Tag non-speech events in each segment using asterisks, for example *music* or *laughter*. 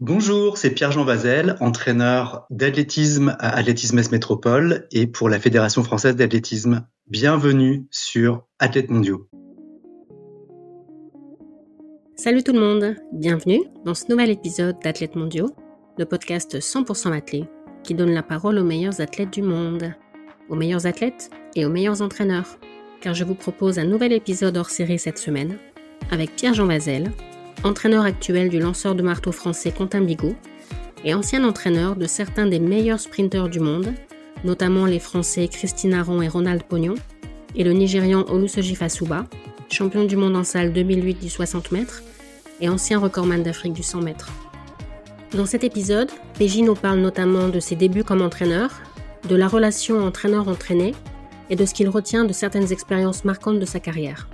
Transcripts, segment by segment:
Bonjour, c'est Pierre-Jean Vazel, entraîneur d'athlétisme à Athlétisme S Métropole et pour la Fédération française d'athlétisme. Bienvenue sur Athlètes mondiaux. Salut tout le monde, bienvenue dans ce nouvel épisode d'Athlètes mondiaux, le podcast 100% athlète qui donne la parole aux meilleurs athlètes du monde, aux meilleurs athlètes et aux meilleurs entraîneurs. Car je vous propose un nouvel épisode hors série cette semaine avec Pierre-Jean Vazel, entraîneur actuel du lanceur de marteau français Quentin Bigot et ancien entraîneur de certains des meilleurs sprinteurs du monde, notamment les Français Christine Aron et Ronald Pognon, et le Nigérian Oluseji Fasuba, champion du monde en salle 2008 du 60 mètres et ancien recordman d'Afrique du 100 mètres. Dans cet épisode, PJ nous parle notamment de ses débuts comme entraîneur, de la relation entraîneur-entraîné et de ce qu'il retient de certaines expériences marquantes de sa carrière.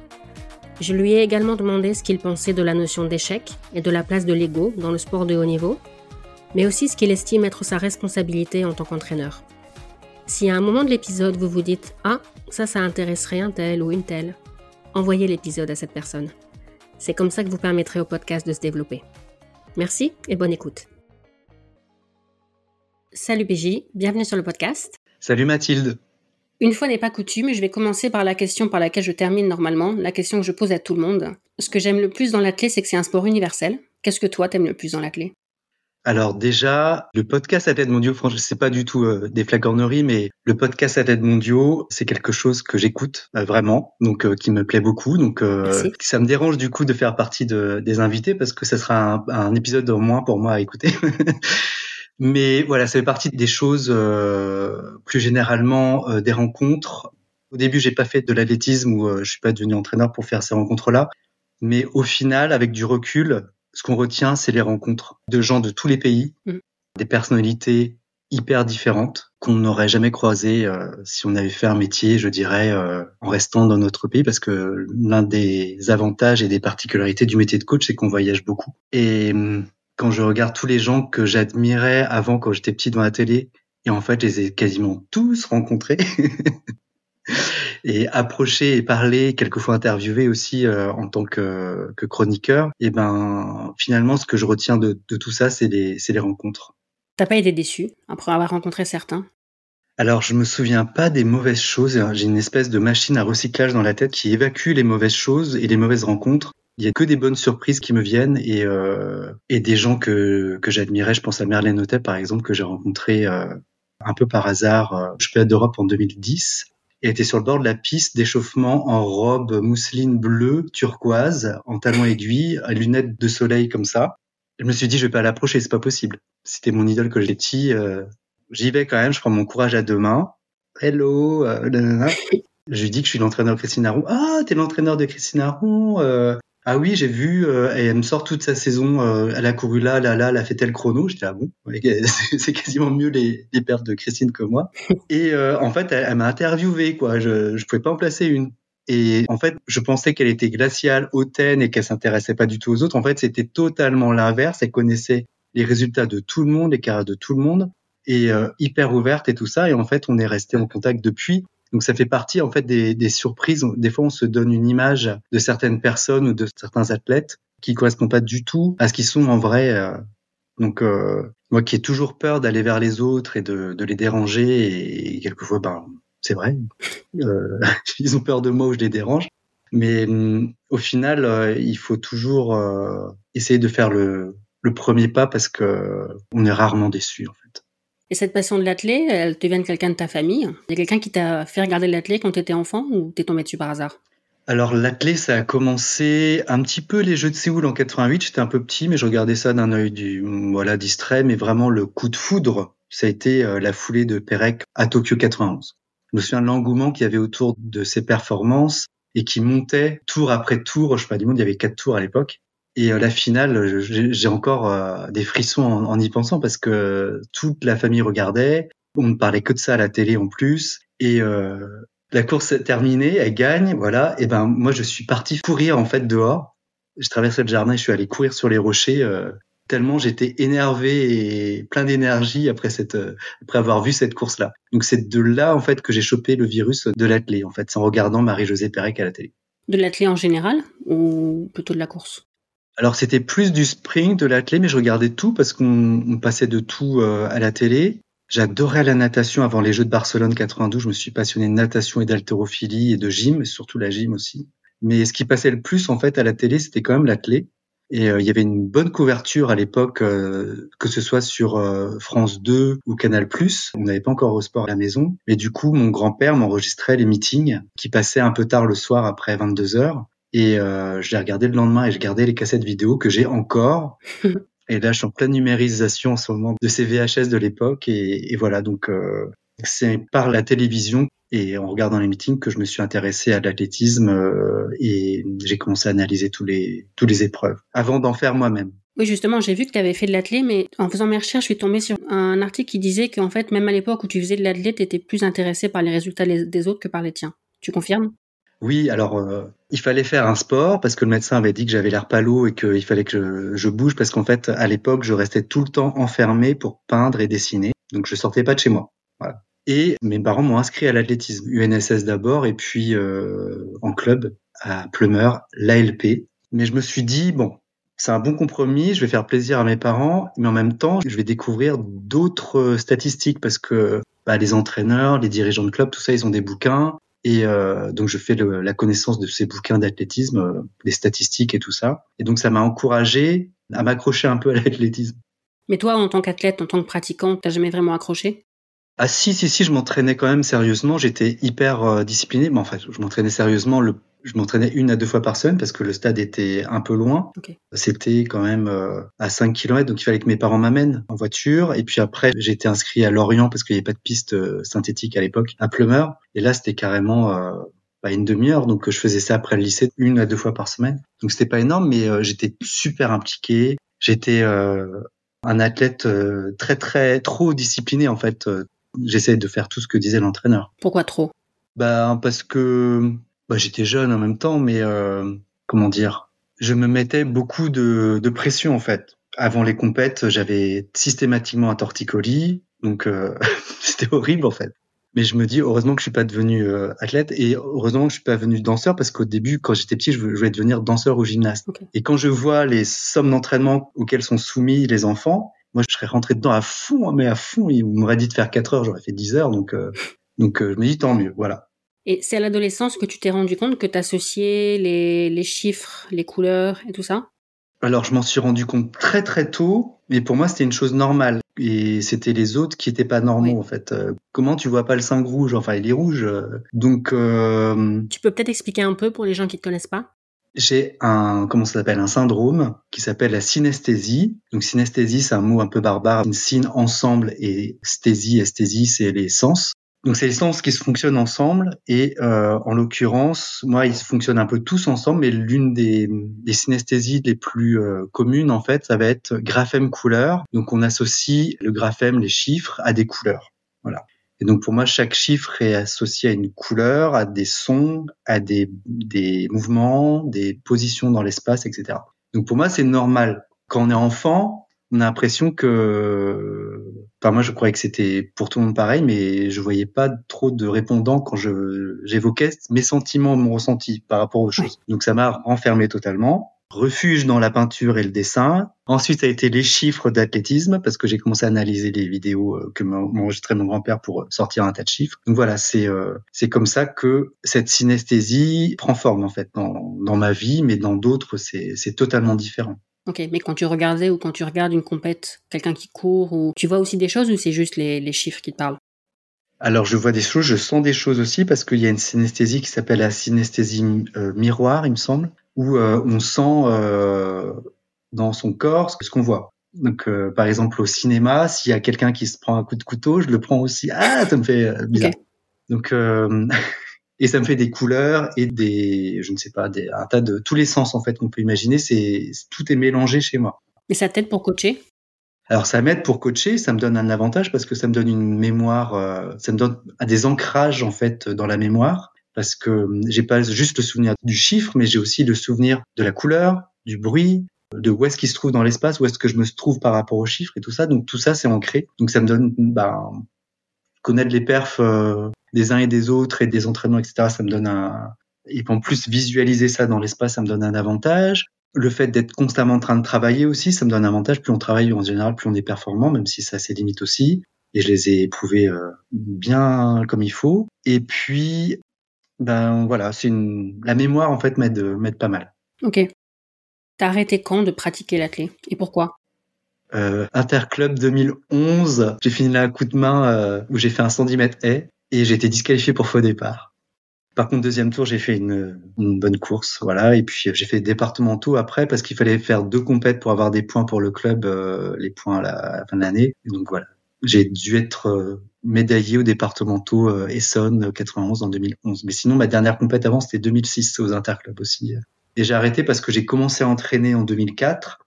Je lui ai également demandé ce qu'il pensait de la notion d'échec et de la place de l'ego dans le sport de haut niveau, mais aussi ce qu'il estime être sa responsabilité en tant qu'entraîneur. Si à un moment de l'épisode vous vous dites Ah, ça, ça intéresserait un tel ou une telle, envoyez l'épisode à cette personne. C'est comme ça que vous permettrez au podcast de se développer. Merci et bonne écoute. Salut BJ, bienvenue sur le podcast. Salut Mathilde. Une fois n'est pas coutume, je vais commencer par la question par laquelle je termine normalement, la question que je pose à tout le monde. Ce que j'aime le plus dans l'athlète, c'est que c'est un sport universel. Qu'est-ce que toi t'aimes le plus dans l'athlète alors déjà, le podcast Athlètes mondiaux, franchement, c'est pas du tout euh, des flagorneries, mais le podcast Athlètes mondiaux, c'est quelque chose que j'écoute euh, vraiment, donc euh, qui me plaît beaucoup. Donc ça me dérange du coup de faire partie de, des invités parce que ça sera un, un épisode au moins pour moi à écouter. *laughs* Mais voilà, ça fait partie des choses euh, plus généralement euh, des rencontres. Au début, j'ai pas fait de l'athlétisme ou euh, je suis pas devenu entraîneur pour faire ces rencontres-là. Mais au final, avec du recul, ce qu'on retient, c'est les rencontres de gens de tous les pays, mm. des personnalités hyper différentes qu'on n'aurait jamais croisées si on avait fait un métier, je dirais, en restant dans notre pays, parce que l'un des avantages et des particularités du métier de coach, c'est qu'on voyage beaucoup. Et hum, quand je regarde tous les gens que j'admirais avant quand j'étais petit dans la télé, et en fait, je les ai quasiment tous rencontrés. *laughs* et approchés et parlés, quelquefois interviewés aussi euh, en tant que, que, chroniqueur, et ben finalement, ce que je retiens de, de tout ça, c'est les, les rencontres. T'as pas été déçu après avoir rencontré certains? Alors, je me souviens pas des mauvaises choses. J'ai une espèce de machine à recyclage dans la tête qui évacue les mauvaises choses et les mauvaises rencontres. Il y a que des bonnes surprises qui me viennent et, euh, et des gens que, que j'admirais. Je pense à Merlin Hotel, par exemple, que j'ai rencontré euh, un peu par hasard, euh, je peux d'Europe en 2010. Elle était sur le bord de la piste d'échauffement en robe mousseline bleue, turquoise, en talons aiguilles, à lunettes de soleil comme ça. Je me suis dit, je vais pas l'approcher, c'est pas possible. C'était mon idole que petit. Euh, J'y vais quand même, je prends mon courage à deux mains. Hello, euh, je lui dis que je suis l'entraîneur de Christine Aron. Ah, t'es l'entraîneur de Christine Aron. Euh, ah oui, j'ai vu, euh, et elle me sort toute sa saison, euh, elle a couru là, là, là, elle a fait tel chrono. J'étais, ah bon, *laughs* c'est quasiment mieux les, les pertes de Christine que moi. *laughs* Et euh, en fait, elle, m'a interviewé, quoi. Je, je pouvais pas en placer une. Et en fait, je pensais qu'elle était glaciale, hautaine et qu'elle s'intéressait pas du tout aux autres. En fait, c'était totalement l'inverse. Elle connaissait les résultats de tout le monde, les carrières de tout le monde, et euh, hyper ouverte et tout ça. Et en fait, on est resté en contact depuis. Donc ça fait partie en fait des, des, surprises. Des fois, on se donne une image de certaines personnes ou de certains athlètes qui correspondent pas du tout à ce qu'ils sont en vrai. Euh. Donc euh, moi qui ai toujours peur d'aller vers les autres et de, de les déranger et, quelquefois ben c'est vrai, euh, *laughs* ils ont peur de moi ou je les dérange. Mais hum, au final, euh, il faut toujours euh, essayer de faire le, le premier pas parce que on est rarement déçu en fait. Et cette passion de l'athlé, elle te vient de quelqu'un de ta famille? Il y a quelqu'un qui t'a fait regarder l'athlé quand tu étais enfant ou t'es tombé dessus par hasard? Alors l'athlé, ça a commencé un petit peu les Jeux de Séoul en 88. J'étais un peu petit, mais je regardais ça d'un œil du voilà distrait. Mais vraiment le coup de foudre, ça a été euh, la foulée de Perec à Tokyo 91. Je me souviens de l'engouement qu'il y avait autour de ses performances et qui montait tour après tour. Je sais pas du monde, il y avait quatre tours à l'époque. Et euh, la finale, j'ai encore euh, des frissons en, y pensant parce que toute la famille regardait. On ne parlait que de ça à la télé en plus. Et euh, la course est terminée, elle gagne, voilà. Et ben moi, je suis parti courir en fait dehors. Je traversais le jardin, je suis allé courir sur les rochers tellement j'étais énervé et plein d'énergie après cette après avoir vu cette course là. Donc c'est de là en fait que j'ai chopé le virus de l'athlé en fait, en regardant Marie-Josée Pérec à la télé. De l'athlé en général ou plutôt de la course? Alors c'était plus du sprint, de l'athlé, mais je regardais tout parce qu'on passait de tout euh, à la télé. J'adorais la natation avant les Jeux de Barcelone 92. Je me suis passionné de natation et d'haltérophilie et de gym, et surtout la gym aussi. Mais ce qui passait le plus en fait à la télé, c'était quand même l'athlé. Et euh, il y avait une bonne couverture à l'époque, euh, que ce soit sur France 2 ou Canal+. On n'avait pas encore au sport à la maison. Mais du coup, mon grand-père m'enregistrait les meetings qui passaient un peu tard le soir après 22 heures. Et euh, je l'ai regardé le lendemain et je gardais les cassettes vidéo que j'ai encore. *laughs* et là, je suis en pleine numérisation en ce moment de ces VHS de l'époque. Et, et, voilà, donc euh, c'est par la télévision et en regardant les meetings que je me suis intéressé à l'athlétisme euh, et j'ai commencé à analyser tous les, tous les épreuves avant d'en faire moi-même. Oui, justement, j'ai vu que tu avais fait de l'athlète, mais en faisant mes recherches, je suis tombée sur un article qui disait qu'en fait, même à l'époque où tu faisais de l'athlète, tu étais plus intéressé par les résultats des autres que par les tiens. Tu confirmes? Oui, alors euh, il fallait faire un sport parce que le médecin avait dit que j'avais l'air palo et qu'il fallait que je, bouge parce qu'en fait à l'époque je restais tout le temps enfermé pour peindre et dessiner, donc je sortais pas de chez moi. Et mes parents m'ont inscrit à l'athlétisme, UNSS d'abord et puis euh, en club à Plumeur, l'ALP. Mais je me suis dit bon, c'est un bon compromis, je vais faire plaisir à mes parents, mais en même temps je vais découvrir d'autres statistiques parce que bah, les entraîneurs, les dirigeants de club, tout ça, ils ont des bouquins. Et euh, donc je fais la connaissance de ces bouquins d'athlétisme, euh, les statistiques et tout ça. Et donc ça m'a encouragé à m'accrocher un peu à l'athlétisme. Mais toi, en tant qu'athlète, en tant que pratiquant, t'as jamais vraiment accroché? Ah si, si, si, je m'entraînais quand même sérieusement. J'étais hyper euh, discipliné. Mais en fait, je m'entraînais sérieusement le je m'entraînais une à deux fois par semaine parce que le stade était un peu loin. C'était quand même euh, à 5 km, donc il fallait que mes parents m'amènent en voiture. Et puis après, été inscrit à Lorient parce qu'il n'y avait pas de piste euh, synthétique à l'époque, à Plumeur. Et là, c'était carrément euh, bah, une demi-heure, donc je faisais ça après le lycée une à deux fois par semaine. Donc c'était pas énorme, mais j'étais super impliqué. J'étais un athlète très très trop discipliné en fait. J'essayais de faire tout ce que disait l'entraîneur. Pourquoi trop? Bah parce que bah, j'étais jeune en même temps, mais euh, comment dire, je me mettais beaucoup de, de, pression en fait. Avant les compètes, j'avais systématiquement un torticolis, donc euh, *laughs* c'était horrible en fait. Mais je me dis heureusement que je suis pas devenu euh, athlète et heureusement que je suis pas devenu danseur parce qu'au début, quand j'étais petit, je voulais devenir danseur ou gymnaste. Et quand je vois les sommes d'entraînement auxquelles sont soumis les enfants, moi je serais rentré dedans à fond, mais à fond. Il m'aurait dit de faire 4 heures, j'aurais fait 10 heures, donc donc je me dis tant mieux, voilà. Et c'est à l'adolescence que tu t'es rendu compte que tu associais les, les chiffres, les couleurs et tout ça? Alors, je m'en suis rendu compte très très tôt, mais pour moi, c'était une chose normale. Et c'était les autres qui étaient pas normaux, en fait. Euh, comment tu vois pas le 5 rouge Enfin, il est rouge. Euh. Donc... Euh, tu peux peut-être expliquer un peu pour les gens qui te connaissent pas? J'ai un comment ça s'appelle un syndrome qui s'appelle la synesthésie. Donc synesthésie c'est un mot un peu barbare, une syne ensemble et sthésie, esthésie c'est les sens. Donc c'est les sens qui se fonctionnent ensemble et euh, en l'occurrence, moi, ils fonctionnent un peu tous ensemble, mais l'une des, des, synesthésies les plus euh, communes, en fait, ça va être graphème couleur. Donc on associe le graphème, les chiffres, à des couleurs. Voilà. Et donc pour moi, chaque chiffre est associé à une couleur, à des sons, à des, des mouvements, des positions dans l'espace, etc. Donc pour moi, c'est normal. Quand on est enfant, on a l'impression que Enfin, moi, je croyais que c'était pour tout le monde pareil, mais je voyais pas trop de répondants quand je j'évoquais mes sentiments, mon ressenti par rapport aux choses. Donc, ça m'a renfermé totalement. Refuge dans la peinture et le dessin. Ensuite, ça a été les chiffres d'athlétisme parce que j'ai commencé à analyser les vidéos euh, que m'enregistrait mon grand-père pour euh, sortir un tas de chiffres. Donc voilà, c'est euh, c'est comme ça que cette synesthésie prend forme en fait dans, dans ma vie, mais dans d'autres, c'est c'est totalement différent. Ok, mais quand tu regardais ou quand tu regardes une compète, quelqu'un qui court, ou tu vois aussi des choses ou c'est juste les, les, chiffres qui te parlent? Alors je vois des choses, je sens des choses aussi parce qu'il y a une synesthésie qui s'appelle la synesthésie euh, miroir, il me semble, où euh, on sent euh, dans son corps ce qu'on voit. Donc par exemple au cinéma, s'il y a quelqu'un qui se prend un coup de couteau, je le prends aussi. Ah, ça me fait bizarre. Donc *laughs* et ça me fait des couleurs et des, je ne sais pas, des, un tas de tous les sens en fait qu'on peut imaginer. C'est tout est mélangé chez moi. Et ça t'aide pour coacher? Alors ça m'aide pour coacher, ça me donne un avantage parce que ça me donne une mémoire, euh, ça me donne des ancrages en fait dans la mémoire parce que j'ai pas juste le souvenir du chiffre, mais j'ai aussi le souvenir de la couleur, du bruit, de où est-ce qu'il se trouve dans l'espace, où est-ce que je me trouve par rapport au chiffre et tout ça. Donc tout ça c'est ancré. Donc ça me donne, bah, connaître les perfs euh, des uns et des autres et des entraînements, etc., ça me donne un... Et en plus, visualiser ça dans l'espace, ça me donne un avantage. Le fait d'être constamment en train de travailler aussi, ça me donne un avantage. Plus on travaille en général, plus on est performant, même si ça a ses limites aussi. Et je les ai éprouvés euh, bien comme il faut. Et puis, ben voilà, c'est une... la mémoire en fait m'aide m'aide pas mal. Ok. T'as arrêté quand de pratiquer l'athlé? Et pourquoi? Euh, Interclub 2011, j'ai fini là un coup de main euh, où j'ai fait un 110 mètres haie et j'ai été disqualifié pour faux départ. Par contre, deuxième tour, j'ai fait une, une, bonne course, voilà, et puis j'ai fait départementaux après parce qu'il fallait faire deux compètes pour avoir des points pour le club, euh, les points à la, à la fin de l'année. Donc voilà, j'ai dû être euh, médaillé aux départementaux euh, Essonne 91 en 2011. Mais sinon, ma dernière compète avant, c'était 2006 aux interclubs aussi. Et j'ai arrêté parce que j'ai commencé à entraîner en 2004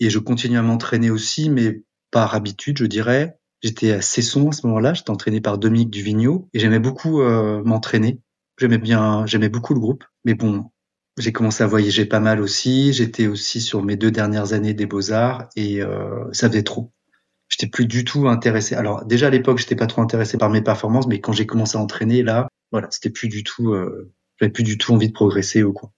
et je continue à m'entraîner aussi, mais par habitude, je dirais. J'étais à Cesson à ce moment-là, j'étais entraîné par Dominique Duvigneau et j'aimais beaucoup euh, m'entraîner. J'aimais bien, j'aimais beaucoup le groupe. Mais bon, j'ai commencé à voyager pas mal aussi. J'étais aussi sur mes deux dernières années des Beaux-Arts et euh, ça faisait trop. J'étais plus du tout intéressé. Alors déjà à l'époque, j'étais pas trop intéressé par mes performances, mais quand j'ai commencé à entraîner, là, voilà, c'était plus du tout, euh, j'avais plus du tout envie de progresser ou quoi.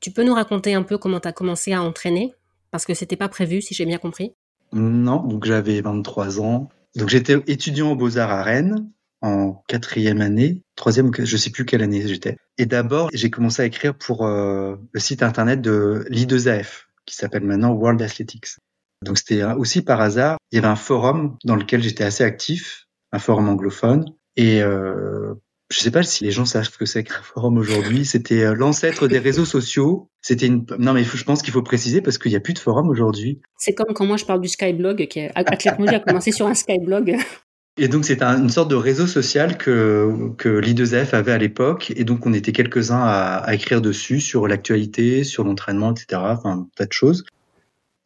Tu peux nous raconter un peu comment tu as commencé à entraîner? Parce que c'était pas prévu, si j'ai bien compris. Non, donc j'avais 23 ans. Donc j'étais étudiant aux Beaux-Arts à Rennes en quatrième année, troisième, je sais plus quelle année j'étais. Et d'abord, j'ai commencé à écrire pour euh, le site internet de l'I2AF, qui s'appelle maintenant World Athletics. Donc c'était aussi par hasard. Il y avait un forum dans lequel j'étais assez actif, un forum anglophone. Et euh, je sais pas si les gens savent ce que c'est qu'un forum aujourd'hui. C'était euh, l'ancêtre des réseaux sociaux. C'était une. Non, mais je pense qu'il faut préciser parce qu'il n'y a plus de forum aujourd'hui. C'est comme quand moi je parle du Skyblog, qui Athlète a commencé sur un Skyblog. *laughs* Et donc c'est une sorte de réseau social que que l'I2F avait à l'époque, et donc on était quelques-uns à, à, écrire dessus sur l'actualité, sur l'entraînement, etc. Enfin, tas de choses.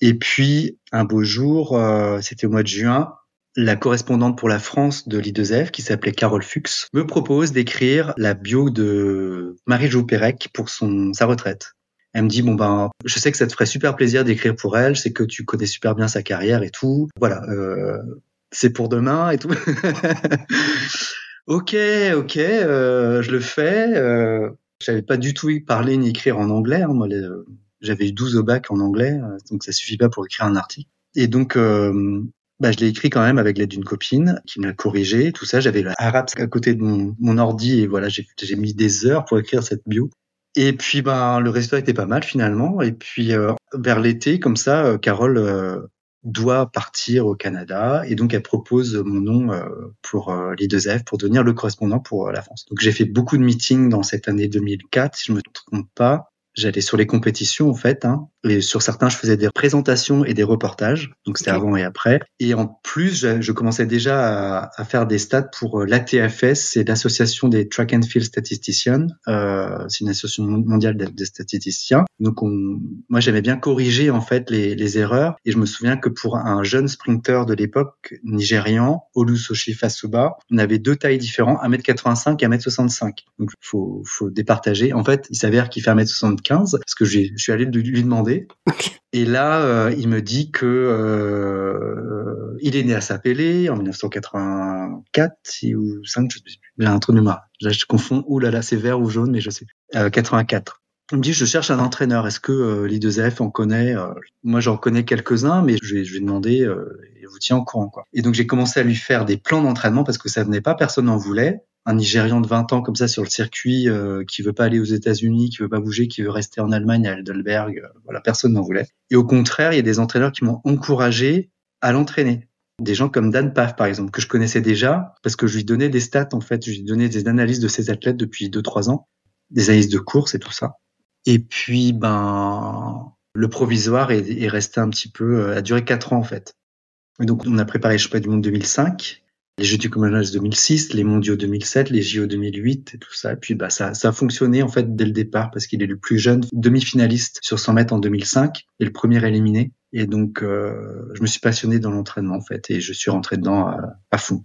Et puis un beau jour, euh, c'était au mois de juin, la correspondante pour la France de l'I2F, qui s'appelait Carole Fuchs, me propose d'écrire la bio de Marie-Jo Pérec pour son, sa retraite. Elle me dit, bon ben, je sais que ça te ferait super plaisir d'écrire pour elle, je sais que tu connais super bien sa carrière et tout. Voilà, euh, c'est pour demain et tout. *laughs* ok, ok, euh, je le fais. Euh, J'avais pas du tout parler ni écrire en anglais. Hein, moi, j'avais eu 12 au bac en anglais, euh, donc ça suffit pas pour écrire un article. Et donc, euh, bah, je l'ai écrit quand même avec l'aide d'une copine qui me l'a corrigé, tout ça. J'avais l'arabe à côté de mon, ordi et voilà, j'ai mis des heures pour écrire cette bio. Et puis, ben, le résultat était pas mal finalement. Et puis, euh, vers l'été, comme ça, euh, Carole euh, doit partir au Canada et donc elle propose mon nom pour euh, l'I2F pour devenir le correspondant pour la France. Donc j'ai fait beaucoup de meetings dans cette année 2004, si je me trompe pas. J'allais sur les compétitions en fait, hein, et sur certains je faisais des présentations et des reportages, donc c'était okay. avant et après. Et en plus, je, je commençais déjà à, à, faire des stats pour euh, l'ATFS, c'est l'association des Track and Field Statisticians, euh, c'est une association mondiale des statisticiens. Donc on, moi j'aimais bien corriger en fait les, les, erreurs, et je me souviens que pour un jeune sprinter de l'époque nigérian, Olusoshi Fasuba, on avait deux tailles différentes, 1m85 et 1m65. Donc faut faut départager. En fait, il s'avère qu'il fait 1m75 parce que je suis allé lui demander. Et là, euh, il me dit que euh, il est né à Sapélé en 1984 ou 5, je sais plus. J'ai un trou de mémoire. Là, je confonds. Ouh là là, c'est vert ou jaune, mais je sais. Euh, 84. Il me dit, je cherche un entraîneur. Est-ce que euh, l'I2F en connaît euh, Moi, j'en connais quelques-uns, mais je je vais demander. Euh, et vous tiens au courant, quoi. Et donc, j'ai commencé à lui faire des plans d'entraînement parce que ça venait pas, personne n'en voulait un Nigérian de 20 ans comme ça sur le circuit, euh, qui veut pas aller aux États-Unis, qui veut pas bouger, qui veut rester en Allemagne à Heidelberg, euh, voilà, personne n'en voulait. Et au contraire, il y a des entraîneurs qui m'ont encouragé à l'entraîner. Des gens comme Dan Paf, par exemple, que je connaissais déjà, parce que je lui donnais des stats, en fait, je lui donnais des analyses de ses athlètes depuis 2-3 ans, des analyses de course et tout ça. Et puis, ben, le provisoire est, est resté un petit peu, euh, a duré 4 ans, en fait. Et donc, on a préparé les championnats du monde 2005, les Jeux du Commonwealth 2006, les Mondiaux 2007, les JO 2008 et tout ça. Et puis bah ça, ça a fonctionné en fait dès le départ parce qu'il est le plus jeune demi-finaliste sur 100 mètres en 2005 et le premier éliminé. Et donc euh, je me suis passionné dans l'entraînement en fait et je suis rentré dedans à, à fond.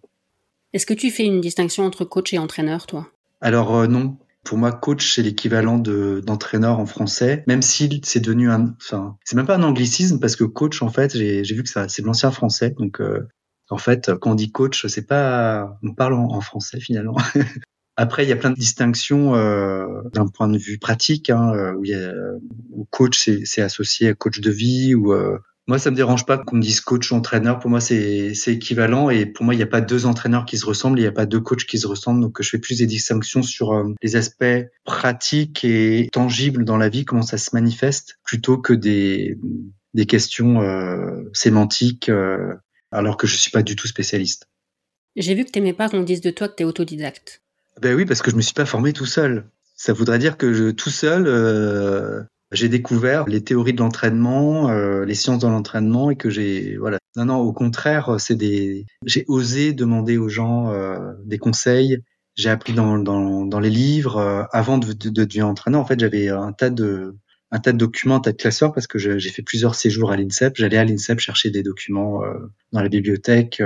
Est-ce que tu fais une distinction entre coach et entraîneur, toi? Alors euh, non. Pour moi, coach, c'est l'équivalent de, d'entraîneur en français, même si c'est devenu un, enfin, c'est même pas un anglicisme parce que coach, en fait, j'ai, vu que c'est de l'ancien français, donc euh, en fait, quand on dit coach, c'est pas, on parle en, français finalement. *laughs* Après, il y a plein de distinctions euh, d'un point de vue pratique, hein, euh, où, y a, où coach c'est associé à coach de vie, ou euh, moi ça me dérange pas qu'on me dise coach ou entraîneur. Pour moi c'est équivalent et pour moi il n'y a pas deux entraîneurs qui se ressemblent, il n'y a pas deux coachs qui se ressemblent. Donc je fais plus des distinctions sur euh, les aspects pratiques et tangibles dans la vie, comment ça se manifeste, plutôt que des des questions euh, sémantiques, alors que je suis pas du tout spécialiste. J'ai vu que t'aimais pas qu'on dise de toi que tu es autodidacte. Ben oui, parce que je me suis pas formé tout seul. Ça voudrait dire que je, tout seul, euh, j'ai découvert les théories de l'entraînement, euh, les sciences de l'entraînement, et que j'ai, voilà. Non, non, au contraire, c'est des. J'ai osé demander aux gens euh, des conseils. J'ai appris dans, dans, dans les livres euh, avant de, de, de, devenir entraîneur. En fait, j'avais un tas de un tas de documents, un tas de classeurs parce que j'ai fait plusieurs séjours à l'INSEP. J'allais à l'INSEP chercher des documents euh, dans la bibliothèque.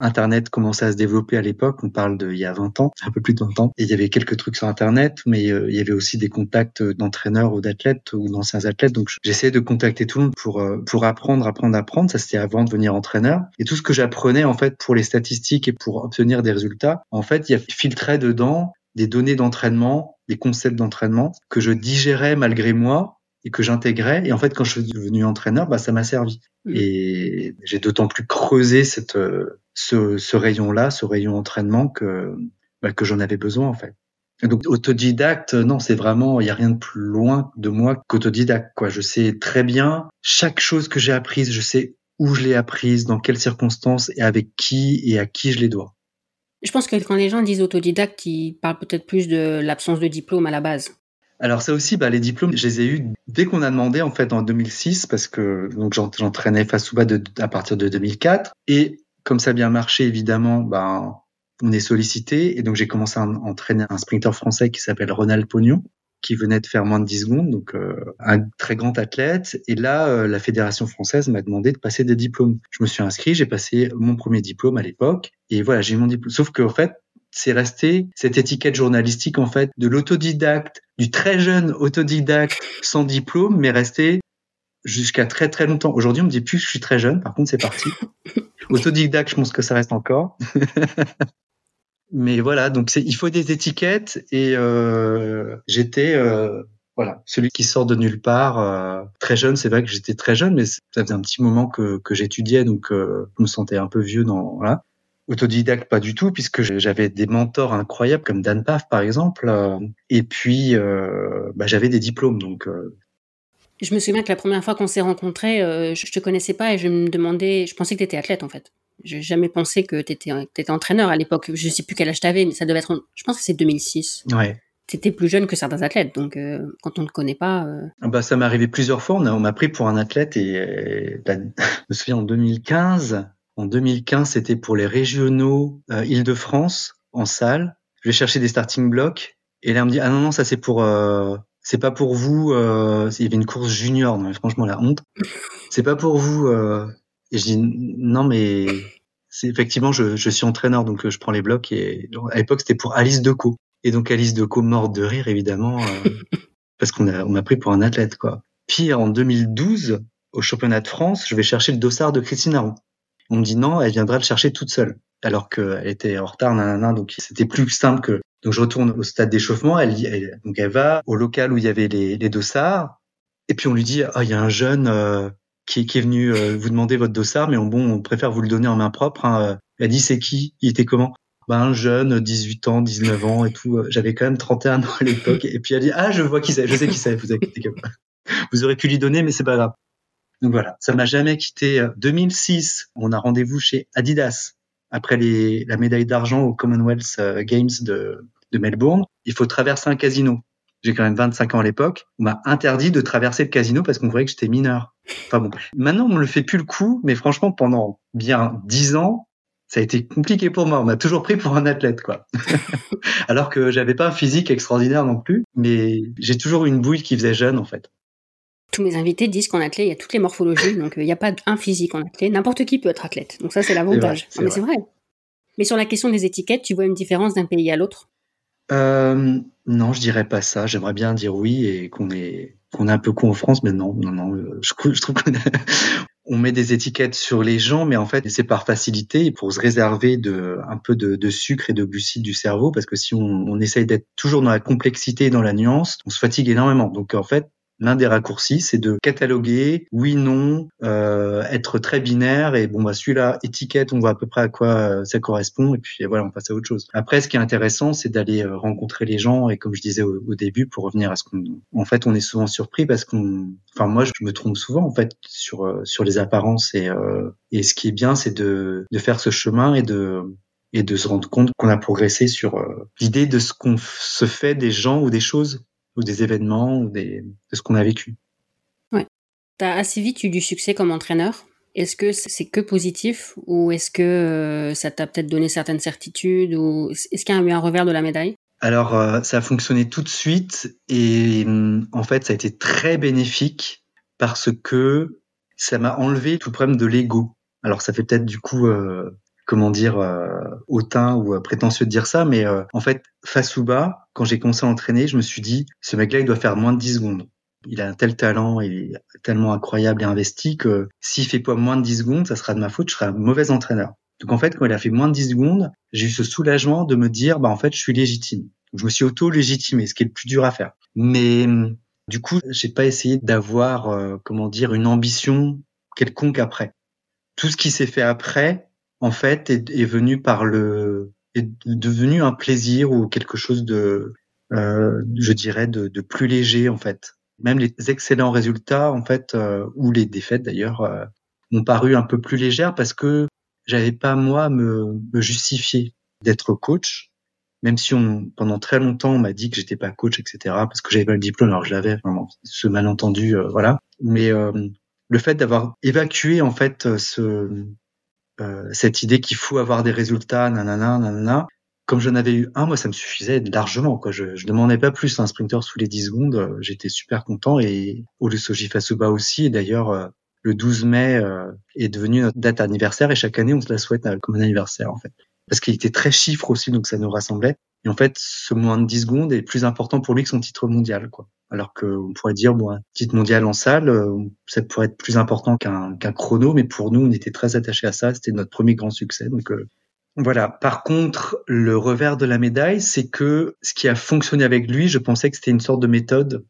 Internet commençait à se développer à l'époque, on parle de il y a 20 ans, un peu plus de 20 ans, et il y avait quelques trucs sur Internet, mais euh, il y avait aussi des contacts d'entraîneurs ou d'athlètes ou d'anciens athlètes, donc j'essayais de contacter tout le monde pour euh, pour apprendre, apprendre, apprendre, ça c'était avant de devenir entraîneur, et tout ce que j'apprenais en fait pour les statistiques et pour obtenir des résultats, en fait il y a filtré dedans des données d'entraînement, des concepts d'entraînement que je digérais malgré moi et que j'intégrais. Et en fait, quand je suis devenu entraîneur, bah, ça m'a servi. Et j'ai d'autant plus creusé cette, euh, ce, ce rayon-là, ce rayon entraînement que, bah, que j'en avais besoin en fait. donc autodidacte, non, c'est vraiment, il n'y a rien de plus loin de moi qu'autodidacte. Quoi, je sais très bien chaque chose que j'ai apprise, je sais où je l'ai apprise, dans quelles circonstances et avec qui et à qui je les dois. Je pense que quand les gens disent autodidacte, ils parlent peut-être plus de l'absence de diplôme à la base. Alors ça aussi, bah, les diplômes, je les ai eus dès qu'on a demandé en fait en 2006 parce que donc j'entraînais face ou bas de, à partir de 2004 et comme ça a bien marché évidemment, bah, on est sollicité et donc j'ai commencé à entraîner un sprinter français qui s'appelle Ronald Pognon qui venait de faire moins de 10 secondes, donc euh, un très grand athlète. Et là, euh, la fédération française m'a demandé de passer des diplômes. Je me suis inscrit, j'ai passé mon premier diplôme à l'époque, et voilà, j'ai mon diplôme. Sauf qu'en fait, c'est resté cette étiquette journalistique en fait de l'autodidacte, du très jeune autodidacte sans diplôme, mais resté jusqu'à très très longtemps. Aujourd'hui, on me dit plus que je suis très jeune. Par contre, c'est parti. *laughs* Autodidacte, je pense que ça reste encore. *laughs* mais voilà, donc il faut des étiquettes et euh, j'étais euh, voilà celui qui sort de nulle part. Euh, très jeune, c'est vrai que j'étais très jeune, mais ça faisait un petit moment que, que j'étudiais, donc euh, je me sentais un peu vieux dans voilà. Autodidacte, pas du tout, puisque j'avais des mentors incroyables comme Dan Paf, par exemple. Euh, et puis, euh, bah, j'avais des diplômes. Donc, euh. Je me souviens que la première fois qu'on s'est rencontrés, je, te connaissais pas et je me demandais, je pensais que tu étais athlète en fait. J'ai jamais pensé que tu étais, étais, entraîneur à l'époque. Je sais plus quel âge t'avais, mais ça devait être, je pense que c'est 2006. Ouais. T'étais plus jeune que certains athlètes, donc quand on ne connaît pas. Ah bah ça m'est arrivé plusieurs fois. On m'a pris pour un athlète et bah, *laughs* je me souviens en 2015, en 2015, c'était pour les régionaux euh, Île-de-France en salle. Je vais chercher des starting blocks et là on me dit ah non non ça c'est pour euh, c'est pas pour vous. Euh, il y avait une course junior, non, franchement la honte. *laughs* C'est pas pour vous. Euh. Et je dis non mais c'est effectivement je, je, suis entraîneur donc je prends les blocs et à l'époque c'était pour Alice Deco et donc Alice Deco morte de rire évidemment *laughs* parce qu'on a on m'a pris pour un athlète quoi. Puis en 2012 au championnat de France je vais chercher le dossard de Christine Aron. On me dit non, elle viendra le chercher toute seule, alors qu'elle était en retard, nanana, donc c'était plus simple que. Donc je retourne au stade d'échauffement, elle, elle, donc elle va au local où il y avait les, les dossards, et puis on lui dit ah il y a un jeune euh, qui, qui, est venu euh, vous demander votre dossard, mais bon on préfère vous le donner en main propre. Hein. Elle dit c'est qui? Il était comment? Ben, un jeune, 18 ans, 19 ans et tout. J'avais quand même 31 ans à l'époque. Et puis elle dit, ah, je vois qui c'est, je sais qui c'est, vous. Vous aurez pu lui donner, mais c'est pas grave. Donc voilà, ça m'a jamais quitté. 2006, on a rendez-vous chez Adidas après les, la médaille d'argent au Commonwealth euh, Games de, de Melbourne. Il faut traverser un casino. J'ai quand même 25 ans à l'époque. On m'a interdit de traverser le casino parce qu'on voyait que j'étais mineur. Enfin bon, maintenant on me le fait plus le coup, mais franchement pendant bien 10 ans, ça a été compliqué pour moi. On m'a toujours pris pour un athlète, quoi. *laughs* Alors que j'avais pas un physique extraordinaire non plus, mais j'ai toujours une bouille qui faisait jeune, en fait tous mes invités disent qu'en athlète, il y a toutes les morphologies, donc euh, il n'y a pas un physique en athlète. N'importe qui peut être athlète. Donc ça, c'est l'avantage. Mais c'est vrai. Mais sur la question des étiquettes, tu vois une différence d'un pays à l'autre? Euh, Non, je dirais pas ça. J'aimerais bien dire oui et qu'on est qu'on est un peu con en France, mais non, non, non. Euh, je, trouve qu'on *laughs* on met des étiquettes sur les gens, mais en fait, c'est par facilité pour se réserver de, un peu de, sucre et de glucides du cerveau, parce que si on, on essaye d'être toujours dans la complexité et dans la nuance, on se fatigue énormément. Donc, en fait, L'un des raccourcis, c'est de cataloguer oui, non, euh, être très binaire et bon bah celui-là étiquette, on voit à peu près à quoi euh, ça correspond et puis voilà, on passe à autre chose. Après, ce qui est intéressant, c'est d'aller euh, rencontrer les gens et comme je disais au, début, pour revenir à ce qu'on, en fait, on est souvent surpris parce qu'on, enfin moi, je me trompe souvent en fait sur euh, sur les apparences et et ce qui est bien, c'est de de faire ce chemin et de et de se rendre compte qu'on a progressé sur l'idée de ce qu'on se fait des gens ou des choses ou des événements ou des, de ce qu'on a vécu. Ouais. Tu as assez vite eu du succès comme entraîneur. Est-ce que c'est que positif ou est-ce que euh, ça t'a peut-être donné certaines certitudes ou est-ce qu'il y a eu un revers de la médaille? Alors, euh, ça a fonctionné tout de suite et en fait, ça a été très bénéfique parce que ça m'a enlevé tout le problème de l'ego. Alors, ça fait peut-être du coup euh, comment dire, euh, hautain ou euh, prétentieux de dire ça, mais euh, en fait, face ou bas, quand j'ai commencé à entraîner, je me suis dit, ce mec-là, il doit faire moins de 10 secondes. Il a un tel talent, il est tellement incroyable et investi que s'il fait pas moins de 10 secondes, ça sera de ma faute, je serai un mauvais entraîneur. Donc en fait, quand il a fait moins de 10 secondes, j'ai eu ce soulagement de me dire, bah en fait, je suis légitime. je me suis auto-légitimé, ce qui est le plus dur à faire. Mais du coup, j'ai pas essayé d'avoir, comment dire, une ambition quelconque après. Tout ce qui s'est fait après, en fait, est, venu par le, est devenu un plaisir ou quelque chose de, euh, je dirais, de, de, plus léger en fait. Même les excellents résultats en fait, euh, ou les défaites d'ailleurs, euh, m'ont paru un peu plus légères parce que j'avais pas moi me, me justifier d'être coach, même si on, pendant très longtemps on m'a dit que j'étais pas coach, etc. Parce que j'avais pas le diplôme, alors je l'avais, vraiment, ce malentendu, euh, voilà. Mais euh, le fait d'avoir évacué en fait ce euh, cette idée qu'il faut avoir des résultats, nanana, nanana. Comme j'en avais eu un, moi, ça me suffisait largement. Quoi. Je, je demandais pas plus un sprinter sous les 10 secondes. Euh, j'étais super content. Et Olusoji Fasuba aussi. Et d'ailleurs, euh, le 12 mai est devenu notre date anniversaire. Et chaque année, on se la souhaite comme un anniversaire, en fait. Parce qu'il était très chiffre aussi, donc ça nous rassemblait. Et en fait, ce moins de 10 secondes est plus important pour lui que son titre mondial. Quoi. Alors qu'on pourrait dire, bon, un titre mondial en salle, euh, ça pourrait être plus important qu'un qu'un chrono, mais pour nous, on était très attachés à ça. C'était notre premier grand succès. Donc euh, voilà. Par contre, le revers de la médaille, c'est que ce qui a fonctionné avec lui, je pensais que c'était une sorte de méthode.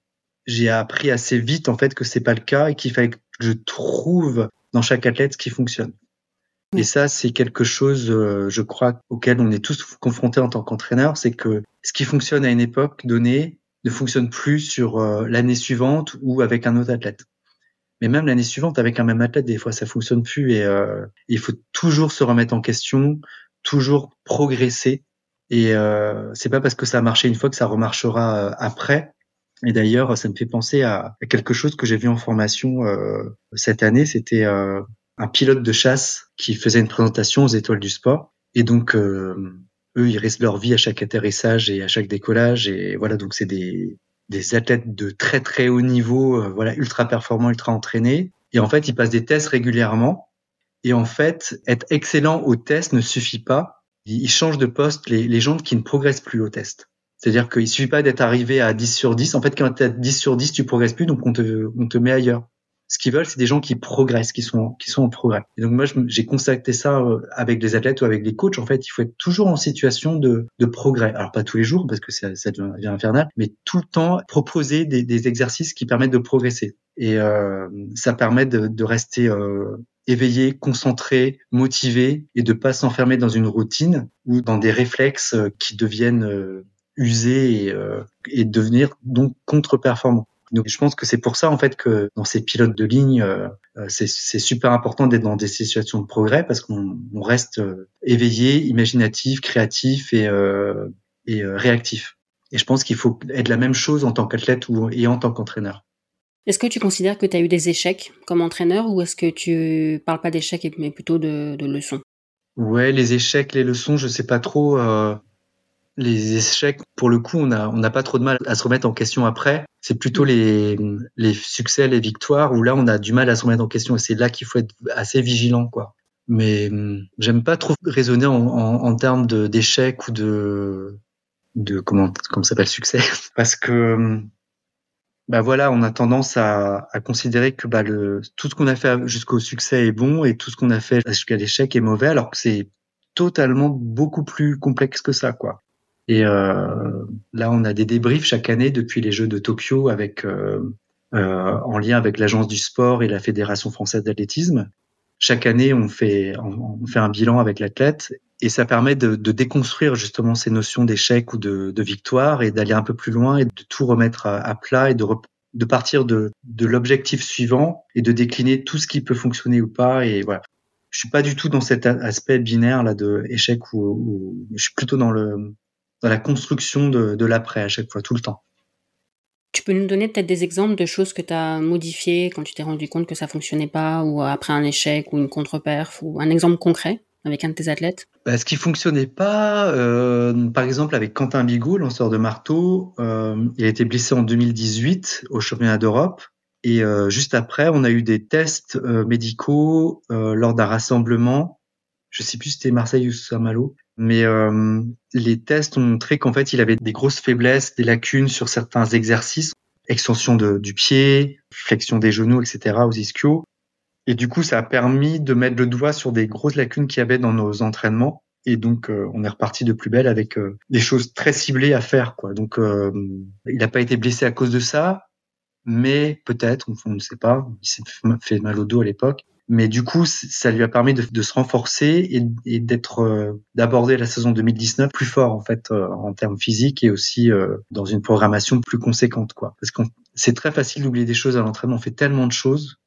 J'ai appris assez vite en fait que c'est pas le cas et qu'il fallait que je trouve dans chaque athlète ce qui fonctionne. Et ça, c'est quelque chose, euh, je crois, auquel on est tous confrontés en tant qu'entraîneur, c'est que ce qui fonctionne à une époque donnée ne fonctionne plus sur euh, l'année suivante ou avec un autre athlète. Mais même l'année suivante, avec un même athlète, des fois, ça fonctionne plus et euh, il faut toujours se remettre en question, toujours progresser. Et euh, c'est pas parce que ça a marché une fois que ça remarchera après. Et d'ailleurs, ça me fait penser à, quelque chose que j'ai vu en formation cette année. C'était un pilote de chasse qui faisait une présentation aux étoiles du sport. Et donc, euh, eux, ils risquent leur vie à chaque atterrissage et à chaque décollage. Et voilà, donc c'est des, des athlètes de très très haut niveau, euh, voilà, ultra performants, ultra entraînés. Et en fait, ils passent des tests régulièrement. Et en fait, être excellent au test ne suffit pas. Ils changent de poste les, les gens qui ne progressent plus au test. C'est-à-dire qu'il suffit pas d'être arrivé à 10 sur 10. En fait, quand tu es à 10 sur 10, tu progresses plus, donc on te, on te met ailleurs ce qu'ils veulent, c'est des gens qui progressent, qui sont qui sont en progrès. Et donc moi, j'ai constaté ça euh, avec les athlètes ou avec les coachs. En fait, il faut être toujours en situation de, de progrès. Alors pas tous les jours parce que ça, ça devient infernal, mais tout le temps proposer des, des exercices qui permettent de progresser. Et euh, ça permet de, de rester euh, éveillé, concentré, motivé et de pas s'enfermer dans une routine ou dans des réflexes euh, qui deviennent euh, usés et, et devenir donc contre-performants. Donc je pense que c'est pour ça en fait que dans ces pilotes de ligne, euh, euh, c'est super important d'être dans des situations de progrès parce qu'on reste euh, éveillé, imaginatif, créatif et, et réactif. Et je pense qu'il faut être la même chose en tant qu'athlète ou et en tant qu'entraîneur. Est-ce que tu considères que tu as eu des échecs comme entraîneur ou est-ce que tu parles pas d'échecs mais plutôt de, de, leçons? Ouais, les échecs, les leçons, je sais pas trop. Euh, les échecs, pour le coup, on n'a on pas trop de mal à se remettre en question après. C'est plutôt les, les succès, les victoires, où là, on a du mal à se remettre en question. Et c'est là qu'il faut être assez vigilant, quoi. Mais hum, j'aime pas trop raisonner en, en, en termes d'échecs ou de, de comment, comment s'appelle succès, *laughs* parce que hum, bah voilà, on a tendance à, à considérer que bah, le, tout ce qu'on a fait jusqu'au succès est bon et tout ce qu'on a fait jusqu'à l'échec est mauvais, alors que c'est totalement beaucoup plus complexe que ça, quoi. Et euh, là, on a des débriefs chaque année depuis les Jeux de Tokyo avec euh, euh, en lien avec l'agence du sport et la fédération française d'athlétisme. Chaque année, on fait on fait un bilan avec l'athlète et ça permet de, de, déconstruire justement ces notions d'échec ou de, de victoire et d'aller un peu plus loin et de tout remettre à, plat et de, de partir de, de l'objectif suivant et de décliner tout ce qui peut fonctionner ou pas et voilà je suis pas du tout dans cet aspect binaire là de échec ou, ou je suis plutôt dans le dans la construction de, de l'après à chaque fois tout le temps tu peux nous donner peut-être des exemples de choses que tu as modifiées quand tu t'es rendu compte que ça fonctionnait pas ou après un échec ou une contre-perf ou un exemple concret avec un de tes athlètes? Bah, Ce qui fonctionnait pas, euh, par exemple avec Quentin Bigot, lanceur de marteau, euh, il a été blessé en 2018 au championnat d'Europe. Et euh, juste après, on a eu des tests médicaux lors d'un rassemblement. Je sais plus si c'était Marseille ou Saint-Malo, mais euh, les tests ont montré qu'en fait, il avait des grosses faiblesses, des lacunes sur certains exercices, extension de, du pied, flexion des genoux, etc. aux ischios. Et du coup, ça a permis de mettre le doigt sur des grosses lacunes qu'il y avait dans nos entraînements. Et donc, euh, on est reparti de plus belle avec euh, des choses très ciblées à faire. Quoi. Donc, euh, il n'a pas été blessé à cause de ça, mais peut-être, on ne sait pas. Il s'est fait mal au dos à l'époque. Mais du coup, ça lui a permis de, de se renforcer et, d'être, d'aborder la saison 2019 plus fort en fait en termes physiques et aussi dans une programmation plus conséquente, quoi. Parce que c'est très facile d'oublier des choses à l'entraînement. On fait tellement de choses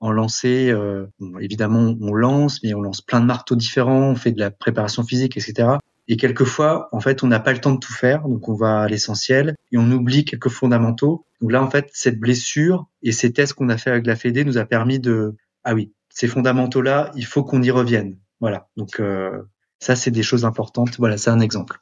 en lancer. Euh, évidemment, on lance, mais on lance plein de marteaux différents, on fait de la préparation physique, etc. Et quelquefois, en fait, on n'a pas le temps de tout faire, donc on va à l'essentiel et on oublie quelques fondamentaux. Donc là, en fait, cette blessure et ces tests qu'on a fait avec la Fédé nous a permis de ah oui, ces fondamentaux-là, il faut qu'on y revienne. Voilà. Donc euh, ça, c'est des choses importantes. Voilà, c'est un exemple.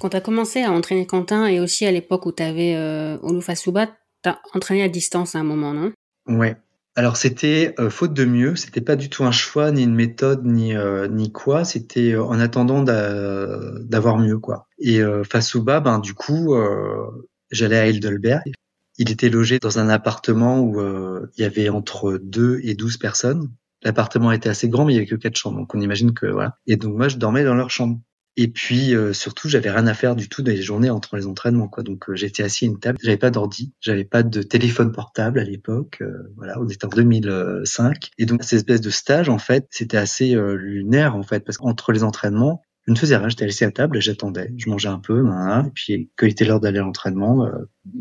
Quand tu as commencé à entraîner Quentin et aussi à l'époque où tu avais euh, Olufasuba, tu as entraîné à distance à un moment, non? Ouais, alors c'était euh, faute de mieux, c'était pas du tout un choix ni une méthode ni euh, ni quoi, c'était euh, en attendant d'avoir mieux quoi. Et face au bas, ben du coup, j'allais à Heidelberg. Il était logé dans un appartement où il y avait entre 2 et 12 personnes. L'appartement était assez grand, mais il y avait que quatre chambres, donc on imagine que voilà. Et donc moi, je dormais dans leur chambre. Et puis euh, surtout, j'avais rien à faire du tout dans les journées entre les entraînements, quoi. Donc euh, j'étais assis à une table, j'avais pas d'ordi, j'avais pas de téléphone portable à l'époque. Euh, voilà, on était en 2005. Et donc cette espèce de stage, en fait, c'était assez lunaire, en fait, parce qu'entre les entraînements, je ne faisais rien, j'étais assis à table, j'attendais, je mangeais un peu, et puis quand il était l'heure d'aller à l'entraînement,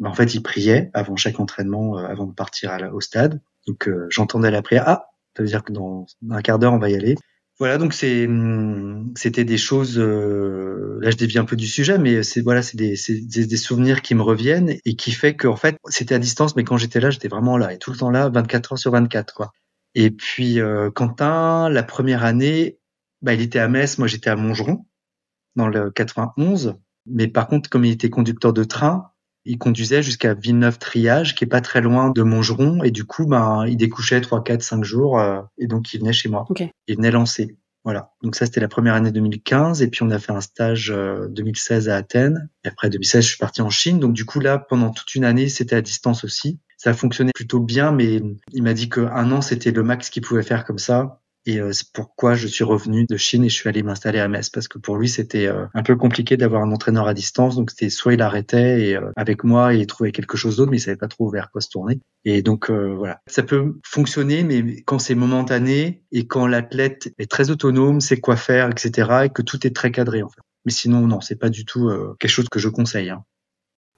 en fait, il priait avant chaque entraînement, avant de partir à au stade. Donc j'entendais la prière. Ah, ça veut dire que dans un quart d'heure, on va y aller. Voilà, donc c'est hum, c'était des choses. Euh, là, je dévie un peu du sujet, mais c'est voilà, c'est des, des, souvenirs qui me reviennent et qui fait que en fait, c'était à distance, mais quand j'étais là, j'étais vraiment là et tout le temps là, 24 heures sur 24, quoi. Et puis euh, Quentin, la première année, bah, il était à Metz, moi j'étais à Montgeron dans le 91. Mais par contre, comme il était conducteur de train, il conduisait jusqu'à Villeneuve-Triage, qui est pas très loin de Montgeron, et du coup, ben, il découchait 3, 4, 5 jours, euh, et donc il venait chez moi. Il venait lancer. Voilà. Donc ça, c'était la première année 2015, et puis on a fait un stage 2016 euh, à Athènes. Et après 2016, je suis parti en Chine. Donc du coup, là, pendant toute une année, c'était à distance aussi. Ça fonctionnait plutôt bien, mais il m'a dit qu'un an, c'était le max qu'il pouvait faire comme ça. Et euh, c'est pourquoi je suis revenu de Chine et je suis allé m'installer à Metz parce que pour lui c'était euh, un peu compliqué d'avoir un entraîneur à distance. Donc c'était soit il arrêtait et euh, avec moi il trouvait quelque chose d'autre, mais il savait pas trop vers quoi se tourner. Et donc voilà, ça peut fonctionner, mais quand c'est momentané et quand l'athlète est très autonome, sait quoi faire, etc. et que tout est très cadré en fait. Mais sinon non, c'est pas du tout quelque chose que je conseille. Hein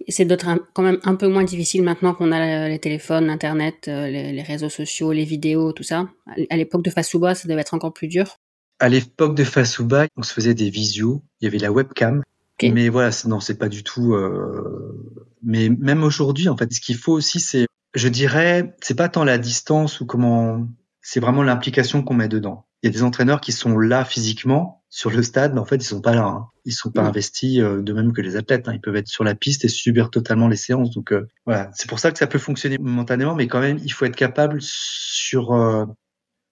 c'est d'être quand même un peu moins difficile maintenant qu'on a les téléphones, Internet, euh, les, réseaux sociaux, les vidéos, tout ça. À l'époque de Fasuba, ça devait être encore plus dur. À l'époque de Fasuba, on se faisait des visios, il y avait la webcam. Mais voilà, non, c'est pas du tout. Euh... Mais même aujourd'hui, en fait, ce qu'il faut aussi, c'est, je dirais, c'est pas tant la distance ou comment, c'est vraiment l'implication qu'on met dedans. Il y a des entraîneurs qui sont là physiquement, sur le stade, mais en fait, ils sont pas là. Hein. Ils sont pas mm. investis euh, de même que les athlètes. Hein. Ils peuvent être sur la piste et subir totalement les séances. Donc euh, voilà, c'est pour ça que ça peut fonctionner momentanément, mais quand même, il faut être capable sur euh,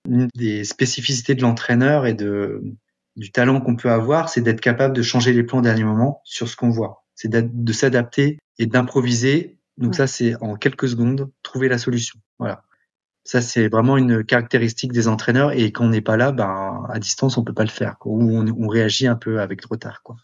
une des spécificités de l'entraîneur et de du talent qu'on peut avoir, c'est d'être capable de changer les plans au dernier moment sur ce qu'on voit. C'est de s'adapter et d'improviser Donc ça, c'est en quelques secondes, trouver la solution. Voilà. Ça, c'est vraiment une caractéristique des entraîneurs. Et quand on n'est pas là, ben, à distance, on peut pas le faire. Ou on, on, réagit un peu avec retard. Quoi.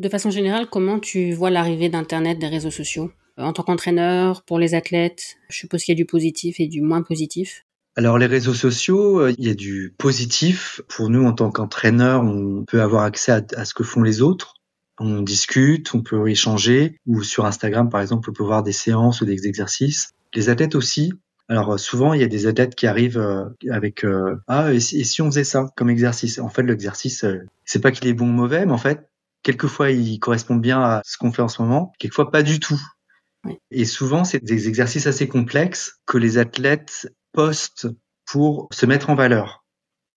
De façon générale, comment tu vois l'arrivée d'Internet, des réseaux sociaux? En tant qu'entraîneur, pour les athlètes, je suppose qu'il y a du positif et du moins positif. Alors les réseaux sociaux, euh, il y a du positif. Pour nous, en tant qu'entraîneurs, on peut avoir accès à, à, ce que font les autres. On discute, on peut échanger. Ou sur Instagram, par exemple, on peut voir des séances ou des exercices. Les athlètes aussi. Alors souvent, il y a des athlètes qui arrivent euh, avec euh, ah et si, et si, on faisait ça comme exercice? En fait, l'exercice, c'est pas qu'il est bon ou mauvais, mais en fait, quelquefois il correspond bien à ce qu'on fait en ce moment, quelquefois pas du tout. Et souvent, c'est des exercices assez complexes que les athlètes postent pour se mettre en valeur.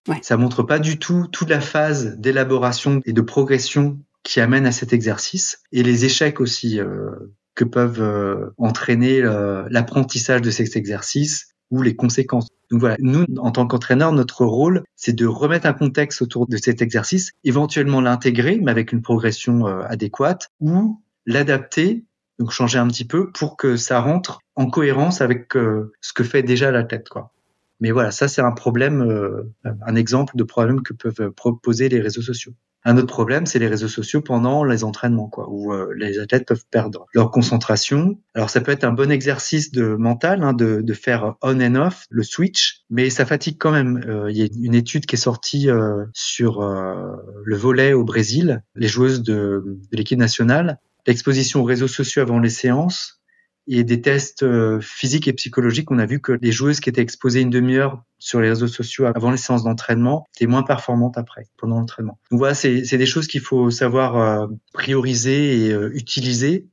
Ouais. Ça montre pas du tout toute la phase d'élaboration et de progression qui amène à cet exercice et les échecs aussi euh, que peuvent euh, entraîner euh, l'apprentissage de cet exercice ou les conséquences. Donc voilà, nous, en tant qu'entraîneur, notre rôle, c'est de remettre un contexte autour de cet exercice, éventuellement l'intégrer, mais avec une progression euh, adéquate, ou l'adapter, donc changer un petit peu pour que ça rentre en cohérence avec euh, ce que fait déjà la tête, quoi. Mais voilà, ça c'est un problème, euh, un exemple de problème que peuvent proposer les réseaux sociaux. Un autre problème, c'est les réseaux sociaux pendant les entraînements, quoi, où euh, les athlètes peuvent perdre leur concentration. Alors ça peut être un bon exercice de mental, hein, de, de, faire on and off, le switch, mais ça fatigue quand même. Euh, il y a une étude qui est sortie euh, sur le volet au Brésil, les joueuses de, de l'équipe nationale, l'exposition aux réseaux sociaux avant les séances et des tests euh, physiques et psychologiques, on a vu que les joueuses qui étaient exposées une demi-heure sur les réseaux sociaux avant les séances d'entraînement étaient moins performantes après, pendant l'entraînement. Donc voilà, c'est des choses qu'il faut savoir euh, prioriser et euh, utiliser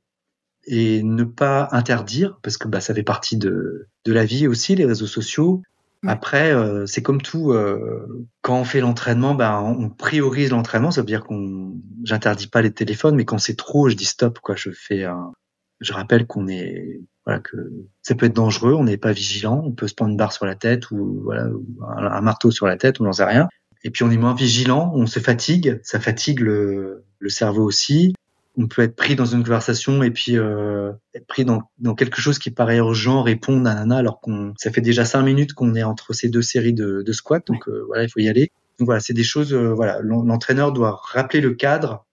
et ne pas interdire, parce que bah, ça fait partie de, de la vie aussi, les réseaux sociaux. Après, euh, c'est comme tout. Euh, quand on fait l'entraînement, ben on priorise l'entraînement. Ça veut dire qu'on, j'interdis pas les téléphones, mais quand c'est trop, je dis stop. Quoi, je fais un, je rappelle qu'on est voilà que ça peut être dangereux, on n'est pas vigilant, on peut se prendre une barre sur la tête ou voilà un, marteau sur la tête, on n'en sait rien. Et puis on est moins vigilant, on se fatigue, ça fatigue le, le cerveau aussi. On peut être pris dans une conversation et puis euh, être pris dans, dans quelque chose qui paraît urgent, répondre à nana alors qu'on ça fait déjà cinq minutes qu'on est entre ces deux séries de, de squats, donc euh, voilà il faut y aller. Donc voilà c'est des choses euh, voilà l'entraîneur doit rappeler le cadre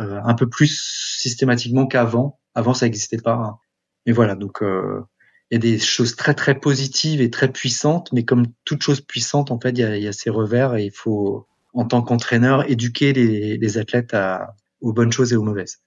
euh, un peu plus systématiquement qu'avant avant, ça n'existait pas. Mais voilà, donc euh, il y a des choses très très positives et très puissantes, mais comme toute chose puissante, en fait, il y a, y a ses revers et il faut, en tant qu'entraîneur, éduquer les, les athlètes à, aux bonnes choses et aux mauvaises.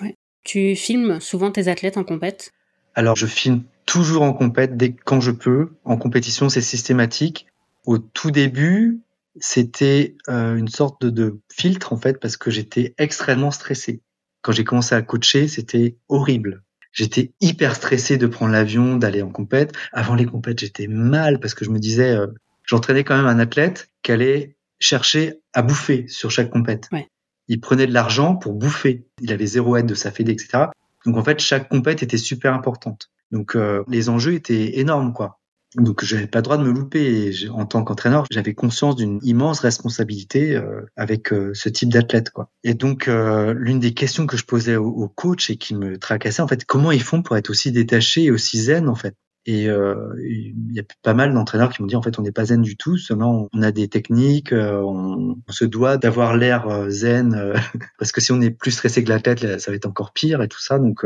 Ouais. Tu filmes souvent tes athlètes en compète? Alors, je filme toujours en compète dès quand je peux. En compétition, c'est systématique. Au tout début, c'était euh, une sorte de, de filtre en fait parce que j'étais extrêmement stressé quand j'ai commencé à coacher, c'était horrible. J'étais hyper stressé de prendre l'avion, d'aller en compète. Avant les compètes, j'étais mal parce que je me disais, euh, j'entraînais quand même un athlète qui allait chercher à bouffer sur chaque compète. Ouais. Il prenait de l'argent pour bouffer. Il avait zéro aide de sa fédé, etc. Donc en fait, chaque compète était super importante. Donc euh, les enjeux étaient énormes, quoi. Donc j'avais pas le droit de me louper. Et en tant qu'entraîneur, j'avais conscience d'une immense responsabilité euh, avec euh, ce type d'athlète, quoi. Et donc euh, l'une des questions que je posais aux au coachs et qui me tracassait, en fait, comment ils font pour être aussi détachés et aussi zen, en fait? Et il y a pas mal d'entraîneurs qui m'ont dit en fait on n'est pas zen du tout, seulement on a des techniques, on, on se doit d'avoir l'air zen *laughs* parce que si on est plus stressé que la tête, ça va être encore pire et tout ça. Donc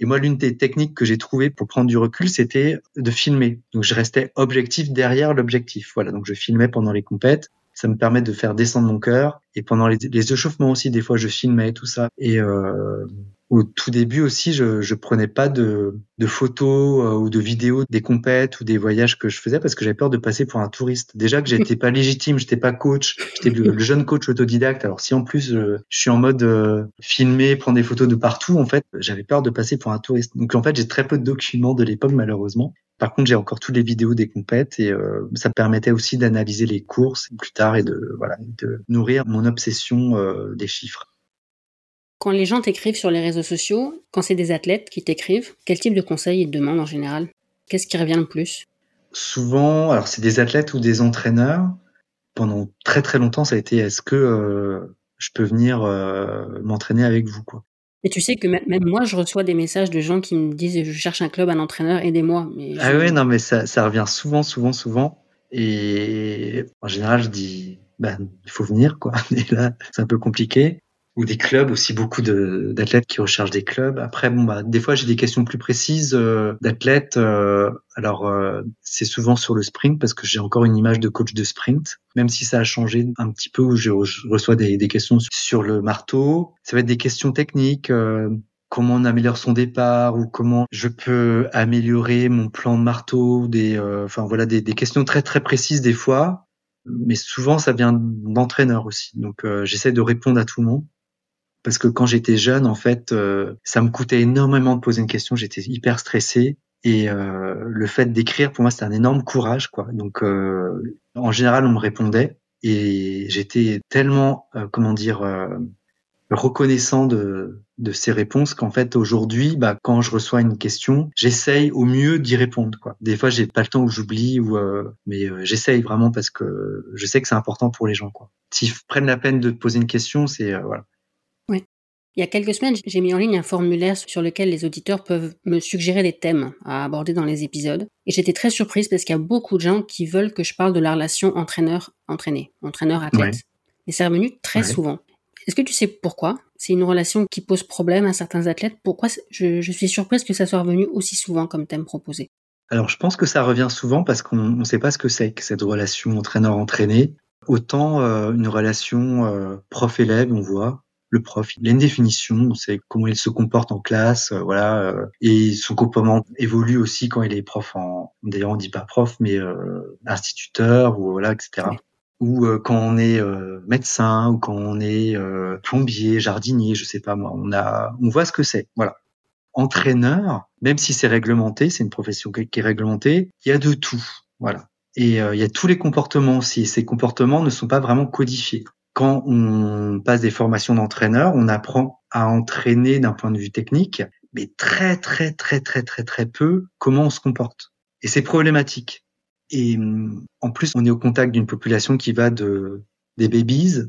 et moi, l'une des techniques que j'ai trouvées pour prendre du recul, c'était de filmer. Donc, je restais objectif derrière l'objectif. Voilà. Donc, je filmais pendant les compètes. Ça me permet de faire descendre mon cœur. Et pendant les, échauffements aussi, des fois, je filmais tout ça. Et euh, au tout début aussi, je, je prenais pas de, de photos euh, ou de vidéos des compètes ou des voyages que je faisais parce que j'avais peur de passer pour un touriste. Déjà que j'étais pas légitime, j'étais pas coach, j'étais le, le, jeune coach autodidacte. Alors si en plus euh, je suis en mode euh, filmer, prendre des photos de partout, en fait, j'avais peur de passer pour un touriste. Donc en fait, j'ai très peu de documents de l'époque malheureusement. Par contre, j'ai encore toutes les vidéos des compètes et euh, ça me permettait aussi d'analyser les courses plus tard et de voilà de nourrir mon obsession euh, des chiffres. Quand les gens t'écrivent sur les réseaux sociaux, quand c'est des athlètes qui t'écrivent, quel type de conseils ils te demandent en général? Qu'est-ce qui revient le plus? Souvent, alors c'est des athlètes ou des entraîneurs. Pendant très très longtemps, ça a été est-ce que euh, je peux venir euh, m'entraîner avec vous quoi? Et tu sais que même moi, je reçois des messages de gens qui me disent je cherche un club, un entraîneur, aidez-moi. Ah oui, non, mais ça, ça revient souvent, souvent, souvent. Et en général, je dis, ben, il faut venir, quoi. *laughs* Et là, c'est un peu compliqué ou des clubs aussi beaucoup d'athlètes qui recherchent des clubs. Après bon bah des fois j'ai des questions plus précises euh, d'athlètes. Euh, alors euh, c'est souvent sur le sprint parce que j'ai encore une image de coach de sprint, même si ça a changé un petit peu où je, reçois des, des, questions sur le marteau. Ça va être des questions techniques. Comment on améliore son départ ou comment je peux améliorer mon plan de marteau, des, enfin voilà, des, des questions très très précises des fois, mais souvent ça vient d'entraîneurs aussi. Donc j'essaie de répondre à tout le monde parce que quand j'étais jeune, en fait, euh, ça me coûtait énormément de poser une question. J'étais hyper stressé et euh, le fait d'écrire, pour moi, c'était un énorme courage, quoi. Donc, euh, en général, on me répondait et j'étais tellement, comment dire, reconnaissant de, de ces réponses qu'en fait aujourd'hui, bah, quand je reçois une question, j'essaye au mieux d'y répondre. Quoi. Des fois, j'ai pas le temps ou j'oublie, ou mais j'essaye vraiment parce que je sais que c'est important pour les gens. Quoi. S'ils prennent la peine de poser une question, c'est voilà, il y a quelques semaines, j'ai mis en ligne un formulaire sur lequel les auditeurs peuvent me suggérer des thèmes à aborder dans les épisodes. Et j'étais très surprise parce qu'il y a beaucoup de gens qui veulent que je parle de la relation entraîneur-entraîné, entraîneur-athlète. Et c'est revenu très souvent. Est-ce que tu sais pourquoi? C'est une relation qui pose problème à certains athlètes. Pourquoi je, suis surprise que ça soit revenu aussi souvent comme thème proposé? Alors, je pense que ça revient souvent parce qu'on ne sait pas ce que c'est que cette relation entraîneur-entraîné. Autant euh, une relation euh, prof-élève, on voit, le prof. Il a une définition, on sait comment il se comporte en classe, euh, voilà, euh, et son comportement évolue aussi quand il est prof en, d'ailleurs on dit pas prof, mais euh, instituteur ou voilà, etc. Ou quand on est médecin ou quand on est plombier, jardinier, je sais pas moi, on a, on voit ce que c'est, voilà. Entraîneur, même si c'est réglementé, c'est une profession qui est réglementée, il y a de tout, voilà. Et il y a tous les comportements aussi. Ces comportements ne sont pas vraiment codifiés quand on passe des formations d'entraîneur, on apprend à entraîner d'un point de vue technique, mais très très très très très très peu comment on se comporte. Et c'est problématique. Et en plus, on est au contact d'une population qui va de des babies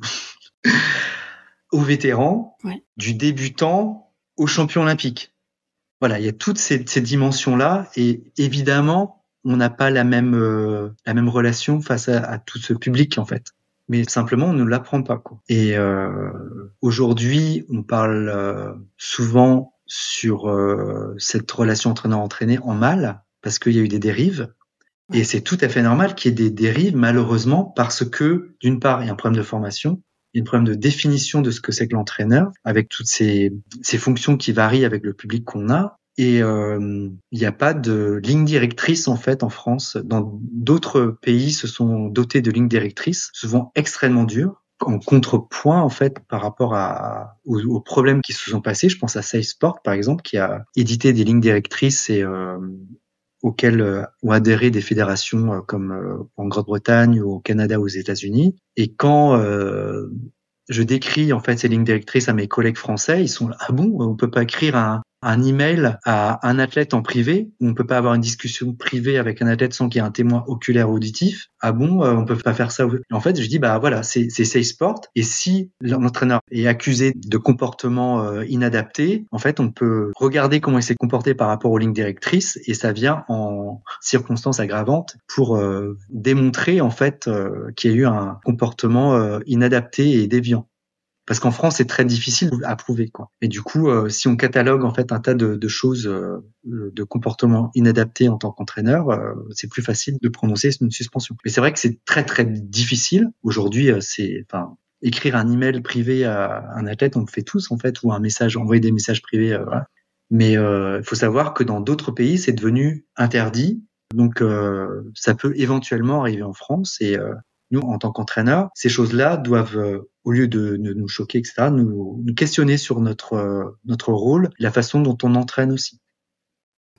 *laughs* aux vétérans, du débutant au champion olympique. Voilà, il y a toutes ces, dimensions-là, et évidemment, on n'a pas la même euh, la même relation face à, à tout ce public en fait mais simplement on ne l'apprend pas. Quoi. Et euh, aujourd'hui, on parle euh, souvent sur euh, cette relation entraîneur-entraîné en mal parce qu'il y a eu des dérives. Et c'est tout à fait normal qu'il y ait des dérives, malheureusement, parce que, d'une part, il y a un problème de formation, il y a un problème de définition de ce que c'est que l'entraîneur, avec toutes ces, ces fonctions qui varient avec le public qu'on a, et euh, il n'y a pas de ligne directrice en fait en France. Dans d'autres pays, se sont dotés de lignes directrices, souvent extrêmement dures, en contrepoint en fait par rapport à, aux, problèmes qui se sont passés. Je pense à Safe Sport par exemple, qui a édité des lignes directrices et euh, auxquelles euh, ont adhéré des fédérations euh, comme euh, en Grande-Bretagne ou au Canada ou aux États-Unis. Et quand je décris en fait ces lignes directrices à mes collègues français, ils sont là, ah bon, on peut pas écrire un, un email à un athlète en privé, on peut pas avoir une discussion privée avec un athlète sans qu'il y ait un témoin oculaire auditif. Ah bon, euh, on peut pas faire ça. En fait, je dis bah voilà, c'est c'est safe sport. Et si l'entraîneur est accusé de comportement euh, inadapté, en fait, on peut regarder comment il s'est comporté par rapport aux lignes directrices, et ça vient en circonstances aggravantes pour euh, démontrer en fait qu'il y a eu un comportement inadapté et déviant parce qu'en France c'est très difficile à prouver quoi. Et du coup, euh, si on catalogue en fait un tas de, de choses, euh, de comportements inadaptés en tant qu'entraîneur, euh, c'est plus facile de prononcer une suspension. Mais c'est vrai que c'est très très difficile aujourd'hui. c'est enfin écrire un email privé à un athlète, on le fait tous en fait, ou un message, envoyer des messages privés. Voilà. Mais il faut savoir que dans d'autres pays, c'est devenu interdit. Donc ça peut éventuellement arriver en France et nous, en tant qu'entraîneurs, ces choses-là doivent au lieu de, nous choquer, etc., nous, questionner sur notre, euh, notre rôle, la façon dont on entraîne aussi.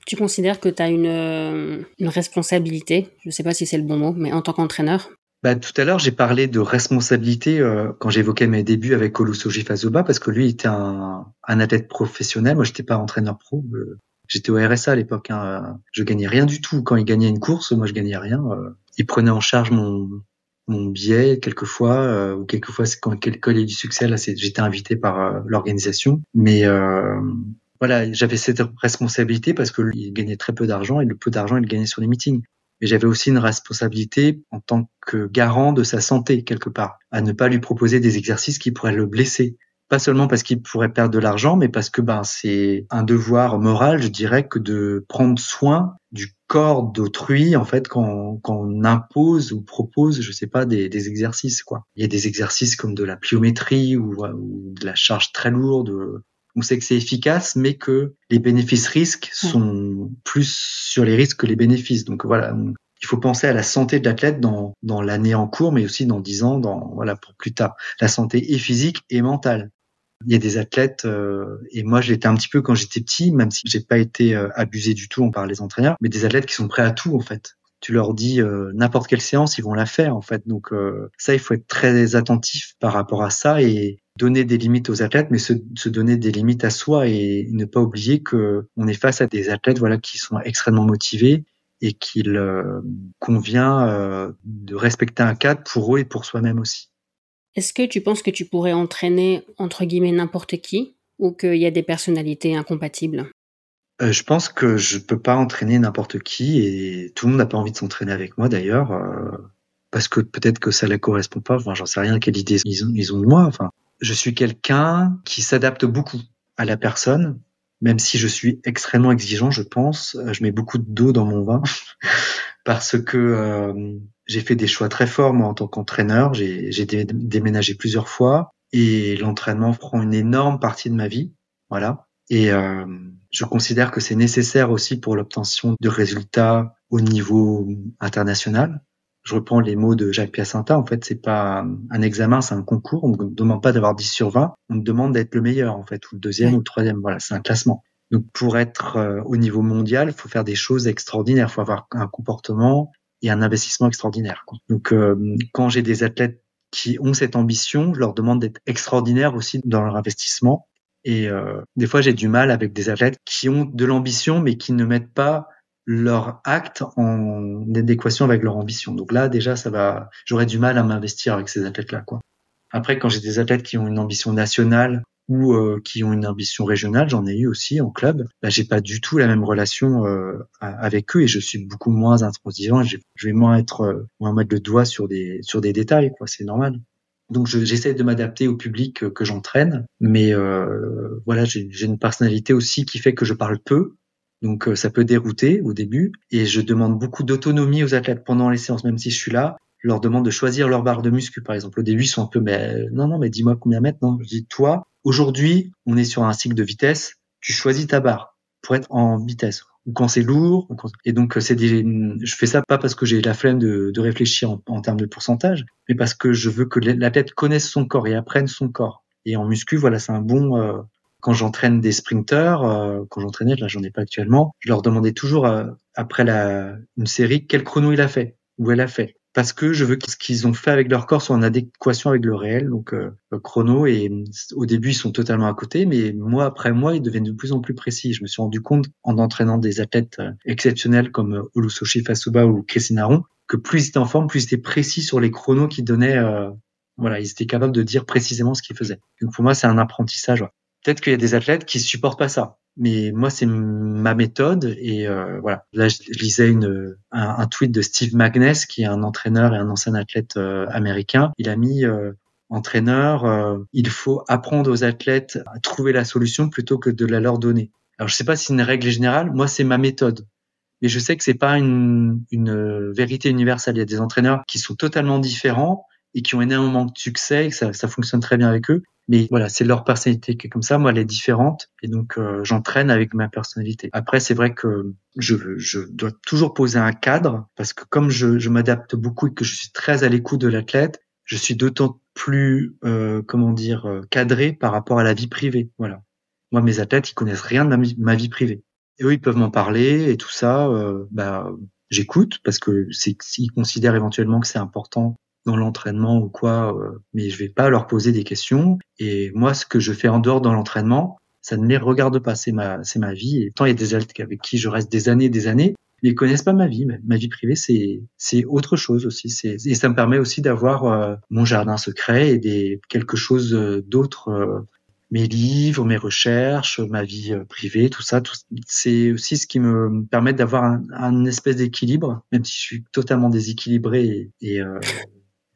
Tu considères que tu as une, euh, une, responsabilité, je ne sais pas si c'est le bon mot, mais en tant qu'entraîneur? Bah, tout à l'heure, j'ai parlé de responsabilité euh, quand j'évoquais mes débuts avec Olusoji Fazoba, parce que lui était un, un athlète professionnel. Moi, j'étais pas entraîneur pro. J'étais au RSA à l'époque. Hein. Je gagnais rien du tout. Quand il gagnait une course, moi, je gagnais rien. il prenait en charge mon, mon biais quelquefois, euh, ou quelquefois c'est quand, quand il du succès, là j'étais invité par euh, l'organisation. Mais euh, voilà, j'avais cette responsabilité parce que il gagnait très peu d'argent et le peu d'argent il gagnait sur les meetings. Mais j'avais aussi une responsabilité en tant que garant de sa santé quelque part, à ne pas lui proposer des exercices qui pourraient le blesser, pas seulement parce qu'il pourrait perdre de l'argent, mais parce que ben c'est un devoir moral, je dirais, que de prendre soin du corps d'autrui en fait quand, quand on impose ou propose, je sais pas, des, des exercices quoi. Il y a des exercices comme de la pliométrie ou, ou de la charge très lourde. On sait que c'est efficace, mais que les bénéfices-risques sont plus sur les risques que les bénéfices. Donc voilà, il faut penser à la santé de l'athlète dans, dans l'année en cours, mais aussi dans dix ans, dans voilà pour plus tard. La santé est physique et mentale. Il y a des athlètes, euh, et moi j'étais un petit peu quand j'étais petit, même si j'ai pas été euh, abusé du tout par les entraîneurs, mais des athlètes qui sont prêts à tout en fait. Tu leur dis euh, n'importe quelle séance, ils vont la faire en fait. Donc ça, il faut être très attentif par rapport à ça et donner des limites aux athlètes, mais se, se donner des limites à soi et ne pas oublier que on est face à des athlètes voilà qui sont extrêmement motivés et qu'il convient de respecter un cadre pour eux et pour soi-même aussi. Est-ce que tu penses que tu pourrais entraîner, entre guillemets, n'importe qui ou qu'il y a des personnalités incompatibles? Euh, Je pense que je peux pas entraîner n'importe qui et tout le monde n'a pas envie de s'entraîner avec moi d'ailleurs. Euh, parce que peut-être que ça ne correspond pas. Enfin, j'en sais rien quelle idée ils ont, ils ont de moi. Enfin, je suis quelqu'un qui s'adapte beaucoup à la personne, même si je suis extrêmement exigeant, je pense. Euh, je mets beaucoup d'eau dans mon vin *laughs* parce que euh, j'ai fait des choix très forts moi en tant qu'entraîneur. J'ai déménagé plusieurs fois et l'entraînement prend une énorme partie de ma vie. Voilà. Et euh, je considère que c'est nécessaire aussi pour l'obtention de résultats au niveau international. Je reprends les mots de Jacques Piacentin. En fait, c'est pas un examen, c'est un concours. On ne demande pas d'avoir 10 sur 20. On demande d'être le meilleur, en fait, ou le deuxième ou le troisième. Voilà, c'est un classement. Donc, pour être euh, au niveau mondial, il faut faire des choses extraordinaires. Il faut avoir un comportement et un investissement extraordinaire. Quoi. Donc, euh, quand j'ai des athlètes qui ont cette ambition, je leur demande d'être extraordinaires aussi dans leur investissement. Et euh, des fois, j'ai du mal avec des athlètes qui ont de l'ambition, mais qui ne mettent pas leur acte en adéquation avec leur ambition. Donc là, déjà, ça va, j'aurais du mal à m'investir avec ces athlètes-là, quoi. Après, quand j'ai des athlètes qui ont une ambition nationale ou euh, qui ont une ambition régionale, j'en ai eu aussi en club. Là, j'ai pas du tout la même relation euh, avec eux et je suis beaucoup moins intransigeant. Je, vais moins être euh, moins mettre le doigt sur des sur des détails, quoi. C'est normal. Donc j'essaie de m'adapter au public que j'entraîne, mais voilà, j'ai une personnalité aussi qui fait que je parle peu, donc ça peut dérouter au début et je demande beaucoup d'autonomie aux athlètes pendant les séances, même si je suis là leur demande de choisir leur barre de muscu, par exemple. Au début, ils sont un peu, mais non, non, mais dis-moi combien mettre. Non, je dis, toi, aujourd'hui, on est sur un cycle de vitesse. Tu choisis ta barre pour être en vitesse. Ou quand c'est lourd. Et donc, c'est des, je fais ça pas parce que j'ai la flemme de, de réfléchir en, en, termes de pourcentage, mais parce que je veux que l'athlète connaisse son corps et apprenne son corps. Et en muscu, voilà, c'est un bon, euh, quand j'entraîne des sprinteurs, euh, quand j'entraînais, là j'en ai pas actuellement, je leur demandais toujours euh, après la, une série quel chrono il a fait, où elle a fait parce que je veux que ce qu'ils ont fait avec leur corps soit en adéquation avec le réel, donc euh, chrono. Et au début, ils sont totalement à côté, mais mois après mois, ils deviennent de plus en plus précis. Je me suis rendu compte en entraînant des athlètes euh, exceptionnels comme euh, Olusoshi Fasuba ou Christine Aron, que plus ils étaient en forme, plus ils étaient précis sur les chronos qu'ils donnaient. Euh, voilà, ils étaient capables de dire précisément ce qu'ils faisaient. Donc pour moi, c'est un apprentissage. Peut-être qu'il y a des athlètes qui supportent pas ça. Mais moi c'est ma méthode et euh, voilà. Là je, lisais une un, tweet de Steve Magness qui est un entraîneur et un ancien athlète euh, américain. Il a mis euh, entraîneur euh, il faut apprendre aux athlètes à trouver la solution plutôt que de la leur donner. Alors je sais pas si une règle générale. Moi c'est ma méthode. Mais je sais que c'est pas une, une vérité universelle. Il y a des entraîneurs qui sont totalement différents et qui ont énormément de succès et que ça, ça fonctionne très bien avec eux mais voilà, c'est leur personnalité qui est comme ça. Moi, elle est différente et donc euh, j'entraîne avec ma personnalité. Après, c'est vrai que je, je dois toujours poser un cadre parce que comme je, je m'adapte beaucoup et que je suis très à l'écoute de l'athlète, je suis d'autant plus, euh, comment dire, euh, cadré par rapport à la vie privée. Voilà. Moi, mes athlètes, ils connaissent rien de ma, vie privée. Et eux, ils peuvent m'en parler et tout ça. Euh, bah, j'écoute parce que c'est s'ils considèrent éventuellement que c'est important dans l'entraînement ou quoi, euh, mais je vais pas leur poser des questions. Et moi, ce que je fais en dehors dans l'entraînement, ça ne les regarde pas. C'est ma, c'est ma vie. Et tant il y a des athlètes avec qui je reste des années, des années, mais ils connaissent pas ma vie. Ma vie privée, c'est c'est autre chose aussi. C'est et ça me permet aussi d'avoir euh, mon jardin secret et des quelque chose euh, d'autre. Euh, mes livres, mes recherches, ma vie privée, tout ça, tout, c'est aussi ce qui me permet d'avoir un, un, espèce d'équilibre, même si je suis totalement déséquilibré et, et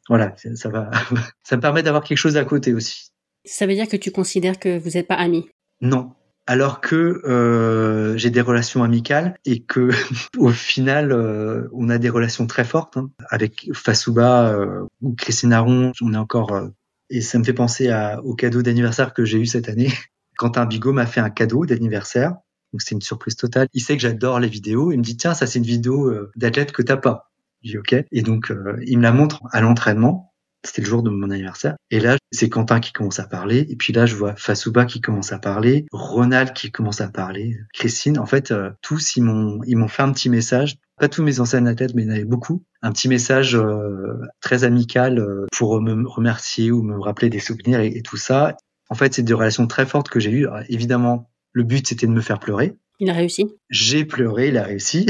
voilà, ça va, *laughs* ça me permet d'avoir quelque chose à côté aussi. Ça veut dire que tu considères que vous n'êtes pas amis? Non, alors que euh, j'ai des relations amicales et que *laughs* au final euh, on a des relations très fortes hein. avec Fasouba euh, ou Christine Aron on est encore euh, et ça me fait penser à, au cadeau d'anniversaire que j'ai eu cette année. *laughs* Quentin Bigot m'a fait un cadeau d'anniversaire. Donc c'est une surprise totale. Il sait que j'adore les vidéos. Il me dit tiens ça c'est une vidéo d'athlète que t'as pas je dis ok et donc il me la montre à l'entraînement c'était le jour de mon anniversaire. Et là, c'est Quentin qui commence à parler. Et puis là, je vois Fasouba qui commence à parler, Ronald qui commence à parler, Christine. En fait, euh, tous, ils m'ont, ils m'ont fait un petit message. Pas tous mes anciennes athlètes, mais il y en avait beaucoup. Un petit message euh, très amical euh, pour me remercier ou me rappeler des souvenirs et, tout ça. En fait, c'est des relations très fortes que j'ai eues. évidemment, le but, c'était de me faire pleurer. Il a réussi. J'ai pleuré, il a réussi.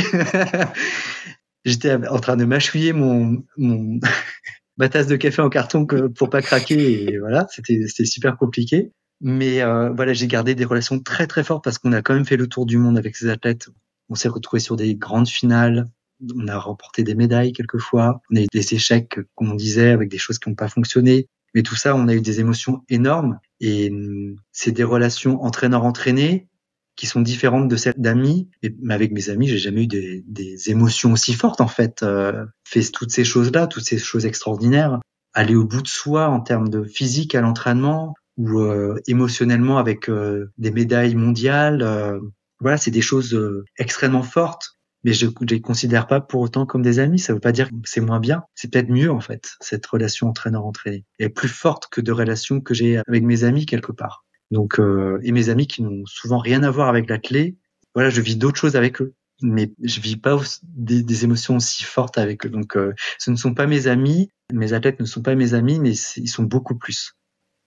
*laughs* J'étais en train de mâchouiller mon, mon, *laughs* ma tasse de café en carton pour pas craquer. Et voilà, c'était super compliqué. Mais euh, voilà, j'ai gardé des relations très très fortes parce qu'on a quand même fait le tour du monde avec ces athlètes. On s'est retrouvés sur des grandes finales. On a remporté des médailles quelquefois. On a eu des échecs, comme on disait, avec des choses qui n'ont pas fonctionné. Mais tout ça, on a eu des émotions énormes. Et hum, c'est des relations entraîneur-entraîné qui sont différentes de celles d'amis. Mais avec mes amis, j'ai jamais eu des, des, émotions aussi fortes en fait. Euh, fait toutes ces choses-là, toutes ces choses extraordinaires, aller au bout de soi en termes de physique à l'entraînement ou euh, émotionnellement avec euh, des médailles mondiales. Euh, voilà, c'est des choses extrêmement fortes. Mais je ne les considère pas pour autant comme des amis. Ça veut pas dire que c'est moins bien. C'est peut-être mieux en fait cette relation entraîneur-entraîné. Elle est plus forte que de relations que j'ai avec mes amis quelque part. Donc, euh, et mes amis qui n'ont souvent rien à voir avec la clé, voilà, je vis d'autres choses avec eux, mais je vis pas des, des émotions aussi fortes avec eux. Donc, euh, ce ne sont pas mes amis, mes athlètes ne sont pas mes amis, mais ils sont beaucoup plus.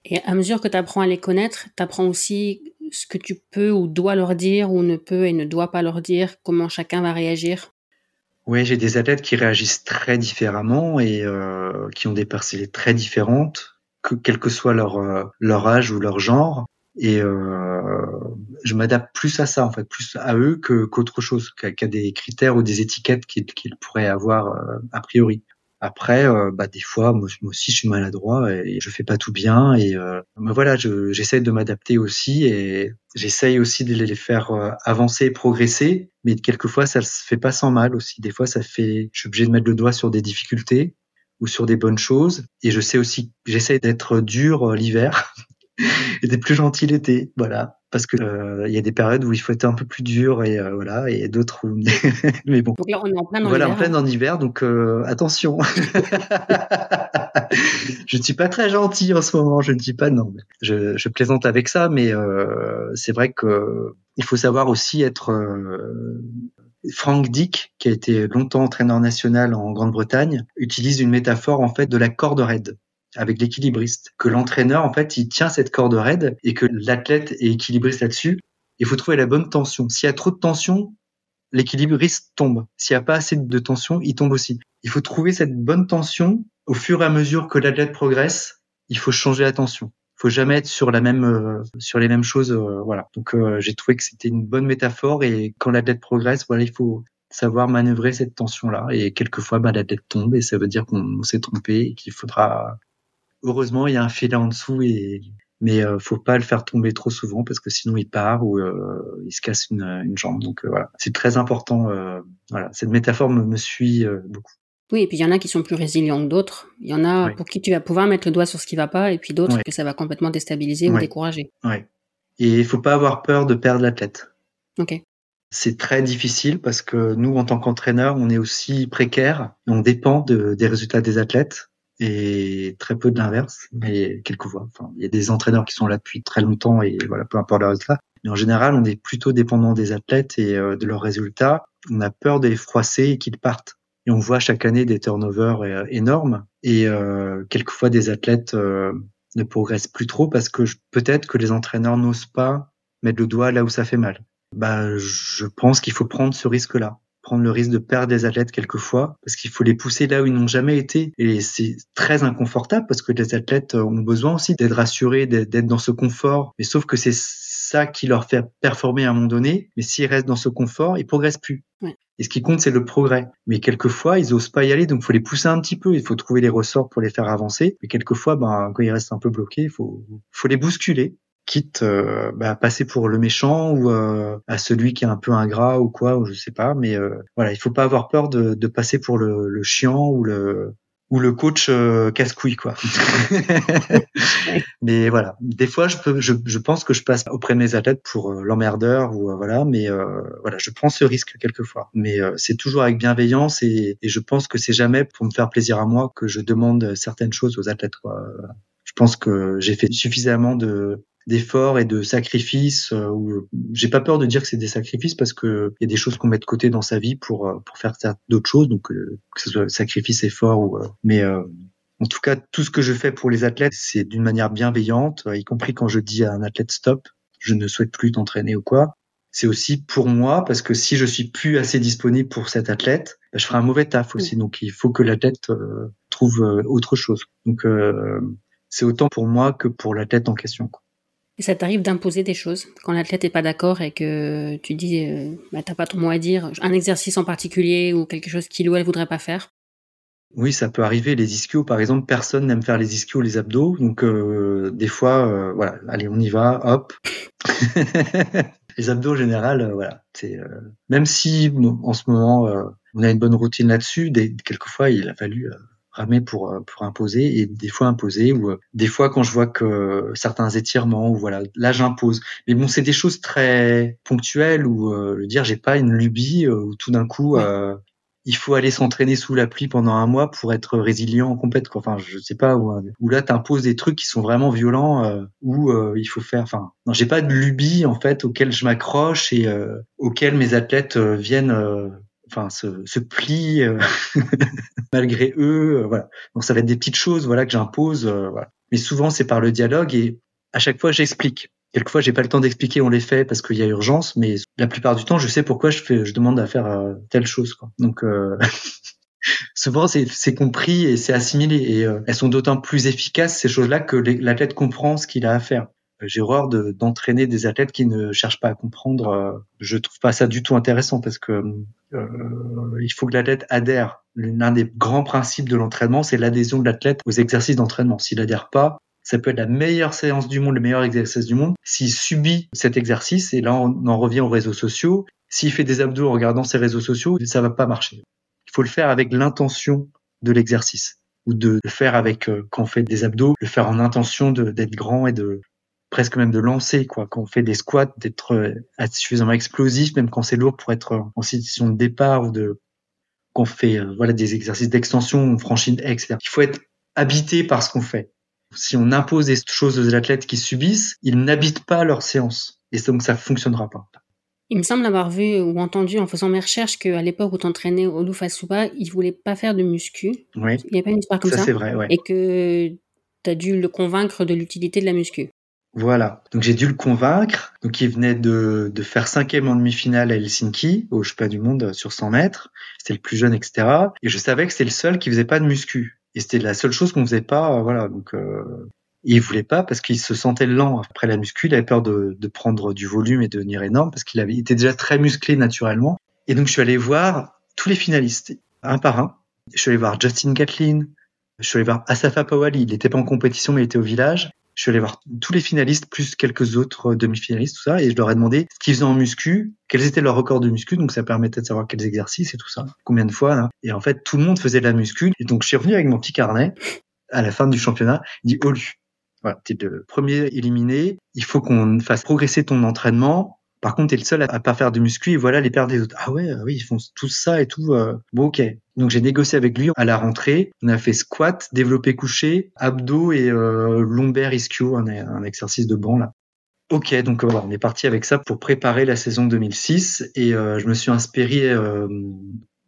Et à mesure que tu apprends à les connaître, tu apprends aussi ce que tu peux ou dois leur dire ou ne peux et ne dois pas leur dire, comment chacun va réagir. Oui, j'ai des athlètes qui réagissent très différemment et euh, qui ont des personnalités très différentes que, quel que soit leur, euh, leur âge ou leur genre. Et euh, je m'adapte plus à ça, en fait, plus à eux que qu'autre chose, qu'à des critères ou des étiquettes qu'ils pourraient avoir euh, a priori. Après, euh, bah, des fois, moi, aussi, je suis maladroit et je fais pas tout bien. Et euh, voilà, j'essaie de m'adapter aussi et j'essaye aussi de les faire avancer et progresser. Mais quelquefois, ça se fait pas sans mal aussi. Des fois, ça fait, je suis obligé de mettre le doigt sur des difficultés ou sur des bonnes choses. Et je sais aussi, j'essaie d'être dur l'hiver *laughs* et d'être plus gentil l'été. Voilà. Parce que euh, il y a des périodes où il faut être un peu plus dur et euh, voilà, et d'autres où *laughs* mais bon. Donc là, on est en plein dans voilà, en plein en hiver, donc attention. *laughs* je ne suis pas très gentil en ce moment. Je ne dis pas non. Je, je plaisante avec ça, mais c'est vrai que il faut savoir aussi être Frank Dick, qui a été longtemps entraîneur national en Grande-Bretagne, utilise une métaphore en fait de la corde raide avec l'équilibriste, que l'entraîneur en fait il tient cette corde raide et que l'athlète est équilibriste là-dessus. Il faut trouver la bonne tension. S'il y a trop de tension, l'équilibriste tombe. S'il n'y a pas assez de tension, il tombe aussi. Il faut trouver cette bonne tension au fur et à mesure que l'athlète progresse. Il faut changer la tension faut jamais être sur la même euh, sur les mêmes choses euh, voilà donc euh, j'ai trouvé que c'était une bonne métaphore et quand l'athlète progresse voilà il faut savoir manœuvrer cette tension là et quelquefois bah, l'athlète tombe et ça veut dire qu'on s'est trompé et qu'il faudra heureusement il y a un filet en dessous et mais euh, faut pas le faire tomber trop souvent parce que sinon il part ou il se casse une, une jambe donc voilà c'est très important voilà cette métaphore me, me suit beaucoup oui, et puis il y en a qui sont plus résilients que d'autres. Il y en a pour qui tu vas pouvoir mettre le doigt sur ce qui va pas, et puis d'autres que ça va complètement déstabiliser ou décourager. Ouais. Et il faut pas avoir peur de perdre l'athlète. Ok. C'est très difficile parce que nous, en tant qu'entraîneur, on est aussi précaire. On dépend de, des résultats des athlètes et très peu de l'inverse. Mais quelquefois, enfin, il y a des entraîneurs qui sont là depuis très longtemps et voilà, peu importe leurs résultats. Mais en général, on est plutôt dépendant des athlètes et euh, de leurs résultats. On a peur de les froisser et qu'ils partent. Et on voit chaque année des turnovers euh, énormes et euh, quelquefois des athlètes euh, ne progressent plus trop parce que peut-être que les entraîneurs n'osent pas mettre le doigt là où ça fait mal. Bah, je pense qu'il faut prendre ce risque-là prendre le risque de perdre des athlètes quelquefois parce qu'il faut les pousser là où ils n'ont jamais été et c'est très inconfortable parce que les athlètes ont besoin aussi d'être rassurés, d'être dans ce confort. Mais sauf que c'est ça qui leur fait performer à un moment donné. Mais s'ils restent dans ce confort, ils progressent plus. Et ce qui compte, c'est le progrès. Mais quelquefois, ils osent pas y aller, donc il faut les pousser un petit peu. Il faut trouver les ressorts pour les faire avancer. Mais quelquefois, ben, quand ils restent un peu bloqués, il faut, faut les bousculer quitte euh, bah, à passer pour le méchant ou euh, à celui qui est un peu ingrat ou quoi, ou je sais pas. Mais euh, voilà, il faut pas avoir peur de, de passer pour le, le chiant ou le ou le coach casse-couille quoi. *laughs* mais voilà, des fois je peux, je, je, pense que je passe auprès de mes athlètes pour l'emmerdeur ou voilà, mais voilà, je prends ce risque quelquefois. Mais c'est toujours avec bienveillance et, et je pense que c'est jamais pour me faire plaisir à moi que je demande certaines choses aux athlètes quoi. Je pense que j'ai fait suffisamment de d'efforts et de sacrifices. Euh, où j'ai pas peur de dire que c'est des sacrifices parce que il y a des choses qu'on met de côté dans sa vie pour euh, pour faire d'autres choses, donc euh, que ce soit sacrifice, effort ou mais en tout cas, tout ce que je fais pour les athlètes, c'est d'une manière bienveillante, y compris quand je dis à un athlète stop, je ne souhaite plus t'entraîner ou quoi. C'est aussi pour moi, parce que si je suis plus assez disponible pour cet athlète, bah, je ferai un mauvais taf aussi. Donc il faut que l'athlète trouve autre chose. Donc c'est autant pour moi que pour l'athlète en question. Quoi. Et ça t'arrive d'imposer des choses quand l'athlète n'est pas d'accord et que tu dis euh, bah, t'as pas ton mot à dire, un exercice en particulier ou quelque chose qu'il ou elle voudrait pas faire? Oui, ça peut arriver. Les ischios, par exemple, personne n'aime faire les ischios, les abdos. Donc euh, des fois, euh, voilà, allez, on y va, hop. *laughs* les abdos en général, voilà. Même si en ce moment on a une bonne routine là-dessus, quelquefois il a fallu pour euh, pour imposer et des fois imposer ou euh, des fois quand je vois que certains étirements ou voilà là j'impose mais bon c'est des choses très ponctuelles ou euh, le dire j'ai pas une lubie où tout d'un coup il faut aller s'entraîner sous la pluie pendant un mois pour être résilient en compète quoi. enfin je sais pas où, où là t'imposes des trucs qui sont vraiment violents euh, où il faut faire enfin non j'ai pas de lubie en fait auquel je m'accroche et auquel mes athlètes viennent enfin se, se plient euh, *laughs* malgré eux. Euh, voilà. Donc ça va être des petites choses voilà que j'impose. Euh, voilà. Mais souvent c'est par le dialogue et à chaque fois j'explique. Quelquefois j'ai pas le temps d'expliquer, on les fait parce qu'il y a urgence, mais la plupart du temps je sais pourquoi je fais, je demande à faire telle chose. Quoi. Donc *laughs* souvent c'est compris et c'est assimilé et elles sont d'autant plus efficaces ces choses-là que l'athlète comprend ce qu'il a à faire. J'ai horreur d'entraîner des athlètes qui ne cherchent pas à comprendre. Je trouve pas ça du tout intéressant parce que euh, il faut que l'athlète adhère. L'un des grands principes de l'entraînement, c'est l'adhésion de l'athlète aux exercices d'entraînement. S'il adhère pas, ça peut être la meilleure séance du monde, le meilleur exercice du monde. S'il subit cet exercice, et là on en revient aux réseaux sociaux, s'il fait des abdos en regardant ses réseaux sociaux, ça va pas marcher. Il faut le faire avec l'intention de l'exercice ou de le faire avec euh, quand on fait des abdos, le faire en intention d'être grand et de presque même de lancer quoi quand on fait des squats d'être euh, suffisamment explosif même quand c'est lourd pour être en situation de départ ou de qu'on fait euh, voilà des exercices d'extension on franchit etc il faut être habité par ce qu'on fait si on impose des choses aux athlètes qui subissent ils n'habitent pas leur séance et donc ça fonctionnera pas il me semble avoir vu ou entendu en faisant mes recherches qu'à l'époque où t'entraînais au Lufasuba, il voulait pas faire de muscu. Oui. Il n'y a pas une histoire comme ça. Ça, c'est vrai, ouais. Et que tu as dû le convaincre de l'utilité de la muscu. Voilà. Donc j'ai dû le convaincre. Donc il venait de, faire cinquième en demi-finale à Helsinki, au pas du Monde sur 100 mètres. C'était le plus jeune, etc. Et je savais que c'était le seul qui faisait pas de muscu. Et c'était la seule chose qu'on faisait pas. Voilà. Donc euh, il voulait pas parce qu'il se sentait lent après la muscu. Il avait peur de, de prendre du volume et de devenir énorme parce qu'il avait il était déjà très musclé naturellement. Et donc je suis allé voir tous les finalistes, un par un. Je suis allé voir Justin Gatlin. Je suis allé voir Asafa Powali. Il n'était pas en compétition, mais il était au village. Je suis allé voir tous les finalistes, plus quelques autres demi-finalistes, tout ça, et je leur ai demandé ce qu'ils faisaient en muscu, quels étaient leurs records de muscu, donc ça permettait de savoir quels exercices et tout ça, combien de fois. Là. Et en fait, tout le monde faisait de la muscu. Et donc, je suis revenu avec mon petit carnet à la fin du championnat. Dit, Olu, voilà, t'es le premier éliminé. Il faut qu'on fasse progresser ton entraînement par contre, t'es le seul à, pas faire de muscu et voilà les paires des autres. Ah ouais, oui, ils font tout ça et tout. Euh. Bon, ok. Donc j'ai négocié avec lui à la rentrée. On a fait squat, développé couché, abdos et euh, lombaire ischio, un, un, exercice de banc là. Ok, donc voilà, on est parti avec ça pour préparer la saison 2006 et euh, je me suis inspiré euh,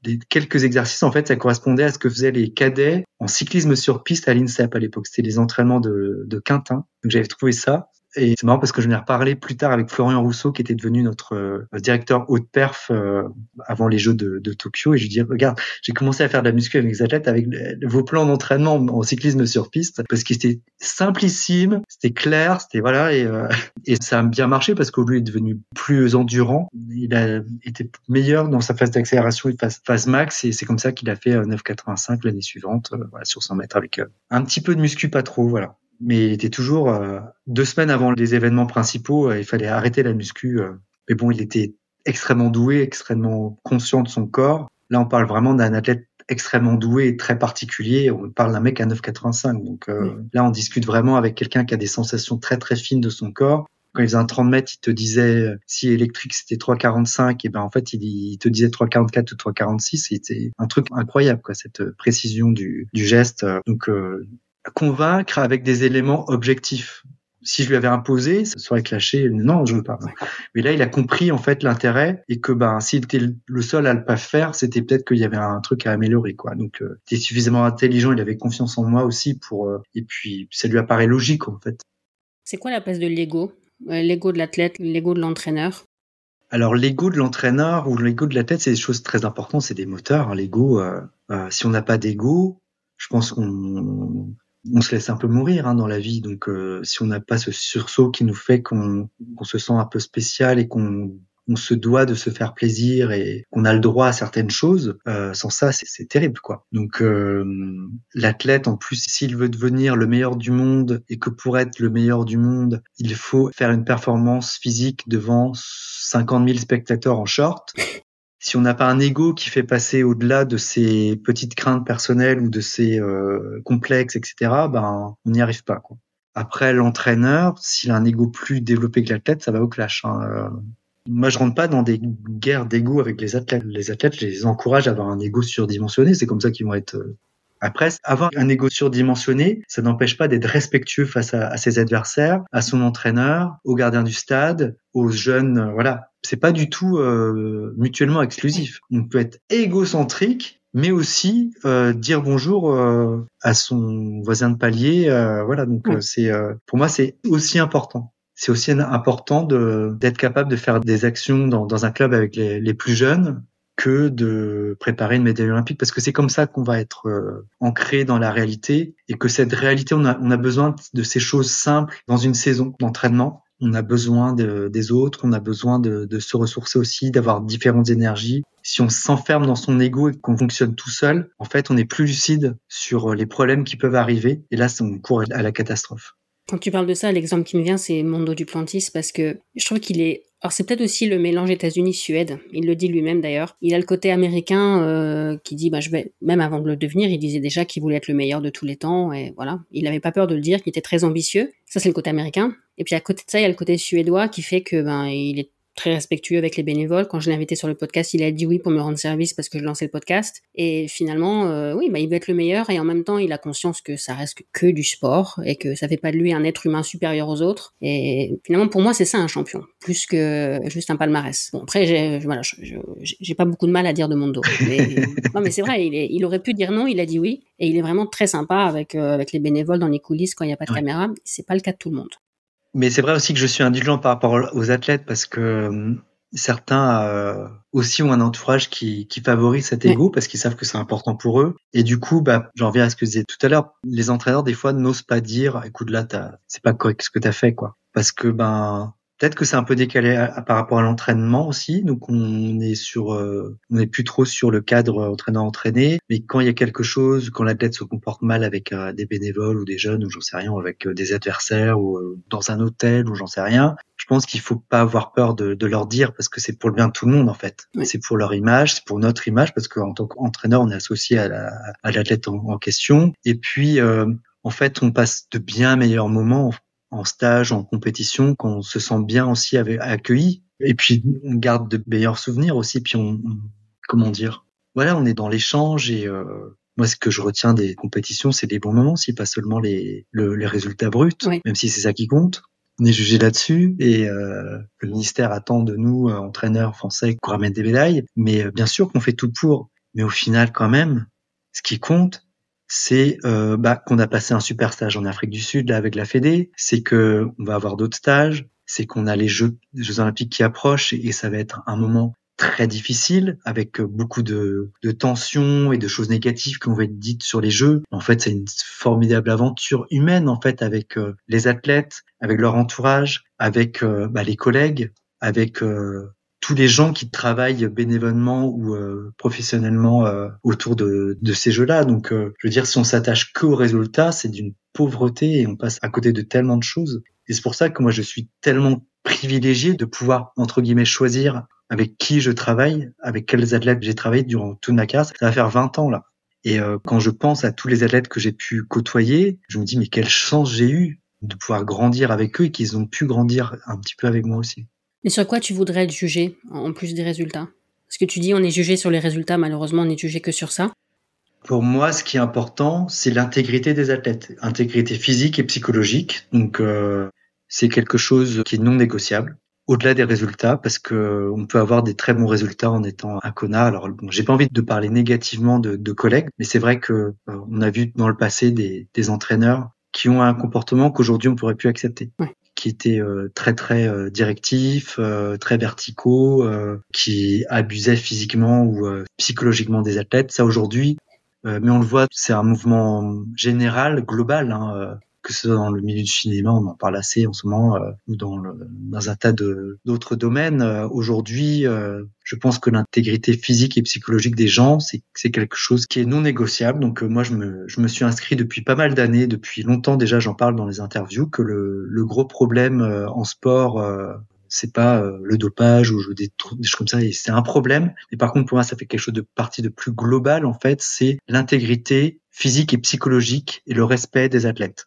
des quelques exercices. En fait, ça correspondait à ce que faisaient les cadets en cyclisme sur piste à l'INSEP à l'époque. C'était les entraînements de, de Quintin. Donc j'avais trouvé ça Et c'est marrant parce que je ai reparlé plus tard avec Florian Rousseau, qui était devenu notre euh, directeur haute perf euh, avant les Jeux de, Tokyo. Et je lui dis, regarde, j'ai commencé à faire de la muscu avec les athlètes avec vos plans d'entraînement en cyclisme sur piste parce qu'il était simplissime, c'était clair, c'était voilà. Et, euh, et ça a bien marché parce qu'au lieu est devenu plus endurant, il a été meilleur dans sa phase d'accélération et phase, phase max. Et c'est comme ça qu'il a fait 9,85 l'année suivante voilà, sur 100 mètres avec un petit peu de muscu, pas trop. Voilà mais il était toujours euh, deux semaines avant les événements principaux, euh, il fallait arrêter la muscu. Euh. mais bon, il était extrêmement doué, extrêmement conscient de son corps. Là, on parle vraiment d'un athlète extrêmement doué et très particulier. On parle d'un mec à 9,85. Donc là, on discute vraiment avec quelqu'un qui a des sensations très très fines de son corps. Quand il faisait un 30 mètres, il te disait si électrique c'était 3,45, et ben en fait il, te disait 3,44 ou 3,46. C'était un truc incroyable quoi, cette précision du, du geste. Donc convaincre avec des éléments objectifs. Si je lui avais imposé, ça serait clashé. Non, je veux pas. Mais là, il a compris en fait l'intérêt et que ben s'il était le seul à le pas faire, c'était peut-être qu'il y avait un truc à améliorer quoi. Donc, euh, il était suffisamment intelligent, il avait confiance en moi aussi pour. Euh, et puis, ça lui apparaît logique en fait. C'est quoi la place de l'ego? Euh, L'ego de l'athlète, l'ego de l'entraîneur? Alors l'ego de l'entraîneur ou l'ego de l'athlète, c'est des choses très importantes, c'est des moteurs. Hein. L'ego, si on n'a pas d'ego, je pense qu'on on se laisse un peu mourir hein, dans la vie. Donc, euh, si on n'a pas ce sursaut qui nous fait qu'on se sent un peu spécial et qu'on on se doit de se faire plaisir et qu'on a le droit à certaines choses, euh, sans ça, c'est terrible, quoi. Donc, euh, l'athlète, en plus, s'il veut devenir le meilleur du monde et que pour être le meilleur du monde, il faut faire une performance physique devant 50 000 spectateurs en short, si on n'a pas un ego qui fait passer au-delà de ses petites craintes personnelles ou de ses euh, complexes, etc., ben on n'y arrive pas. Quoi. Après, l'entraîneur, s'il a un ego plus développé que l'athlète, ça va au clash. Hein. Euh, moi, je rentre pas dans des guerres d'ego avec les athlètes. Les athlètes, je les encourage à avoir un ego surdimensionné. C'est comme ça qu'ils vont être euh, après, avoir un ego surdimensionné, ça n'empêche pas d'être respectueux face à, ses adversaires, à son entraîneur, aux gardiens du stade, aux jeunes. Euh, voilà, c'est pas du tout euh, mutuellement exclusif. On peut être égocentrique, mais aussi euh, dire bonjour à son voisin de palier. voilà, donc c'est pour moi c'est aussi important c'est aussi important d'être capable de faire des actions dans, dans un club avec les, les, plus jeunes que de préparer une médaille olympique parce que c'est comme ça qu'on va être euh, ancré dans la réalité et que cette réalité on a, on a besoin de ces choses simples dans une saison d'entraînement on a besoin de, des autres, on a besoin de, se ressourcer aussi, d'avoir différentes énergies. Si on s'enferme dans son ego et qu'on fonctionne tout seul, en fait, on est plus lucide sur les problèmes qui peuvent arriver. Et là, on court à la catastrophe. Quand tu parles de ça, l'exemple qui me vient, c'est Mondo Duplantis, parce que je trouve qu'il est alors c'est peut-être aussi le mélange États-Unis-Suède. Il le dit lui-même d'ailleurs. Il a le côté américain euh, qui dit, bah même avant de le devenir, il disait déjà qu'il voulait être le meilleur de tous les temps et voilà. Il n'avait pas peur de le dire, qu'il était très ambitieux. Ça c'est le côté américain. Et puis à côté de ça, il y a le côté suédois qui fait que ben il est très respectueux avec les bénévoles. Quand je l'ai invité sur le podcast, il a dit oui pour me rendre service parce que je lançais le podcast. Et finalement, euh, oui, bah, il veut être le meilleur et en même temps, il a conscience que ça reste que du sport et que ça fait pas de lui un être humain supérieur aux autres. Et finalement, pour moi, c'est ça un champion, plus que juste un palmarès. Bon, après, j'ai, voilà, j'ai pas beaucoup de mal à dire de mon dos. Mais, *laughs* non, mais c'est vrai, il, il, aurait pu dire non, il a dit oui. Et il est vraiment très sympa avec, euh, avec les bénévoles dans les coulisses quand il n'y a pas de caméra. C'est pas le cas de tout le monde. Mais c'est vrai aussi que je suis indulgent par rapport aux athlètes parce que euh, certains euh, aussi ont un entourage qui, qui favorise cet ego parce qu'ils savent que c'est important pour eux. Et du coup, bah, j'en reviens à ce que je disais tout à l'heure, les entraîneurs des fois n'osent pas dire, écoute là, c'est pas correct ce que tu as fait, quoi. Parce que ben Peut-être que c'est un peu décalé par rapport à l'entraînement aussi. Donc on est sur, euh, on n'est plus trop sur le cadre entraîneur-entraîné. Mais quand il y a quelque chose, quand l'athlète se comporte mal avec euh, des bénévoles ou des jeunes ou j'en sais rien, avec euh, des adversaires ou dans un hôtel ou j'en sais rien, je pense qu'il faut pas avoir peur de, de, leur dire parce que c'est pour le bien de tout le monde en fait. C'est pour leur image, c'est pour notre image parce qu'en tant qu'entraîneur, on est associé à l'athlète la, en, en, question. Et puis en fait, on passe de bien meilleurs moments en stage, en compétition, qu'on se sent bien aussi accueilli. Et puis on garde de meilleurs souvenirs aussi. Puis on, comment dire, voilà, on est dans l'échange et euh, moi ce que je retiens des compétitions, c'est les bons moments, si pas seulement les, les résultats bruts, même si c'est ça qui compte. On est jugé là-dessus et euh, le ministère attend de nous, euh, entraîneurs français, qu'on ramène des médailles. Mais bien sûr qu'on fait tout pour. Mais au final, quand même, ce qui compte, c'est euh, bah, qu'on a passé un super stage en Afrique du Sud là avec la Fédé, c'est que on va avoir d'autres stages, c'est qu'on a les Jeux, les Jeux Olympiques qui approchent et, ça va être un moment très difficile avec beaucoup de, de tensions et de choses négatives qui vont être dites sur les Jeux. En fait, c'est une formidable aventure humaine en fait avec euh, les athlètes, avec leur entourage, avec euh, bah, les collègues, avec tous les gens qui travaillent bénévolement ou euh, professionnellement euh, autour de, de ces jeux-là. Donc, euh, je veux dire, si on s'attache que aux résultats, c'est d'une pauvreté et on passe à côté de tellement de choses. Et c'est pour ça que moi, je suis tellement privilégié de pouvoir, entre guillemets, choisir avec qui je travaille, avec quels athlètes j'ai travaillé durant toute ma carrière. Ça va faire 20 ans, là. Et quand je pense à tous les athlètes que j'ai pu côtoyer, je me dis, mais quelle chance j'ai eu de pouvoir grandir avec eux et qu'ils ont pu grandir un petit peu avec moi aussi. Mais sur quoi tu voudrais être jugé, en plus des résultats? Parce que tu dis on est jugé sur les résultats, malheureusement on n'est jugé que sur ça. Pour moi, ce qui est important, c'est l'intégrité des athlètes, intégrité physique et psychologique. Donc, euh, c'est quelque chose qui est non négociable. Au-delà des résultats, parce que on peut avoir des très bons résultats en étant un connard. Alors, bon, j'ai pas envie de parler négativement de, de collègues, mais c'est vrai que euh, on a vu dans le passé des, des entraîneurs qui ont un comportement qu'aujourd'hui on pourrait plus accepter. Ouais qui étaient euh, très très euh, directifs, euh, très verticaux, qui abusaient physiquement ou psychologiquement des athlètes. Ça aujourd'hui, mais on le voit, c'est un mouvement général, global. Hein, que ce soit dans le milieu du cinéma, on en parle assez en ce moment, euh, ou dans, le, dans un tas d'autres domaines. Euh, aujourd'hui, euh, je pense que l'intégrité physique et psychologique des gens, c'est quelque chose qui est non négociable. Donc moi, je me, je me suis inscrit depuis pas mal d'années, depuis longtemps déjà, j'en parle dans les interviews, que le, le gros problème en sport, c'est pas le dopage ou des, des choses comme ça, c'est un problème. Mais par contre, pour moi, ça fait quelque chose de partie de plus global, en fait, c'est l'intégrité physique et psychologique et le respect des athlètes.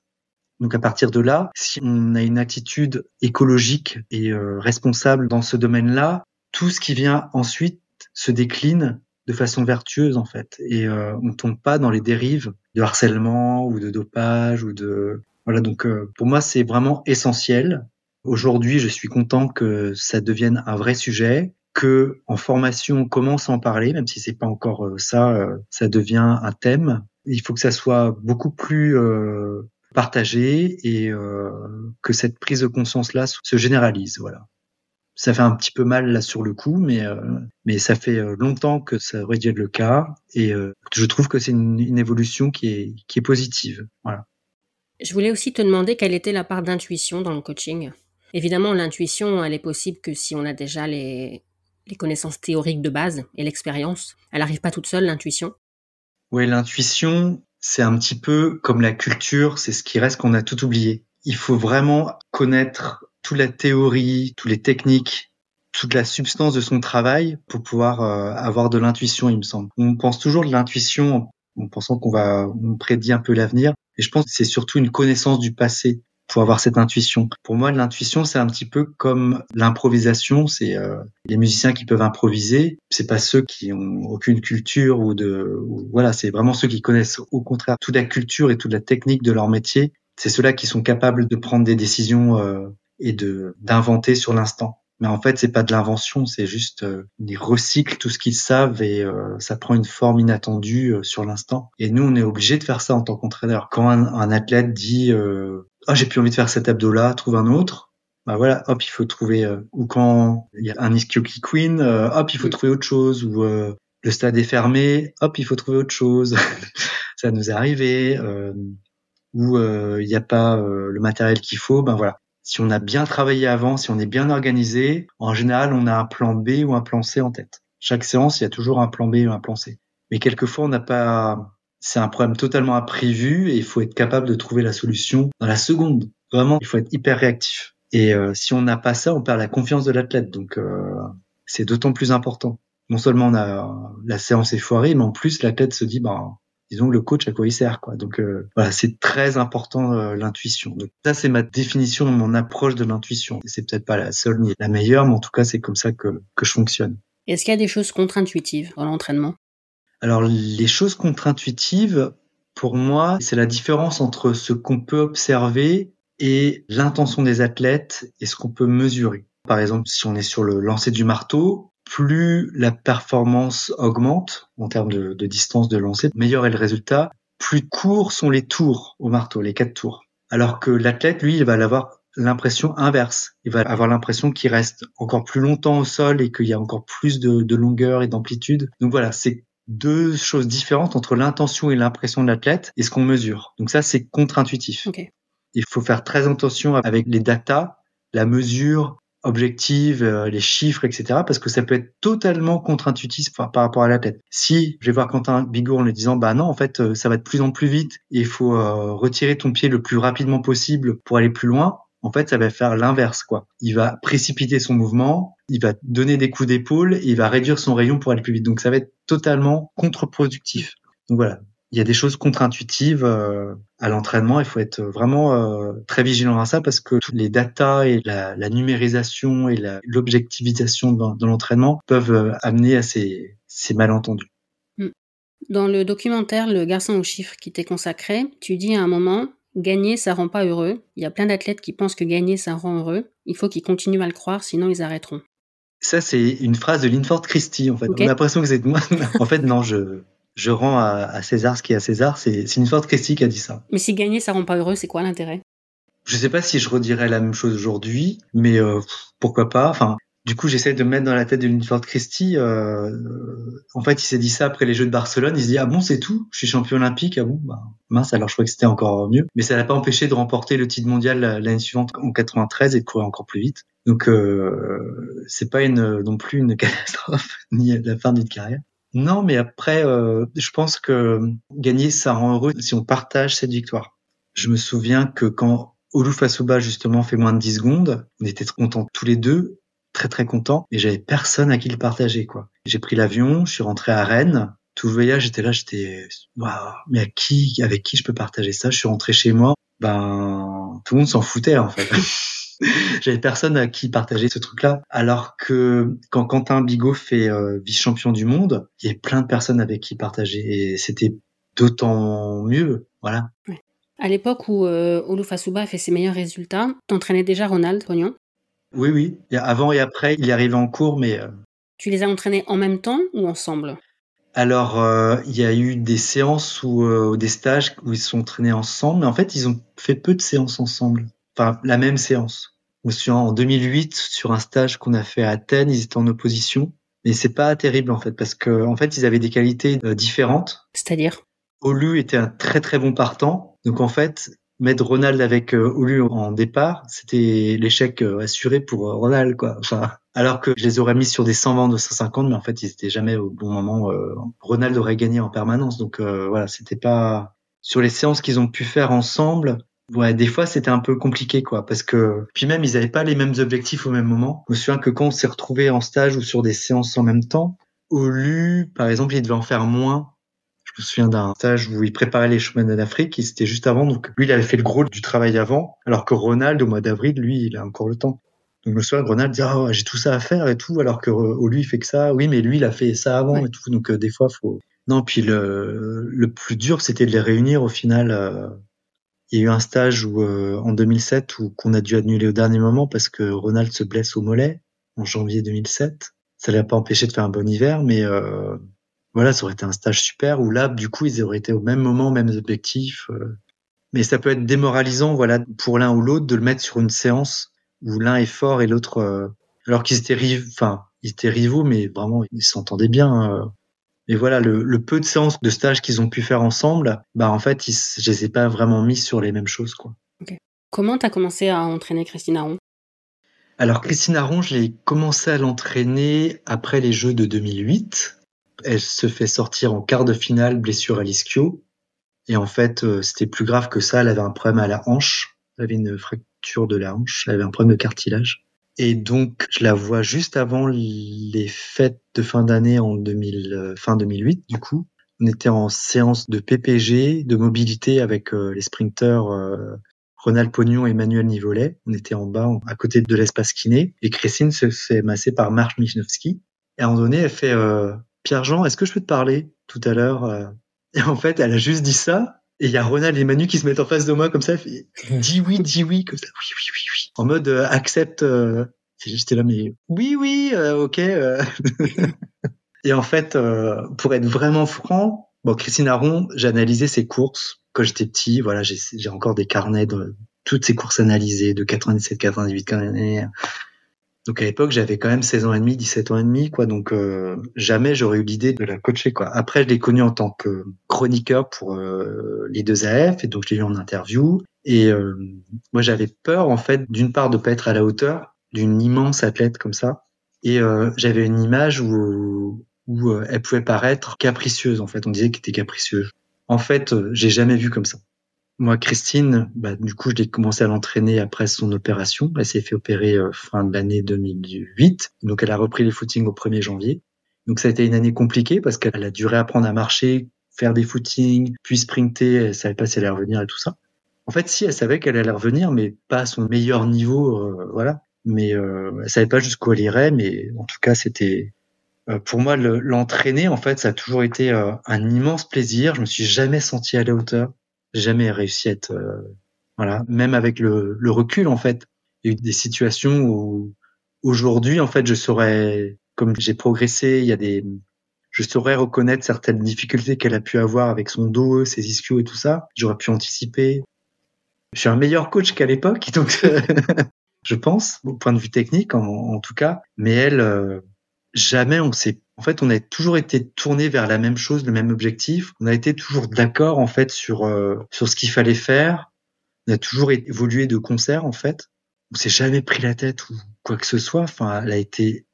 Donc à partir de là, si on a une attitude écologique et euh, responsable dans ce domaine-là, tout ce qui vient ensuite se décline de façon vertueuse en fait et euh, on tombe pas dans les dérives de harcèlement ou de dopage ou de voilà donc euh, pour moi c'est vraiment essentiel. Aujourd'hui, je suis content que ça devienne un vrai sujet, que en formation on commence à en parler même si c'est pas encore euh, ça, ça devient un thème. Il faut que ça soit beaucoup plus partager et euh, que cette prise de conscience là se généralise. Voilà. Ça fait un petit peu mal là sur le coup, mais euh, mais ça fait euh, longtemps que ça aurait dû être le cas et je trouve que c'est une, une, évolution qui est qui est positive. Voilà. Je voulais aussi te demander quelle était la part d'intuition dans le coaching. Évidemment, l'intuition, elle est possible que si on a déjà les, les connaissances théoriques de base et l'expérience. Elle n'arrive pas toute seule, l'intuition. Oui, l'intuition, c'est un petit peu comme la culture, c'est ce qui reste qu'on a tout oublié. Il faut vraiment connaître toute la théorie, toutes les techniques, toute la substance de son travail pour pouvoir euh, avoir de l'intuition, il me semble. On pense toujours de l'intuition en pensant qu'on va, on prédit un peu l'avenir. Et je pense que c'est surtout une connaissance du passé pour avoir cette intuition. Pour moi, l'intuition, c'est un petit peu comme l'improvisation. C'est euh, les musiciens qui peuvent improviser. C'est pas ceux qui ont aucune culture ou de, voilà, c'est vraiment ceux qui connaissent au contraire toute la culture et toute la technique de leur métier. C'est ceux-là qui sont capables de prendre des décisions euh, et de d'inventer sur l'instant. Mais en fait, c'est pas de l'invention, c'est juste euh, ils recyclent tout ce qu'ils savent et euh, ça prend une forme inattendue euh, sur l'instant. Et nous, on est obligé de faire ça en tant qu'entraîneur. Quand un, un, athlète dit ah j'ai plus envie de faire cet abdo-là, trouve un autre. Bah voilà, hop, il faut trouver. ou quand il y a un ischioki queen, hop, il faut trouver autre chose. Ou le stade est fermé, hop, il faut trouver autre chose. *laughs* ça nous est arrivé. ou il n'y a pas le matériel qu'il faut, ben voilà si on a bien travaillé avant, si on est bien organisé, en général, on a un plan B ou un plan C en tête. Chaque séance, il y a toujours un plan B ou un plan C. Mais quelquefois, on n'a pas, c'est un problème totalement imprévu et il faut être capable de trouver la solution dans la seconde. Vraiment, il faut être hyper réactif. Et euh, si on n'a pas ça, on perd la confiance de l'athlète. Donc, euh, c'est d'autant plus important. Non seulement on a la séance est foirée, mais en plus l'athlète se dit, ben, disons le coach à quoi il sert quoi. Donc euh, voilà, c'est très important euh, l'intuition. Donc ça c'est ma définition, mon approche de l'intuition. C'est peut-être pas la seule ni la meilleure, mais en tout cas c'est comme ça que que je fonctionne. Est-ce qu'il y a des choses contre-intuitives dans l'entraînement? Alors les choses contre-intuitives pour moi, c'est la différence entre ce qu'on peut observer et l'intention des athlètes et ce qu'on peut mesurer. Par exemple, si on est sur le lancer du marteau, plus la performance augmente en termes de, distance de lancer, meilleur est le résultat. plus courts sont les tours au marteau, les quatre tours. Alors que l'athlète, lui, il va l'avoir l'impression inverse. Il va avoir l'impression qu'il reste encore plus longtemps au sol et qu'il y a encore plus de, longueur et d'amplitude. Donc voilà, c'est deux choses différentes entre l'intention et l'impression de l'athlète et ce qu'on mesure. Donc ça, c'est contre-intuitif. Il faut faire très attention avec les datas, la mesure objective, euh, les chiffres, etc. Parce que ça peut être totalement contre-intuitif par, rapport à l'athlète. Si je vais voir Quentin Bigot en lui disant, bah non, en fait, euh, ça va de plus en plus vite et il faut euh, retirer ton pied le plus rapidement possible pour aller plus loin, en fait, ça va faire l'inverse, quoi. Il va précipiter son mouvement, il va donner des coups d'épaule, il va réduire son rayon pour aller plus vite. Donc, ça va être totalement contre-productif. Donc voilà, il y a des choses contre-intuitives euh, à l'entraînement. Il faut être vraiment euh, très vigilant à ça parce que les datas et la, numérisation et l'objectivisation de, l'entraînement peuvent euh, amener à ces, ces malentendus. Hmm. Dans le documentaire Le garçon aux chiffres qui t'est consacré, tu dis à un moment Gagner, ça rend pas heureux. Il y a plein d'athlètes qui pensent que gagner, ça rend heureux. Il faut qu'ils continuent à le croire, sinon ils arrêteront. Ça, c'est une phrase de Linford Christie, en fait. On a l'impression que c'est de moi. *laughs* en fait, non, je, je rends à, César ce qui est à César. C'est Linford Christie qui a dit ça. Mais si gagner, ça rend pas heureux, c'est quoi l'intérêt? Je sais pas si je redirais la même chose aujourd'hui, mais euh, pourquoi pas. Enfin, du coup, j'essaie de me mettre dans la tête de Linford Christie. Euh, en fait, il s'est dit ça après les Jeux de Barcelone. Il se dit ah bon, c'est tout? Je suis champion olympique. Ah bon, bah, mince. Alors je crois que c'était encore mieux. Mais ça l'a pas empêché de remporter le titre mondial l'année suivante en 93 et de courir encore plus vite. Donc euh, c'est pas une non plus une *laughs* catastrophe ni la fin d'une carrière. Non, mais après, euh, je pense que gagner, ça rend heureux si on partage cette victoire. Je me souviens que quand Olu Fasuba justement fait moins de 10 secondes, on était contents tous les deux très très content et j'avais personne à qui le partager quoi. J'ai pris l'avion, je suis rentré à Rennes. Tout le voyage, j'étais là, j'étais waouh, mais à qui, avec qui je peux partager ça? Je suis rentré chez moi, ben tout le monde s'en foutait en fait. *laughs* J'avais personne à qui partager ce truc-là. Alors que quand Quentin Bigot fait euh, vice-champion du monde, il y avait plein de personnes avec qui partager et c'était d'autant mieux. Voilà. À l'époque où euh, a fait ses meilleurs résultats, t'entraînais déjà Ronald Cognon oui, oui. Avant et après, il est arrivé en cours, mais. Euh, tu les as entraînés en même temps ou ensemble? Alors, euh, il y a eu des séances ou euh, des stages où ils se sont entraînés ensemble, mais en fait, ils ont fait peu de séances ensemble. Enfin, la même séance. Je me souviens en 2008, sur un stage qu'on a fait à Athènes, ils étaient en opposition. Mais c'est pas terrible en fait, parce que en fait, ils avaient des qualités différentes. C'est-à-dire? Olu était un très très bon partant. Donc en fait, mettre Ronald avec euh, Olu en départ, c'était l'échec euh, assuré pour euh, Ronald, quoi. Enfin, alors que je les aurais mis sur des 120 de 150, mais en fait, ils étaient jamais au bon moment. Ronald aurait gagné en permanence, donc voilà, c'était pas sur les séances qu'ils ont pu faire ensemble. Ouais, des fois c'était un peu compliqué quoi, parce que puis même ils avaient pas les mêmes objectifs au même moment. Je me souviens que quand on s'est retrouvé en stage ou sur des séances en même temps, Olu, par exemple, il devait en faire moins je me souviens d'un stage où il préparait les chemins d'Afrique, et c'était juste avant, donc lui, il avait fait le gros du travail avant, alors que Ronald, au mois d'avril, lui, il a encore le temps. Donc me souviens, Ronald dit, ah, j'ai tout ça à faire et tout, alors que oh, lui, il fait que ça. Oui, mais lui, il a fait ça avant et tout. Donc euh, des fois, faut... Non, puis le, le plus dur, c'était de les réunir au final. Euh, il y a eu un stage où, euh, en 2007 où qu'on a dû annuler au dernier moment parce que Ronald se blesse au mollet en janvier 2007. Ça l'a pas empêché de faire un bon hiver, mais voilà, ça aurait été un stage super où là, du coup, ils auraient été au même moment, mêmes objectifs. Euh. Mais ça peut être démoralisant, voilà, pour l'un ou l'autre, de le mettre sur une séance où l'un est fort et l'autre, euh, alors qu'ils étaient rivaux, enfin, ils étaient rivaux, mais vraiment, ils s'entendaient bien. Euh. Et voilà, le, peu de séances de stage qu'ils ont pu faire ensemble, bah en fait, ils, je les ai pas vraiment mis sur les mêmes choses, quoi. Comment tu as commencé à entraîner Christine Aron? Alors Christine Aron, je l'ai commencé à l'entraîner après les Jeux de 2008. Elle se fait sortir en quart de finale, blessure à l'ischio. Et en fait, euh, c'était plus grave que ça. Elle avait un problème à la hanche. Elle avait une fracture de la hanche. Elle avait un problème de cartilage. Et donc, je la vois juste avant les fêtes de fin d'année en 2000, euh, fin 2008, du coup. On était en séance de PPG, de mobilité avec euh, les sprinteurs Ronald Pognon et Manuel Nivolet. On était en bas, à côté de l'espace kiné. Et Christine se fait masser par Marc Michnowski. Et à un moment donné, elle fait Pierre-Jean, est-ce que je peux te parler tout à l'heure euh Et en fait, elle a juste dit ça. Et il y a Ronald et Manu qui se mettent en face de moi comme ça. Fait, dis oui, dis oui, comme ça. Oui, oui, oui, oui. En mode euh, accepte. Euh... J'étais là, mais oui, oui, euh, ok. *laughs* et en fait, pour être vraiment franc, Bon, Christine Aron, j'ai analysé ses courses quand j'étais petit. Voilà, j'ai encore des carnets de toutes ses courses analysées de 97, 98, 98. Donc à l'époque, j'avais quand même 16 ans et demi, 17 ans et demi, quoi. Donc euh, jamais j'aurais eu l'idée de la coacher, quoi. Après, je l'ai connue en tant que chroniqueur pour euh, les deux AF, et donc je l'ai vu en interview. Et euh, moi, j'avais peur, en fait, d'une part de pas être à la hauteur d'une immense athlète comme ça, et j'avais une image où où elle pouvait paraître capricieuse. En fait, on disait qu'elle était capricieuse. En fait, j'ai jamais vu comme ça. Moi, Christine, bah, du coup, je l'ai commencé à l'entraîner après son opération. Elle s'est fait opérer euh, fin de l'année 2008. Donc, elle a repris les footings au 1er janvier. Donc, ça a été une année compliquée parce qu'elle a dû réapprendre à marcher, faire des footings, puis sprinter. Elle savait pas si elle allait revenir et tout ça. En fait, si, elle savait qu'elle allait revenir, mais pas à son meilleur niveau, euh, voilà. Mais euh, elle savait pas jusqu'où elle irait, mais en tout cas, c'était euh, pour moi l'entraîner. en fait, ça a toujours été un immense plaisir. Je me suis jamais senti à la hauteur jamais réussi à être euh, voilà. Même avec le, le, recul en fait il y a eu des situations où aujourd'hui en fait je saurais comme j'ai progressé il y a des je saurais reconnaître certaines difficultés qu'elle a pu avoir avec son dos ses ischios et tout ça. J'aurais pu anticiper. Je suis un meilleur coach qu'à l'époque *laughs* donc je pense au point de vue technique en, tout cas. Mais elle euh, jamais on s'est en fait, on a toujours été tourné vers la même chose, le même objectif. On a été toujours d'accord en fait sur euh, sur ce qu'il fallait faire. On a toujours évolué de concert en fait. On s'est jamais pris la tête ou quoi que ce soit. Enfin, elle a été,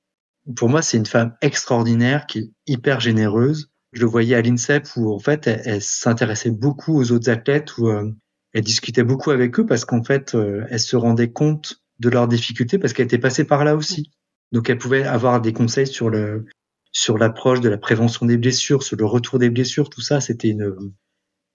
pour moi, c'est une femme extraordinaire qui est hyper généreuse. Je le voyais à l'INSEP où en fait, elle, s'intéressait beaucoup aux autres athlètes, où euh, elle discutait beaucoup avec eux parce qu'en fait, euh, elle se rendait compte de leurs difficultés parce qu'elle était passée par là aussi. Donc elle pouvait avoir des conseils sur le sur l'approche de la prévention des blessures, sur le retour des blessures, tout ça, c'était une.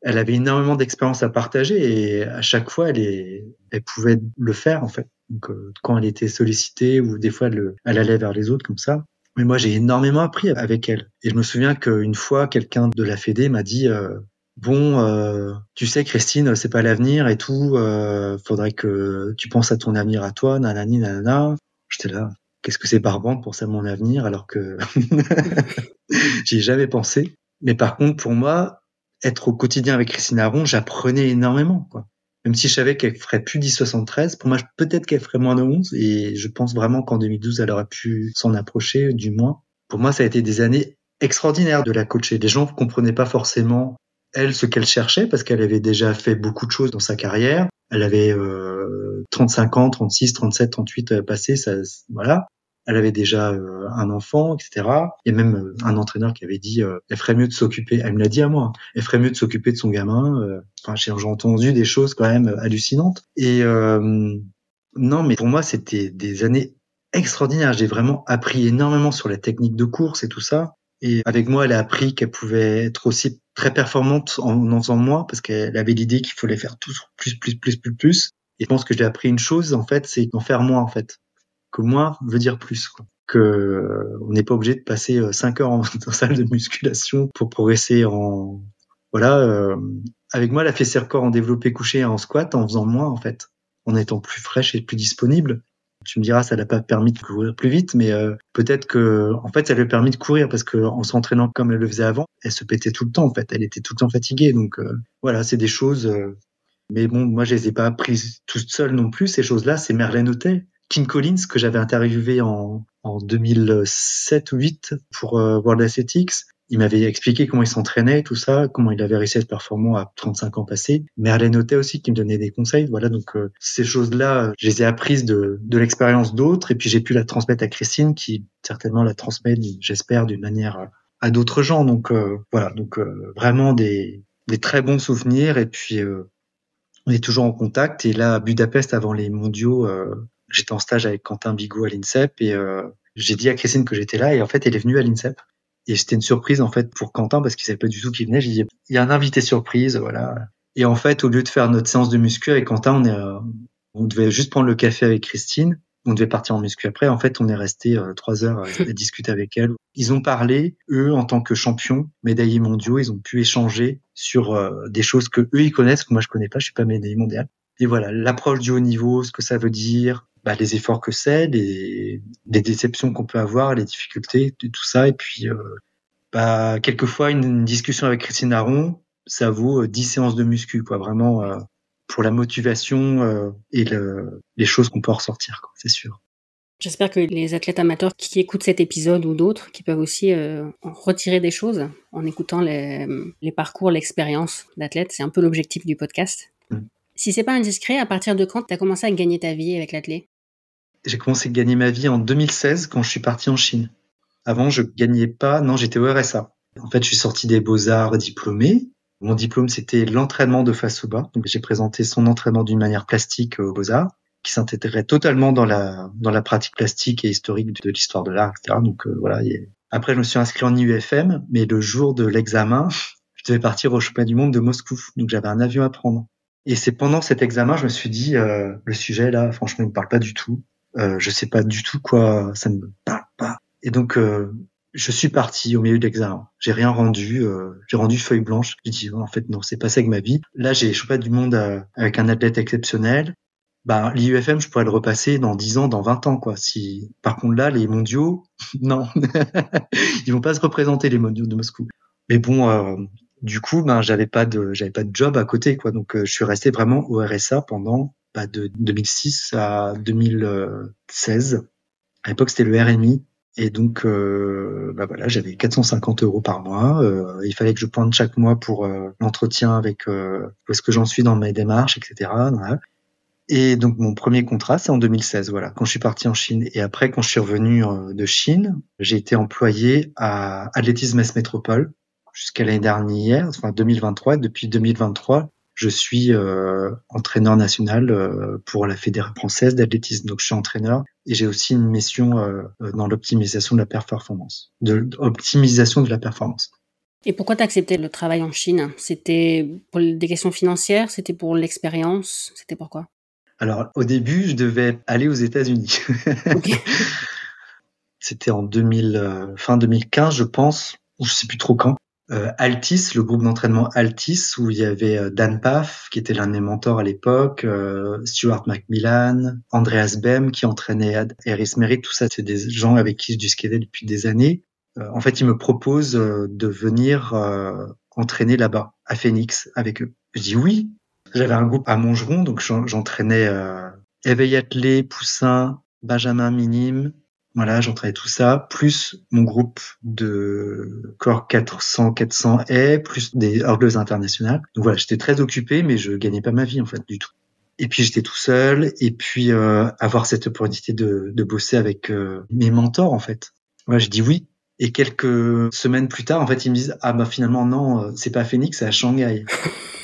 Elle avait énormément d'expérience à partager et à chaque fois, elle, est, elle pouvait le faire en fait. Donc, euh, quand elle était sollicitée ou des fois elle, allait vers les autres comme ça. Mais moi, j'ai énormément appris avec elle. Et je me souviens qu'une fois, quelqu'un de la Fédé m'a dit euh, bon, euh, tu sais, Christine, c'est pas l'avenir et tout. Euh, faudrait que tu penses à ton avenir à toi, nanani, nanana. J'étais là qu'est-ce que c'est barbant penser à mon avenir alors que *laughs* j'y ai jamais pensé. Mais par contre, pour moi, être au quotidien avec Christine Aron, j'apprenais énormément, quoi. Même si je savais qu'elle ferait plus 10,73, pour moi, peut-être qu'elle ferait moins de 11, et je pense vraiment qu'en 2012, elle aurait pu s'en approcher, du moins. Pour moi, ça a été des années extraordinaires de la coacher. Les gens ne comprenaient pas forcément, elle, ce qu'elle cherchait, parce qu'elle avait déjà fait beaucoup de choses dans sa carrière. Elle avait euh, 35 ans, 36, 37, 38 passés, ça, voilà elle avait déjà euh, un enfant, etc. A même euh, un entraîneur qui avait dit, euh, elle ferait mieux de s'occuper. Elle me l'a dit à moi. Elle ferait mieux de s'occuper de son gamin. Enfin, j'ai entendu des choses quand même hallucinantes. Et non, mais pour moi, c'était des années extraordinaires. J'ai vraiment appris énormément sur la technique de course et tout ça. Et avec moi, elle a appris qu'elle pouvait être aussi très performante en en faisant moins parce qu'elle avait l'idée qu'il fallait faire tout plus, plus, plus, plus, plus. Et je pense que j'ai appris une chose, en fait, c'est d'en faire moins, en fait que moins veut dire plus. Quoi. Que euh, on n'est pas obligé de passer 5 euh, heures en, *laughs* salle de musculation pour progresser en voilà. Euh, avec moi, elle a fait ses records en développé couché en squat en faisant moins en fait, en étant plus fraîche et plus disponible. Tu me diras, ça l'a pas permis de courir plus vite, mais peut-être que, en fait, ça lui a permis de courir parce que en s'entraînant comme elle le faisait avant, elle se pétait tout le temps. En fait, elle était tout le temps fatiguée. Donc voilà, c'est des choses. mais bon, moi, je les ai pas apprises toutes seules non plus. Ces choses-là, c'est Merlin Autet Kim Collins que j'avais interviewé en, en 2007 ou 8 pour euh, World Athletics. Il m'avait expliqué comment il s'entraînait, tout ça, comment il avait réussi à être performant à 35 ans passés. Merlin notait aussi qui me donnait des conseils. Voilà, donc euh, ces choses-là, je les ai apprises de, de l'expérience d'autres, et puis j'ai pu la transmettre à Christine, qui certainement la transmet, j'espère, d'une manière à d'autres gens. Donc euh, voilà, donc euh, vraiment des, des très bons souvenirs, et puis on est toujours en contact. Et là, à Budapest, avant les mondiaux, j'étais en stage avec Quentin Bigot à l'INSEP et euh, j'ai dit à Christine que j'étais là et en fait elle est venue à l'INSEP et c'était une surprise en fait pour Quentin parce qu'il savait pas du tout qu'il venait. J'ai dit il y a un invité surprise voilà. Et en fait au lieu de faire notre séance de muscu avec Quentin on est euh, on devait juste prendre le café avec Christine. On devait partir en muscu après. En fait, on est resté euh, trois heures à, discuter avec elle. Ils ont parlé, eux, en tant que champions, médaillés mondiaux, ils ont pu échanger sur des choses que eux ils connaissent que moi je connais pas. Je suis pas médaillé mondial. Et voilà, l'approche du haut niveau, ce que ça veut dire, bah, les efforts que c'est, les, les déceptions qu'on peut avoir, les difficultés, tout ça, et puis euh, bah, quelquefois, une, discussion avec Christine Aron, ça vaut 10 séances de muscu, quoi. Vraiment, pour la motivation et le, les choses qu'on peut ressortir, c'est sûr. J'espère que les athlètes amateurs qui écoutent cet épisode ou d'autres, qui peuvent aussi euh, retirer des choses en écoutant les, parcours, l'expérience d'athlète, c'est un peu l'objectif du podcast. Mm. Si c'est pas indiscret, à partir de quand tu as commencé à gagner ta vie avec l'athlète J'ai commencé à gagner ma vie en 2016 quand je suis parti en Chine. Avant, je gagnais pas, non, j'étais au RSA. En fait, je suis sorti des beaux-arts diplômés. Mon diplôme, c'était l'entraînement de face. Donc, j'ai présenté son entraînement d'une manière plastique aux beaux-arts qui s'intégrait totalement dans la dans la pratique plastique et historique de l'histoire de l'art, etc. Donc euh, voilà. Après, je me suis inscrit en IUFM, mais le jour de l'examen, *laughs* je devais partir au championnat du monde de Moscou, donc j'avais un avion à prendre. Et c'est pendant cet examen, je me suis dit, euh, le sujet là, franchement, il me parle pas du tout. Euh, je sais pas du tout quoi, ça ne me parle pas. Et donc, euh, je suis parti au milieu de l'examen. J'ai rien rendu, euh, j'ai rendu feuille blanche. J'ai dit, en fait, non, c'est pas ça avec ma vie. Là, j'ai championnat du monde avec un athlète exceptionnel bah, l'IUFM, je pourrais le repasser dans 10 ans, dans 20 ans, quoi. Si, par contre, là, les mondiaux, *laughs* non. *laughs* Ils vont pas se représenter, les mondiaux de Moscou. Mais bon, euh, du coup, ben, j'avais pas de, j'avais pas de job à côté, quoi. Donc, euh, je suis resté vraiment au RSA pendant, bah, de 2006 à 2016. À l'époque, c'était le RMI. Et donc, euh, bah voilà, j'avais 450 euros par mois. il fallait que je pointe chaque mois pour l'entretien avec où est-ce que j'en suis dans mes démarches, etc. Et donc mon premier contrat, c'est en 2016, voilà, quand je suis parti en Chine. Et après, quand je suis revenu euh, de Chine, j'ai été employé à Athlétisme S Métropole jusqu'à l'année dernière, enfin 2023. Et depuis 2023, je suis euh, entraîneur national euh, pour la Fédération française d'athlétisme. Donc je suis entraîneur et j'ai aussi une mission dans l'optimisation de la performance, de l'optimisation de la performance. Et pourquoi tu as accepté le travail en Chine? C'était pour des questions financières? C'était pour l'expérience? C'était pourquoi alors, au début, je devais aller aux États-Unis. *laughs* C'était en 2000, euh, fin 2015, je pense, ou je sais plus trop quand. Euh, Altis, le groupe d'entraînement Altis, où il y avait euh, Dan Paff, qui était l'un de mes mentors à l'époque, Stuart McMillan, Andreas Bem, qui entraînait Eris Merritt, tout ça, c'est des gens avec qui je skatais depuis des années. en fait, ils me proposent de venir entraîner là-bas, à Phoenix, avec eux. Je dis oui, j'avais un groupe à Montgeron, donc j'entraînais euh, éveil poussin, benjamin minime. Voilà, j'entraînais tout ça, plus mon groupe de corps 400, 400 et plus des hurleuses internationales. Donc voilà, j'étais très occupé, mais je gagnais pas ma vie en fait du tout. Et puis j'étais tout seul, et puis euh, avoir cette opportunité de, de bosser avec euh, mes mentors en fait. Voilà, j'ai dit oui. Et quelques semaines plus tard, en fait, ils me disent ah bah finalement non, euh, c'est pas Phoenix, c'est à Shanghai.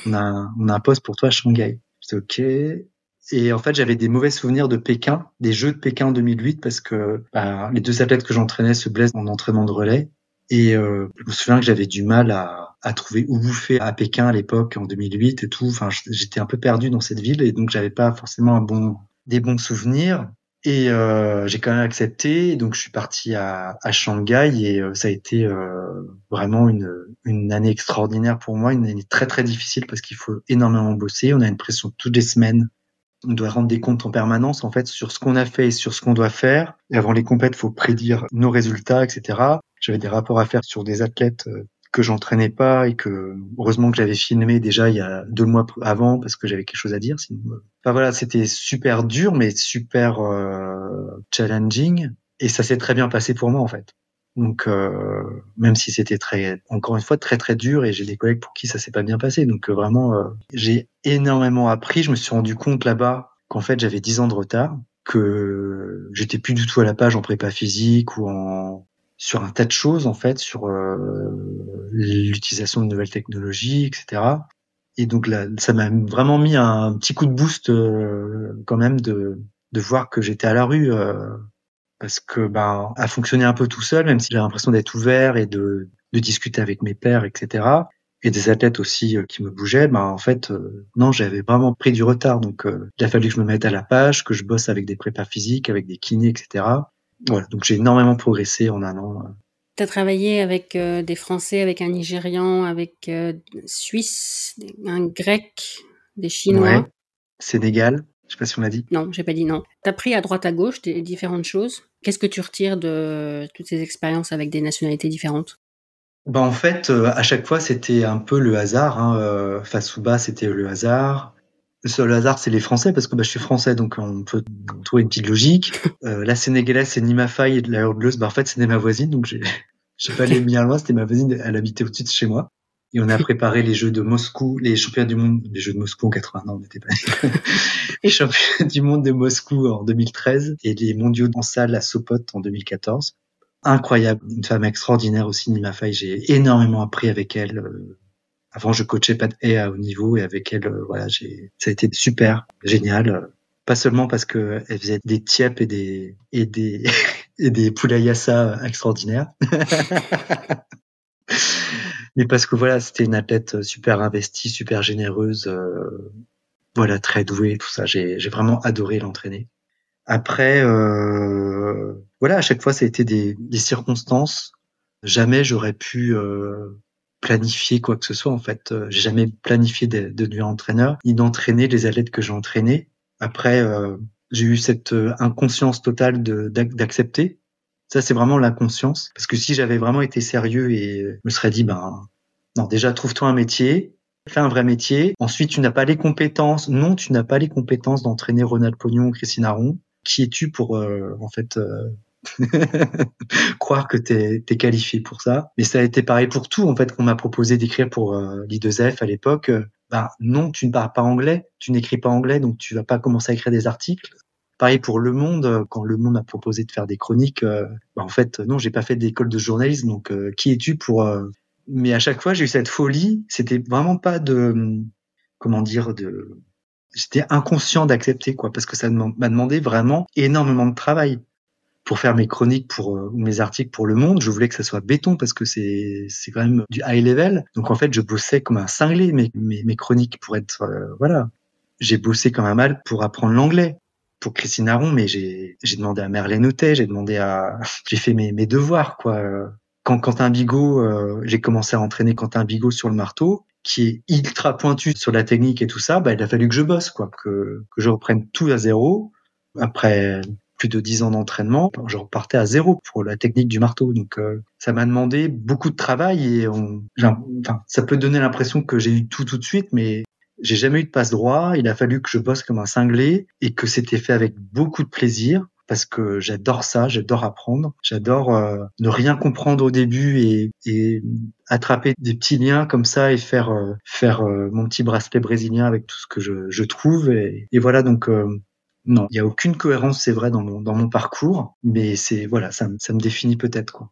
on a, on a un poste pour toi à Shanghai. J'étais ok. Et en fait, j'avais des mauvais souvenirs de Pékin, des Jeux de Pékin en 2008, parce que bah, les deux athlètes que j'entraînais se blessent en entraînement de relais. Et euh, je me souviens que j'avais du mal à, à trouver où bouffer à Pékin à l'époque, en 2008 et tout. Enfin, j'étais un peu perdu dans cette ville et donc j'avais pas forcément un bon, des bons souvenirs. Et euh, j'ai quand même accepté, donc je suis parti à, à Shanghai et euh, ça a été euh, vraiment une, une année extraordinaire pour moi, une année très très difficile parce qu'il faut énormément bosser, on a une pression toutes les semaines, on doit rendre des comptes en permanence en fait sur ce qu'on a fait et sur ce qu'on doit faire. Et avant les compètes, faut prédire nos résultats, etc. J'avais des rapports à faire sur des athlètes euh, que j'entraînais pas et que heureusement que j'avais filmé déjà il y a deux mois avant parce que j'avais quelque chose à dire. Enfin voilà, c'était super dur mais super euh, challenging et ça s'est très bien passé pour moi en fait. Donc euh, même si c'était très, encore une fois très très dur et j'ai des collègues pour qui ça s'est pas bien passé. Donc euh, vraiment, euh, j'ai énormément appris. Je me suis rendu compte là-bas qu'en fait j'avais 10 ans de retard, que j'étais plus du tout à la page en prépa physique ou en sur un tas de choses en fait, sur euh, l'utilisation de nouvelles technologies, etc. Et donc là, ça m'a vraiment mis un petit coup de boost euh, quand même de, de voir que j'étais à la rue parce que ben à fonctionner un peu tout seul, même si j'ai l'impression d'être ouvert et de, de discuter avec mes pairs, etc. Et des athlètes aussi qui me bougeaient, ben en fait non, j'avais vraiment pris du retard. Donc il a fallu que je me mette à la page, que je bosse avec des prépas physiques, avec des kinés, etc voilà, donc j'ai énormément progressé en un an. Tu as travaillé avec euh, des Français, avec un Nigérian, avec euh, Suisse, un Grec, des Chinois. Ouais. Sénégal, je sais pas si on l'a dit. Non, j'ai pas dit non. Tu as pris à droite à gauche des différentes choses. Qu'est-ce que tu retires de toutes ces expériences avec des nationalités différentes? Bah en fait, à chaque fois, c'était un peu le hasard. Hein. Face ou bas, c'était le hasard. Le seul hasard, c'est les Français, parce que bah, je suis français, donc on peut trouver une petite logique. *laughs* Euh, la Sénégalaise, c'est Nima Faye, et la Hurdleuse, bah, en fait, c'était ma voisine, donc j'ai, *laughs* j'ai pas les bien loin, c'était ma voisine, elle habitait au-dessus de chez moi. Et on a préparé les Jeux de Moscou, les championnats du monde, les Jeux de Moscou en 80, non, on n'était pas *laughs* les championnats du monde de Moscou en 2013 et les mondiaux en salle à Sopot en 2014. Incroyable, une femme extraordinaire aussi, Nima Faye, j'ai énormément appris avec elle. Euh, avant, je coachais pas de haie à haut niveau et avec elle, euh, voilà, j'ai, ça a été super, génial. Pas seulement parce que elle faisait des tièpes et des et des *laughs* et des extraordinaires, *laughs* mais parce que voilà, c'était une athlète super investie, super généreuse, euh, voilà, très douée, tout ça. J'ai vraiment adoré l'entraîner. Après, euh, voilà, à chaque fois, ça a été des, des circonstances. Jamais j'aurais pu euh, planifier quoi que ce soit en fait. Euh, j'ai jamais planifié de, de, devenir entraîneur, ni d'entraîner les athlètes que j'ai entraînés. Après, euh, j'ai eu cette euh, inconscience totale d'accepter. Ça, c'est vraiment l'inconscience. Parce que si j'avais vraiment été sérieux et me serais dit, ben non, déjà trouve-toi un métier, fais un vrai métier. Ensuite, tu n'as pas les compétences. Non, tu n'as pas les compétences d'entraîner Ronald Pognon ou Christine Aron. Qui es-tu pour en fait *laughs* croire que tu es, qualifié pour ça? Mais ça a été pareil pour tout, en fait, qu'on m'a proposé d'écrire pour euh, l'I2F à l'époque. bah non, tu ne parles pas anglais, tu n'écris pas anglais, donc tu vas pas commencer à écrire des articles. Pareil pour Le Monde, quand Le Monde m'a proposé de faire des chroniques, euh, bah en fait, non, j'ai pas fait d'école de journalisme, donc euh, qui es-tu pour... Mais à chaque fois, j'ai eu cette folie, c'était vraiment pas de... Comment dire de j'étais inconscient d'accepter quoi parce que ça m'a demandé vraiment énormément de travail pour faire mes chroniques pour euh, mes articles pour Le Monde, je voulais que ça soit béton parce que c'est c'est quand même du high level. Donc en fait, je bossais comme un cinglé mes mes, mes chroniques pour être euh, voilà. J'ai bossé comme un mal pour apprendre l'anglais pour Christine Aron, mais j'ai demandé à Merlène Autet, j'ai demandé à *laughs* j'ai fait mes mes devoirs quoi. Quand Quentin Bigot, euh, j'ai commencé à entraîner Quentin Bigot sur le marteau, qui est ultra pointu sur la technique et tout ça, bah, il a fallu que je bosse, quoi, que, que je reprenne tout à zéro. Après plus de dix ans d'entraînement, je repartais à zéro pour la technique du marteau. Donc euh, ça m'a demandé beaucoup de travail et on, enfin, ça peut donner l'impression que j'ai eu tout tout de suite, mais j'ai jamais eu de passe droit. Il a fallu que je bosse comme un cinglé et que c'était fait avec beaucoup de plaisir parce que j'adore ça, j'adore apprendre, j'adore euh, ne rien comprendre au début et, attraper des petits liens comme ça et faire euh, faire mon petit bracelet brésilien avec tout ce que je, trouve et, voilà donc non, il y a aucune cohérence, c'est vrai, dans mon, dans mon parcours, mais c'est voilà, ça, ça me définit peut-être quoi.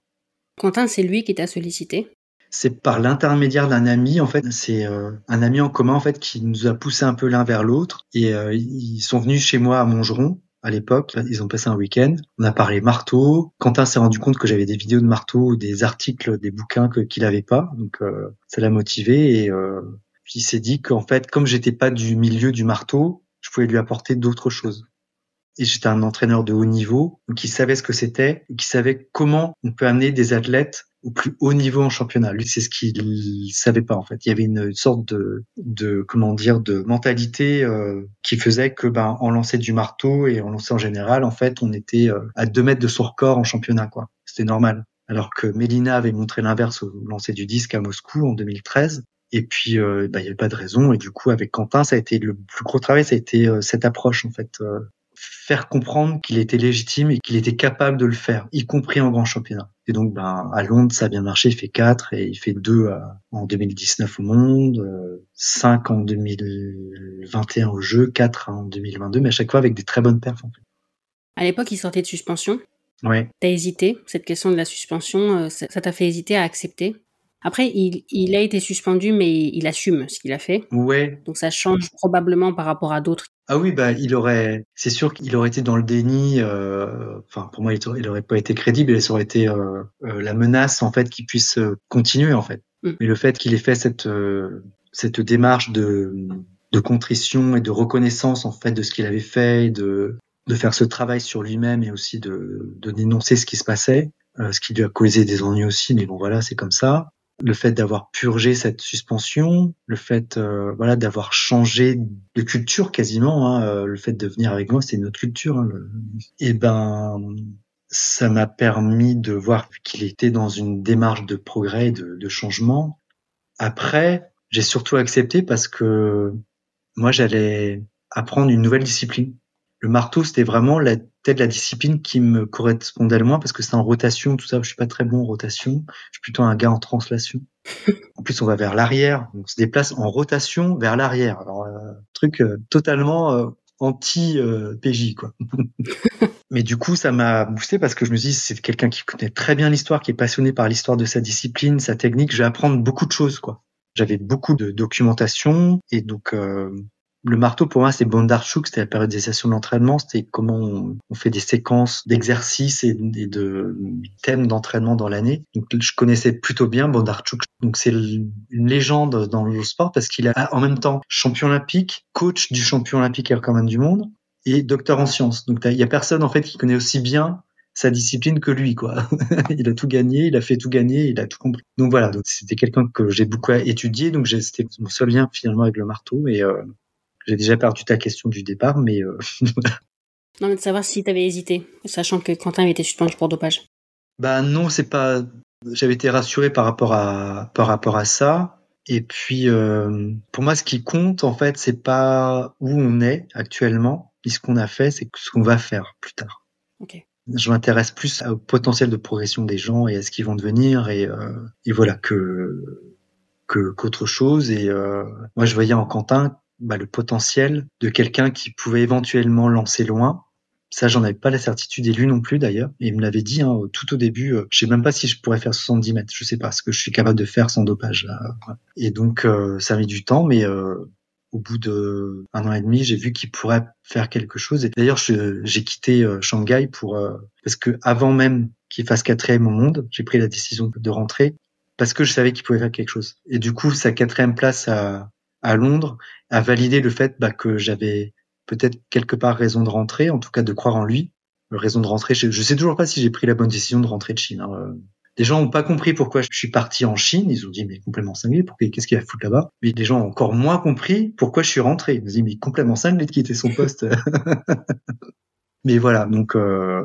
Quentin, c'est lui qui t'a sollicité? C'est par l'intermédiaire d'un ami en fait. C'est euh, un ami en commun en fait qui nous a poussé un peu l'un vers l'autre. Et euh, ils sont venus chez moi à Montgeron à l'époque. Ils ont passé un week-end. On a parlé marteau. Quentin s'est rendu compte que j'avais des vidéos de marteau des articles des bouquins qu'il avait pas. Donc euh, ça l'a motivé. Et puis il s'est dit qu'en fait comme j'étais pas du milieu du marteau je pouvais lui apporter d'autres choses. Et j'étais un entraîneur de haut niveau, qui savait ce que c'était, qui savait comment on peut amener des athlètes au plus haut niveau en championnat. Lui, c'est ce qu'il savait pas en fait. Il y avait une sorte de, de comment dire, de mentalité euh, qui faisait que, ben, en lançait du marteau et en lançait en général, en fait, on était euh, à deux mètres de son record en championnat, quoi. C'était normal. Alors que Mélina avait montré l'inverse au lancer du disque à Moscou en 2013. Et puis, euh, bah, il n'y avait pas de raison. Et du coup, avec Quentin, ça a été le plus gros travail, ça a été euh, cette approche en fait, euh, faire comprendre qu'il était légitime et qu'il était capable de le faire, y compris en grand championnat. Et donc, ben, à Londres, ça a bien marché. Il fait 4 et il fait 2 en 2019 au monde, 5 en 2021 au jeu, 4 en 2022, mais à chaque fois avec des très bonnes perfs. En fait. À l'époque, il sortait de suspension. Ouais. T'as hésité Cette question de la suspension, ça t'a fait hésiter à accepter? Après, il, il, a été suspendu, mais il assume ce qu'il a fait. Ouais. Donc ça change probablement par rapport à d'autres. Ah oui, bah il aurait, c'est sûr qu'il aurait été dans le déni. Euh, enfin, pour moi, il, il aurait pas été crédible. Et ça aurait été euh, euh, la menace en fait qu'il puisse euh, continuer en fait. Mm. Mais le fait qu'il ait fait cette euh, cette démarche de de contrition et de reconnaissance en fait de ce qu'il avait fait, de de faire ce travail sur lui-même et aussi de, de dénoncer ce qui se passait, ce qui lui a causé des ennuis aussi. Mais bon, voilà, c'est comme ça le fait d'avoir purgé cette suspension, le fait euh, voilà d'avoir changé de culture quasiment, hein, euh, le fait de venir avec moi, c'est une autre culture. Hein, Et ben ça m'a permis de voir qu'il était dans une démarche de progrès, de, de changement. Après, j'ai surtout accepté parce que moi, j'allais apprendre une nouvelle discipline. Le marteau, c'était vraiment la tête la discipline qui me correspondait le moins parce que c'est en rotation, tout ça. Je suis pas très bon en rotation. Je suis plutôt un gars en translation. *laughs* En plus, on va vers l'arrière. On se déplace en rotation vers l'arrière. Alors, euh, truc euh, totalement euh, anti-PJ, quoi. *laughs* Mais du coup, ça m'a boosté parce que je me dis, c'est quelqu'un qui connaît très bien l'histoire, qui est passionné par l'histoire de sa discipline, sa technique. Je vais apprendre beaucoup de choses, quoi. J'avais beaucoup de documentation et donc le marteau pour moi c'est Bondarchuk, c'était la périodisation de l'entraînement, c'était comment on, fait des séquences d'exercices et, de thèmes d'entraînement dans l'année. Donc je connaissais plutôt bien Bondarchuk. Donc c'est une légende dans le sport parce qu'il a en même temps champion olympique, coach du champion olympique et record du monde et docteur en sciences. Donc il y a personne en fait qui connaît aussi bien sa discipline que lui, quoi. *laughs* il a tout gagné, il a fait tout gagner, il a tout compris. Donc voilà, donc c'était quelqu'un que j'ai beaucoup étudié, donc c'était mon seul lien finalement avec le marteau. Et euh, j'ai déjà perdu ta question du départ, mais euh, non, mais de savoir si tu avais hésité, sachant que Quentin avait été suspendu pour dopage. Bah non, c'est pas. J'avais été rassuré par rapport à par rapport à ça. Et puis euh, pour moi, ce qui compte en fait, c'est pas où on est actuellement, et ce qu'on a fait, c'est ce qu'on va faire plus tard. Ok je m'intéresse plus au potentiel de progression des gens et à ce qu'ils vont devenir et, euh, et voilà que qu'autre chose et euh, moi je voyais en Quentin bah, le potentiel de quelqu'un qui pouvait éventuellement lancer loin ça j'en avais pas la certitude et lui non plus d'ailleurs et il me l'avait dit hein, tout au début euh, je sais même pas si je pourrais faire 70 mètres je sais pas ce que je suis capable de faire sans dopage là. et donc euh, ça mis du temps mais euh, au bout de un an et demi, j'ai vu qu'il pourrait faire quelque chose. Et d'ailleurs, j'ai quitté euh, Shanghai pour euh, parce que avant même qu'il fasse quatrième au monde, j'ai pris la décision de rentrer parce que je savais qu'il pouvait faire quelque chose. Et du coup, sa quatrième place à, à Londres a validé le fait bah, que j'avais peut-être quelque part raison de rentrer, en tout cas de croire en lui. Raison de rentrer. Je, je sais toujours pas si j'ai pris la bonne décision de rentrer de Chine. Hein. Les gens n'ont pas compris pourquoi je suis parti en Chine. Ils ont dit, mais complètement cinglé, qu'est-ce qu'il va foutre là-bas? Mais les gens ont encore moins compris pourquoi je suis rentré. Ils ont dit, mais complètement cinglé de quitter son poste. *laughs* mais voilà, donc euh,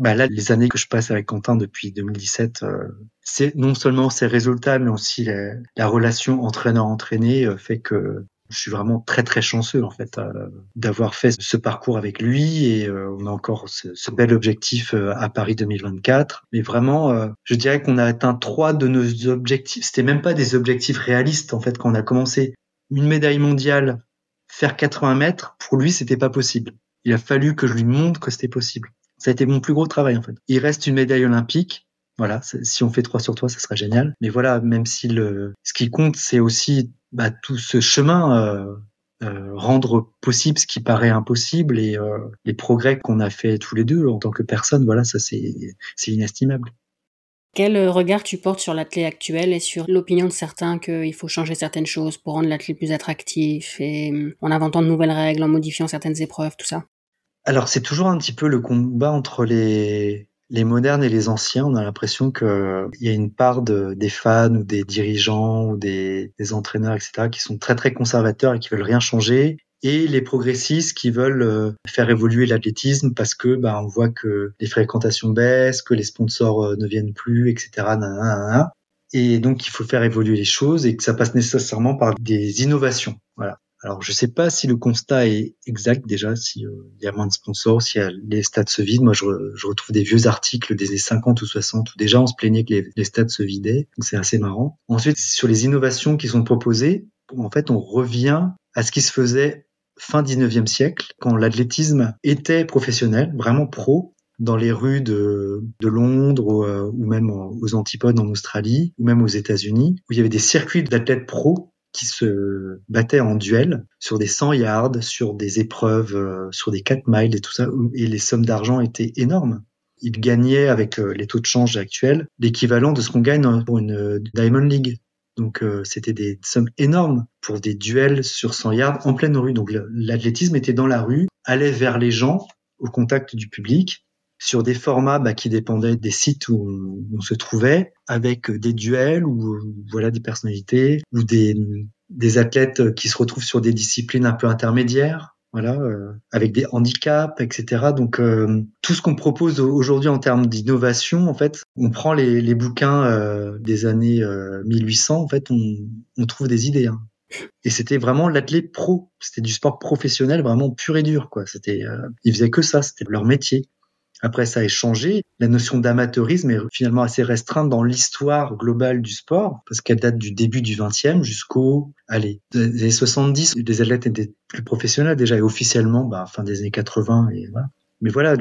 bah là, les années que je passe avec Quentin depuis 2017, euh, c'est non seulement ses résultats, mais aussi la, la relation entraîneur-entraîné euh, fait que je suis vraiment très très chanceux en fait euh, d'avoir fait ce parcours avec lui et euh, on a encore ce, ce, bel objectif euh, à Paris 2024. Mais vraiment, je dirais qu'on a atteint trois de nos objectifs. C'était même pas des objectifs réalistes en fait quand on a commencé une médaille mondiale, faire 80 mètres. Pour lui, c'était pas possible. Il a fallu que je lui montre que c'était possible. Ça a été mon plus gros travail en fait. Il reste une médaille olympique. Voilà, si on fait 3 sur 3, ça sera génial. Mais voilà, même si le, ce qui compte, c'est aussi bah, tout ce chemin, euh, euh, rendre possible ce qui paraît impossible et euh, les progrès qu'on a fait tous les deux en tant que personne, voilà, ça c'est c'est inestimable. Quel regard tu portes sur l'athlète actuel et sur l'opinion de certains qu'il faut changer certaines choses pour rendre l'athlète plus attractif et en inventant de nouvelles règles, en modifiant certaines épreuves, tout ça? Alors c'est toujours un petit peu le combat entre les les modernes et les anciens, on a l'impression qu'il y a une part de, des fans ou des dirigeants ou des, des, entraîneurs, etc., qui sont très très conservateurs et qui veulent rien changer, et les progressistes qui veulent euh, faire évoluer l'athlétisme parce que bah, on voit que les fréquentations baissent, que les sponsors euh, ne viennent plus, etc. Et donc il faut faire évoluer les choses et que ça passe nécessairement par des innovations. Voilà. Alors, je ne sais pas si le constat est exact déjà, s'il euh, y a moins de sponsors, si les stades se vident. Moi, je, je, retrouve des vieux articles des années 50 ou 60 où déjà on se plaignait que les, stades se vidaient. Donc, c'est assez marrant. Ensuite, sur les innovations qui sont proposées, en fait, on revient à ce qui se faisait fin 19e siècle, quand l'athlétisme était professionnel, vraiment pro, dans les rues de, de Londres ou, euh, ou, même aux antipodes en Australie ou même aux États-Unis, où il y avait des circuits d'athlètes pro qui se battaient en duel sur des 100 yards, sur des épreuves, euh, sur des 4 miles et tout ça, et les sommes d'argent étaient énormes. Ils gagnaient avec euh, les taux de change actuels l'équivalent de ce qu'on gagne pour une Diamond League. Donc euh, c'était des sommes énormes pour des duels sur 100 yards en pleine rue. Donc l'athlétisme était dans la rue, allait vers les gens, au contact du public, sur des formats bah, qui dépendaient des sites où on, se trouvait, avec des duels ou voilà des personnalités ou des, des athlètes qui se retrouvent sur des disciplines un peu intermédiaires. voilà, euh, avec des handicaps, etc. Donc euh, tout ce qu'on propose aujourd'hui en termes d'innovation, en fait, on prend les, les bouquins euh, des années 1800, en fait, on, on trouve des idées. Hein. Et c'était vraiment l'athlète pro, c'était du sport professionnel vraiment pur et dur, quoi. C'était, ils faisaient que ça, c'était leur métier. Après, ça a changé. La notion d'amateurisme est finalement assez restreinte dans l'histoire globale du sport, parce qu'elle date du début du 20e jusqu'au, allez, des années 70. Les athlètes étaient plus professionnels déjà, et officiellement, bah, fin des années 80, et voilà. Mais voilà,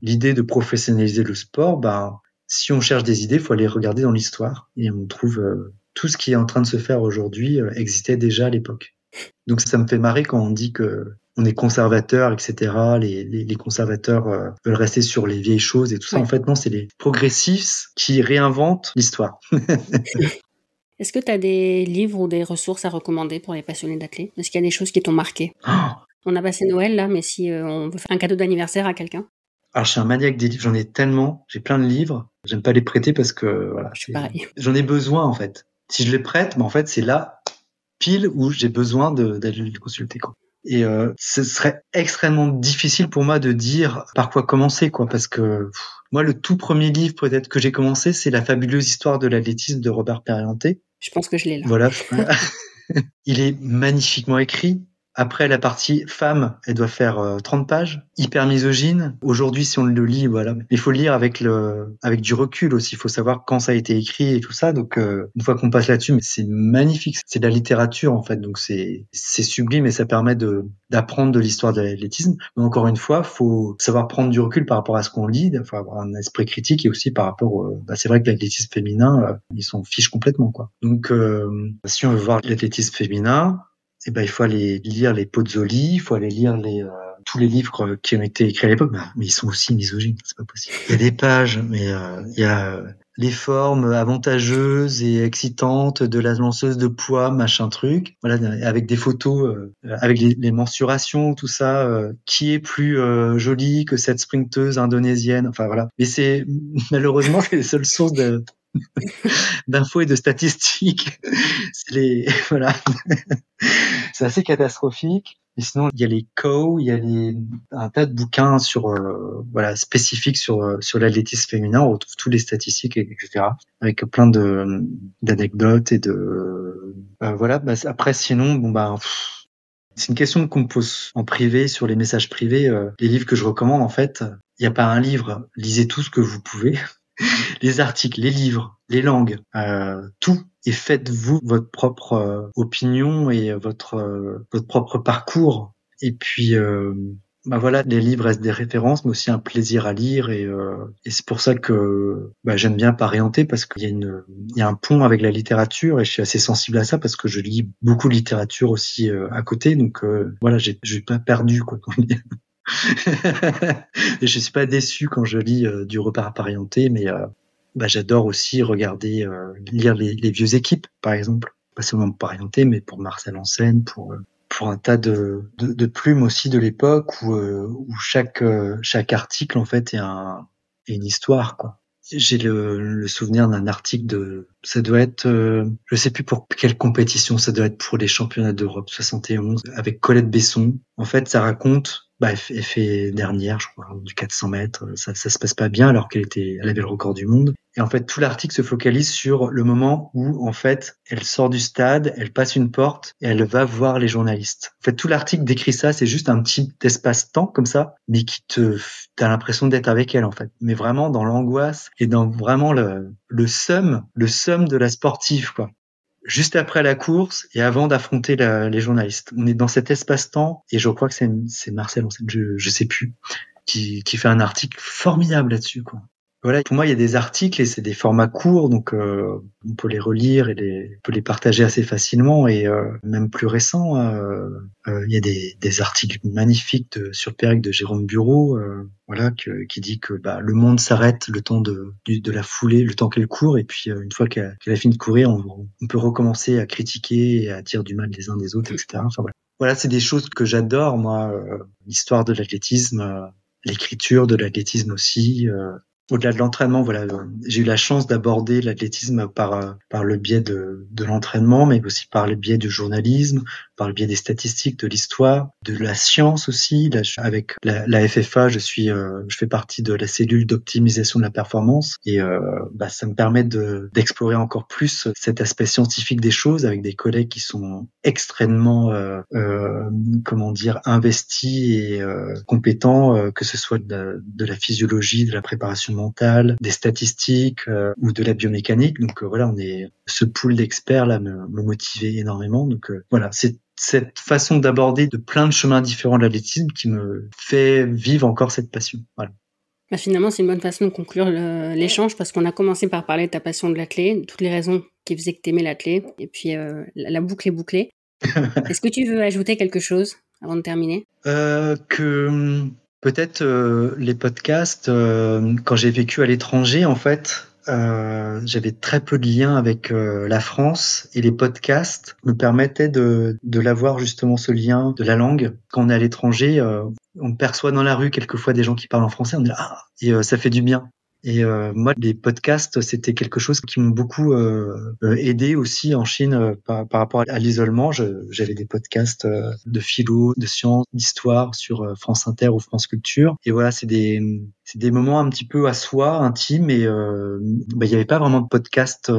l'idée de professionnaliser le sport, bah, si on cherche des idées, il faut aller regarder dans l'histoire. Et on trouve euh, tout ce qui est en train de se faire aujourd'hui euh, existait déjà à l'époque. Donc ça me fait marrer quand on dit que on est conservateur, etc. Les, les, les conservateurs euh, veulent rester sur les vieilles choses et tout ça. En fait, non, c'est les progressistes qui réinventent l'histoire. *laughs* Est-ce que tu as des livres ou des ressources à recommander pour les passionnés d'athlètes? Est-ce qu'il y a des choses qui t'ont marqué? Oh On a passé Noël là, mais si euh, on veut faire un cadeau d'anniversaire à quelqu'un alors, je suis un maniaque des livres, j'en ai tellement, j'ai plein de livres, j'aime pas les prêter parce que voilà, *laughs* j'en ai besoin en fait. Si je les prête, mais en fait, c'est là pile où j'ai besoin d'aller les consulter. Quoi. Et euh, ce serait extrêmement difficile pour moi de dire par quoi commencer, quoi, parce que moi, le tout premier livre peut-être que j'ai commencé, c'est La fabuleuse histoire de l'athlétisme de Robert Perrianté. Je pense que je l'ai là. Voilà. *laughs* Il est magnifiquement écrit. Après, la partie femme, elle doit faire 30 euh, pages, hyper misogyne. Aujourd'hui, si on le lit, voilà. Il faut le lire avec le, avec du recul aussi. Il faut savoir quand ça a été écrit et tout ça. Donc, euh, une fois qu'on passe là-dessus, c'est magnifique. C'est de la littérature, en fait. Donc, c'est, c'est sublime et ça permet de, d'apprendre de l'histoire de l'athlétisme. Mais encore une fois, faut savoir prendre du recul par rapport à ce qu'on lit. Il faut avoir un esprit critique et aussi par rapport, bah, c'est vrai que l'athlétisme féminin, euh, ils s'en fichent complètement, quoi. Donc, si on veut voir l'athlétisme féminin, eh ben, il faut aller lire les Pozzoli, il faut aller lire les, euh, tous les livres qui ont été écrits à l'époque, mais ils sont aussi misogynes, c'est pas possible. Il y a des pages, mais euh, il y a euh, les formes avantageuses et excitantes de la lanceuse de poids, machin truc. Voilà, avec des photos, avec les, les, mensurations, tout ça, qui est plus jolie que cette sprinteuse indonésienne. Enfin voilà. Mais c'est *laughs* malheureusement les seules sources de, *laughs* d'infos et de statistiques. *laughs* C'est les *laughs* voilà, c'est assez catastrophique. Et sinon, il y a les co, il y a les, un tas de bouquins sur euh, voilà spécifiques sur euh, sur l'athlétisme féminin. On retrouve tous les statistiques, etc. Avec plein de d'anecdotes et de euh, voilà. Bah, après, sinon, bon bah. c'est une question qu'on me pose en privé sur les messages privés. les livres que je recommande, en fait, il n'y a pas un livre. Lisez tout ce que vous pouvez *laughs* les articles, les livres, les langues, euh, tout. Et faites-vous votre propre euh, opinion et votre euh, votre propre parcours. Et puis, bah voilà, les livres restent des références, mais aussi un plaisir à lire. Et, et c'est pour ça que bah, j'aime bien parienter parce qu'il y a une il y a un pont avec la littérature et je suis assez sensible à ça parce que je lis beaucoup de littérature aussi à côté. Donc voilà, j'ai j'ai pas perdu quoi. *laughs* je suis pas déçu quand je lis euh, du repas parienté, mais euh, bah, j'adore aussi regarder, euh, lire les, les, vieux équipes, par exemple. Pas seulement pour parienté, mais pour Marcel Ancène, pour pour un tas de, de, plumes aussi de l'époque où, chaque chaque article en fait est, un, est une histoire. J'ai le, souvenir d'un article de, ça doit être, je sais plus pour quelle compétition, ça doit être pour les championnats d'Europe 71 avec Colette Besson. En fait, ça raconte bah, fait dernière, je crois, du 400 mètres. Ça, ça se passe pas bien alors qu'elle était, elle avait le record du monde. Et en fait, tout l'article se focalise sur le moment où, en fait, elle sort du stade, elle passe une porte et elle va voir les journalistes. En fait, tout l'article décrit ça. C'est juste un petit espace-temps comme ça, mais qui te, t'as l'impression d'être avec elle, en fait. Mais vraiment dans l'angoisse et dans vraiment le, le seum, le seum de la sportive, quoi juste après la course et avant d'affronter les journalistes. On est dans cet espace-temps et je crois que c'est Marcel, je, je sais plus, qui, qui fait un article formidable là-dessus. Quoi. Voilà, pour moi, il y a des articles et c'est des formats courts, donc euh, on peut les relire et les, on peut les partager assez facilement. Et euh, même plus récent, euh, il y a des, des articles magnifiques de, sur Péric de Jérôme Bureau, voilà, qui dit que bah, le monde s'arrête le temps de, de la foulée, le temps qu'elle court, et puis une fois qu'elle a fini de courir, on, on, peut recommencer à critiquer et à dire du mal des uns des autres, etc. Enfin, voilà, voilà c'est des choses que j'adore, moi, l'histoire de l'athlétisme, l'écriture de l'athlétisme aussi au-delà de l'entraînement, voilà, j'ai eu la chance d'aborder l'athlétisme par par le biais de, de l'entraînement, mais aussi par le biais du journalisme, par le biais des statistiques, de l'histoire, de la science aussi. Là, avec la, la, FFA, je suis, euh, je fais partie de la cellule d'optimisation de la performance, et euh, bah, ça me permet de d'explorer encore plus cet aspect scientifique des choses avec des collègues qui sont extrêmement, euh, euh comment dire, investis et euh, compétents, que ce soit de de la physiologie, de la préparation des statistiques euh, ou de la biomécanique. Donc euh, voilà, on est ce pool d'experts là me, me motivait énormément. Donc euh, voilà, c'est cette façon d'aborder de plein de chemins différents de l'athlétisme qui me fait vivre encore cette passion. Voilà. Bah finalement, c'est une bonne façon de conclure l'échange parce qu'on a commencé par parler de ta passion de l'athlète, de toutes les raisons qui faisaient que tu aimais l'athlète, et puis la, boucle est bouclée. *laughs* Est-ce que tu veux ajouter quelque chose avant de terminer? Euh, Que hum, Peut-être euh, les podcasts, euh, quand j'ai vécu à l'étranger, en fait, euh, j'avais très peu de liens avec la France et les podcasts me permettaient de, de l'avoir justement ce lien de la langue. Quand on est à l'étranger, on perçoit dans la rue quelquefois des gens qui parlent en français, on dit ah et ça fait du bien. Et euh, moi, les podcasts, c'était quelque chose qui m'ont beaucoup euh, euh aidé aussi en Chine euh, par, rapport à l'isolement. J'avais des podcasts euh, de philo, de sciences, d'histoire sur France Inter ou France Culture. Et voilà, c'est des c'est des moments un petit peu à soi, intimes, et bah, il n'y avait pas vraiment de podcast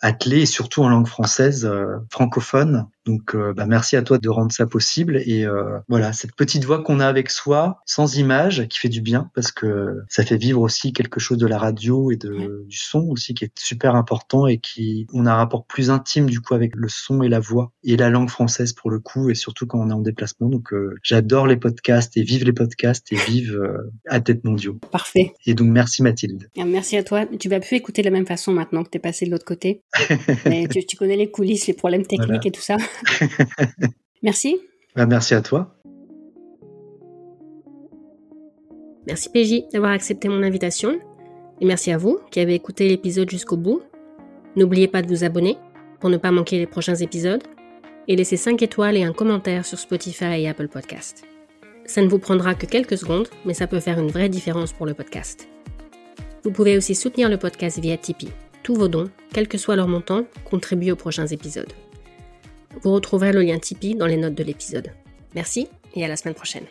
attelé, et surtout en langue française, francophone. Donc, bah, merci à toi de rendre ça possible. Et voilà, cette petite voix qu'on a avec soi, sans image, qui fait du bien, parce que ça fait vivre aussi quelque chose de la radio et de, du son aussi qui est super important et qui on a un rapport plus intime du coup avec le son et la voix et la langue française pour le coup et surtout quand on est en déplacement. Donc euh, j'adore les podcasts et vive les podcasts et vive euh, à tête mondiaux. Parfait. Et donc merci Mathilde. Ah, merci à toi. Tu vas plus écouter de la même façon maintenant que tu es passé de l'autre côté. *laughs* Mais tu, connais les coulisses, les problèmes techniques et tout ça. *laughs* merci. Bah, merci à toi. Merci PJ d'avoir accepté mon invitation. Et merci à vous qui avez écouté l'épisode jusqu'au bout. N'oubliez pas de vous abonner pour ne pas manquer les prochains épisodes et laissez 5 étoiles et un commentaire sur Spotify et Apple Podcast. Ça ne vous prendra que quelques secondes, mais ça peut faire une vraie différence pour le podcast. Vous pouvez aussi soutenir le podcast via Tipeee. Tous vos dons, quel que soit leur montant, contribuent aux prochains épisodes. Vous retrouverez le lien Tipeee dans les notes de l'épisode. Merci et à la semaine prochaine.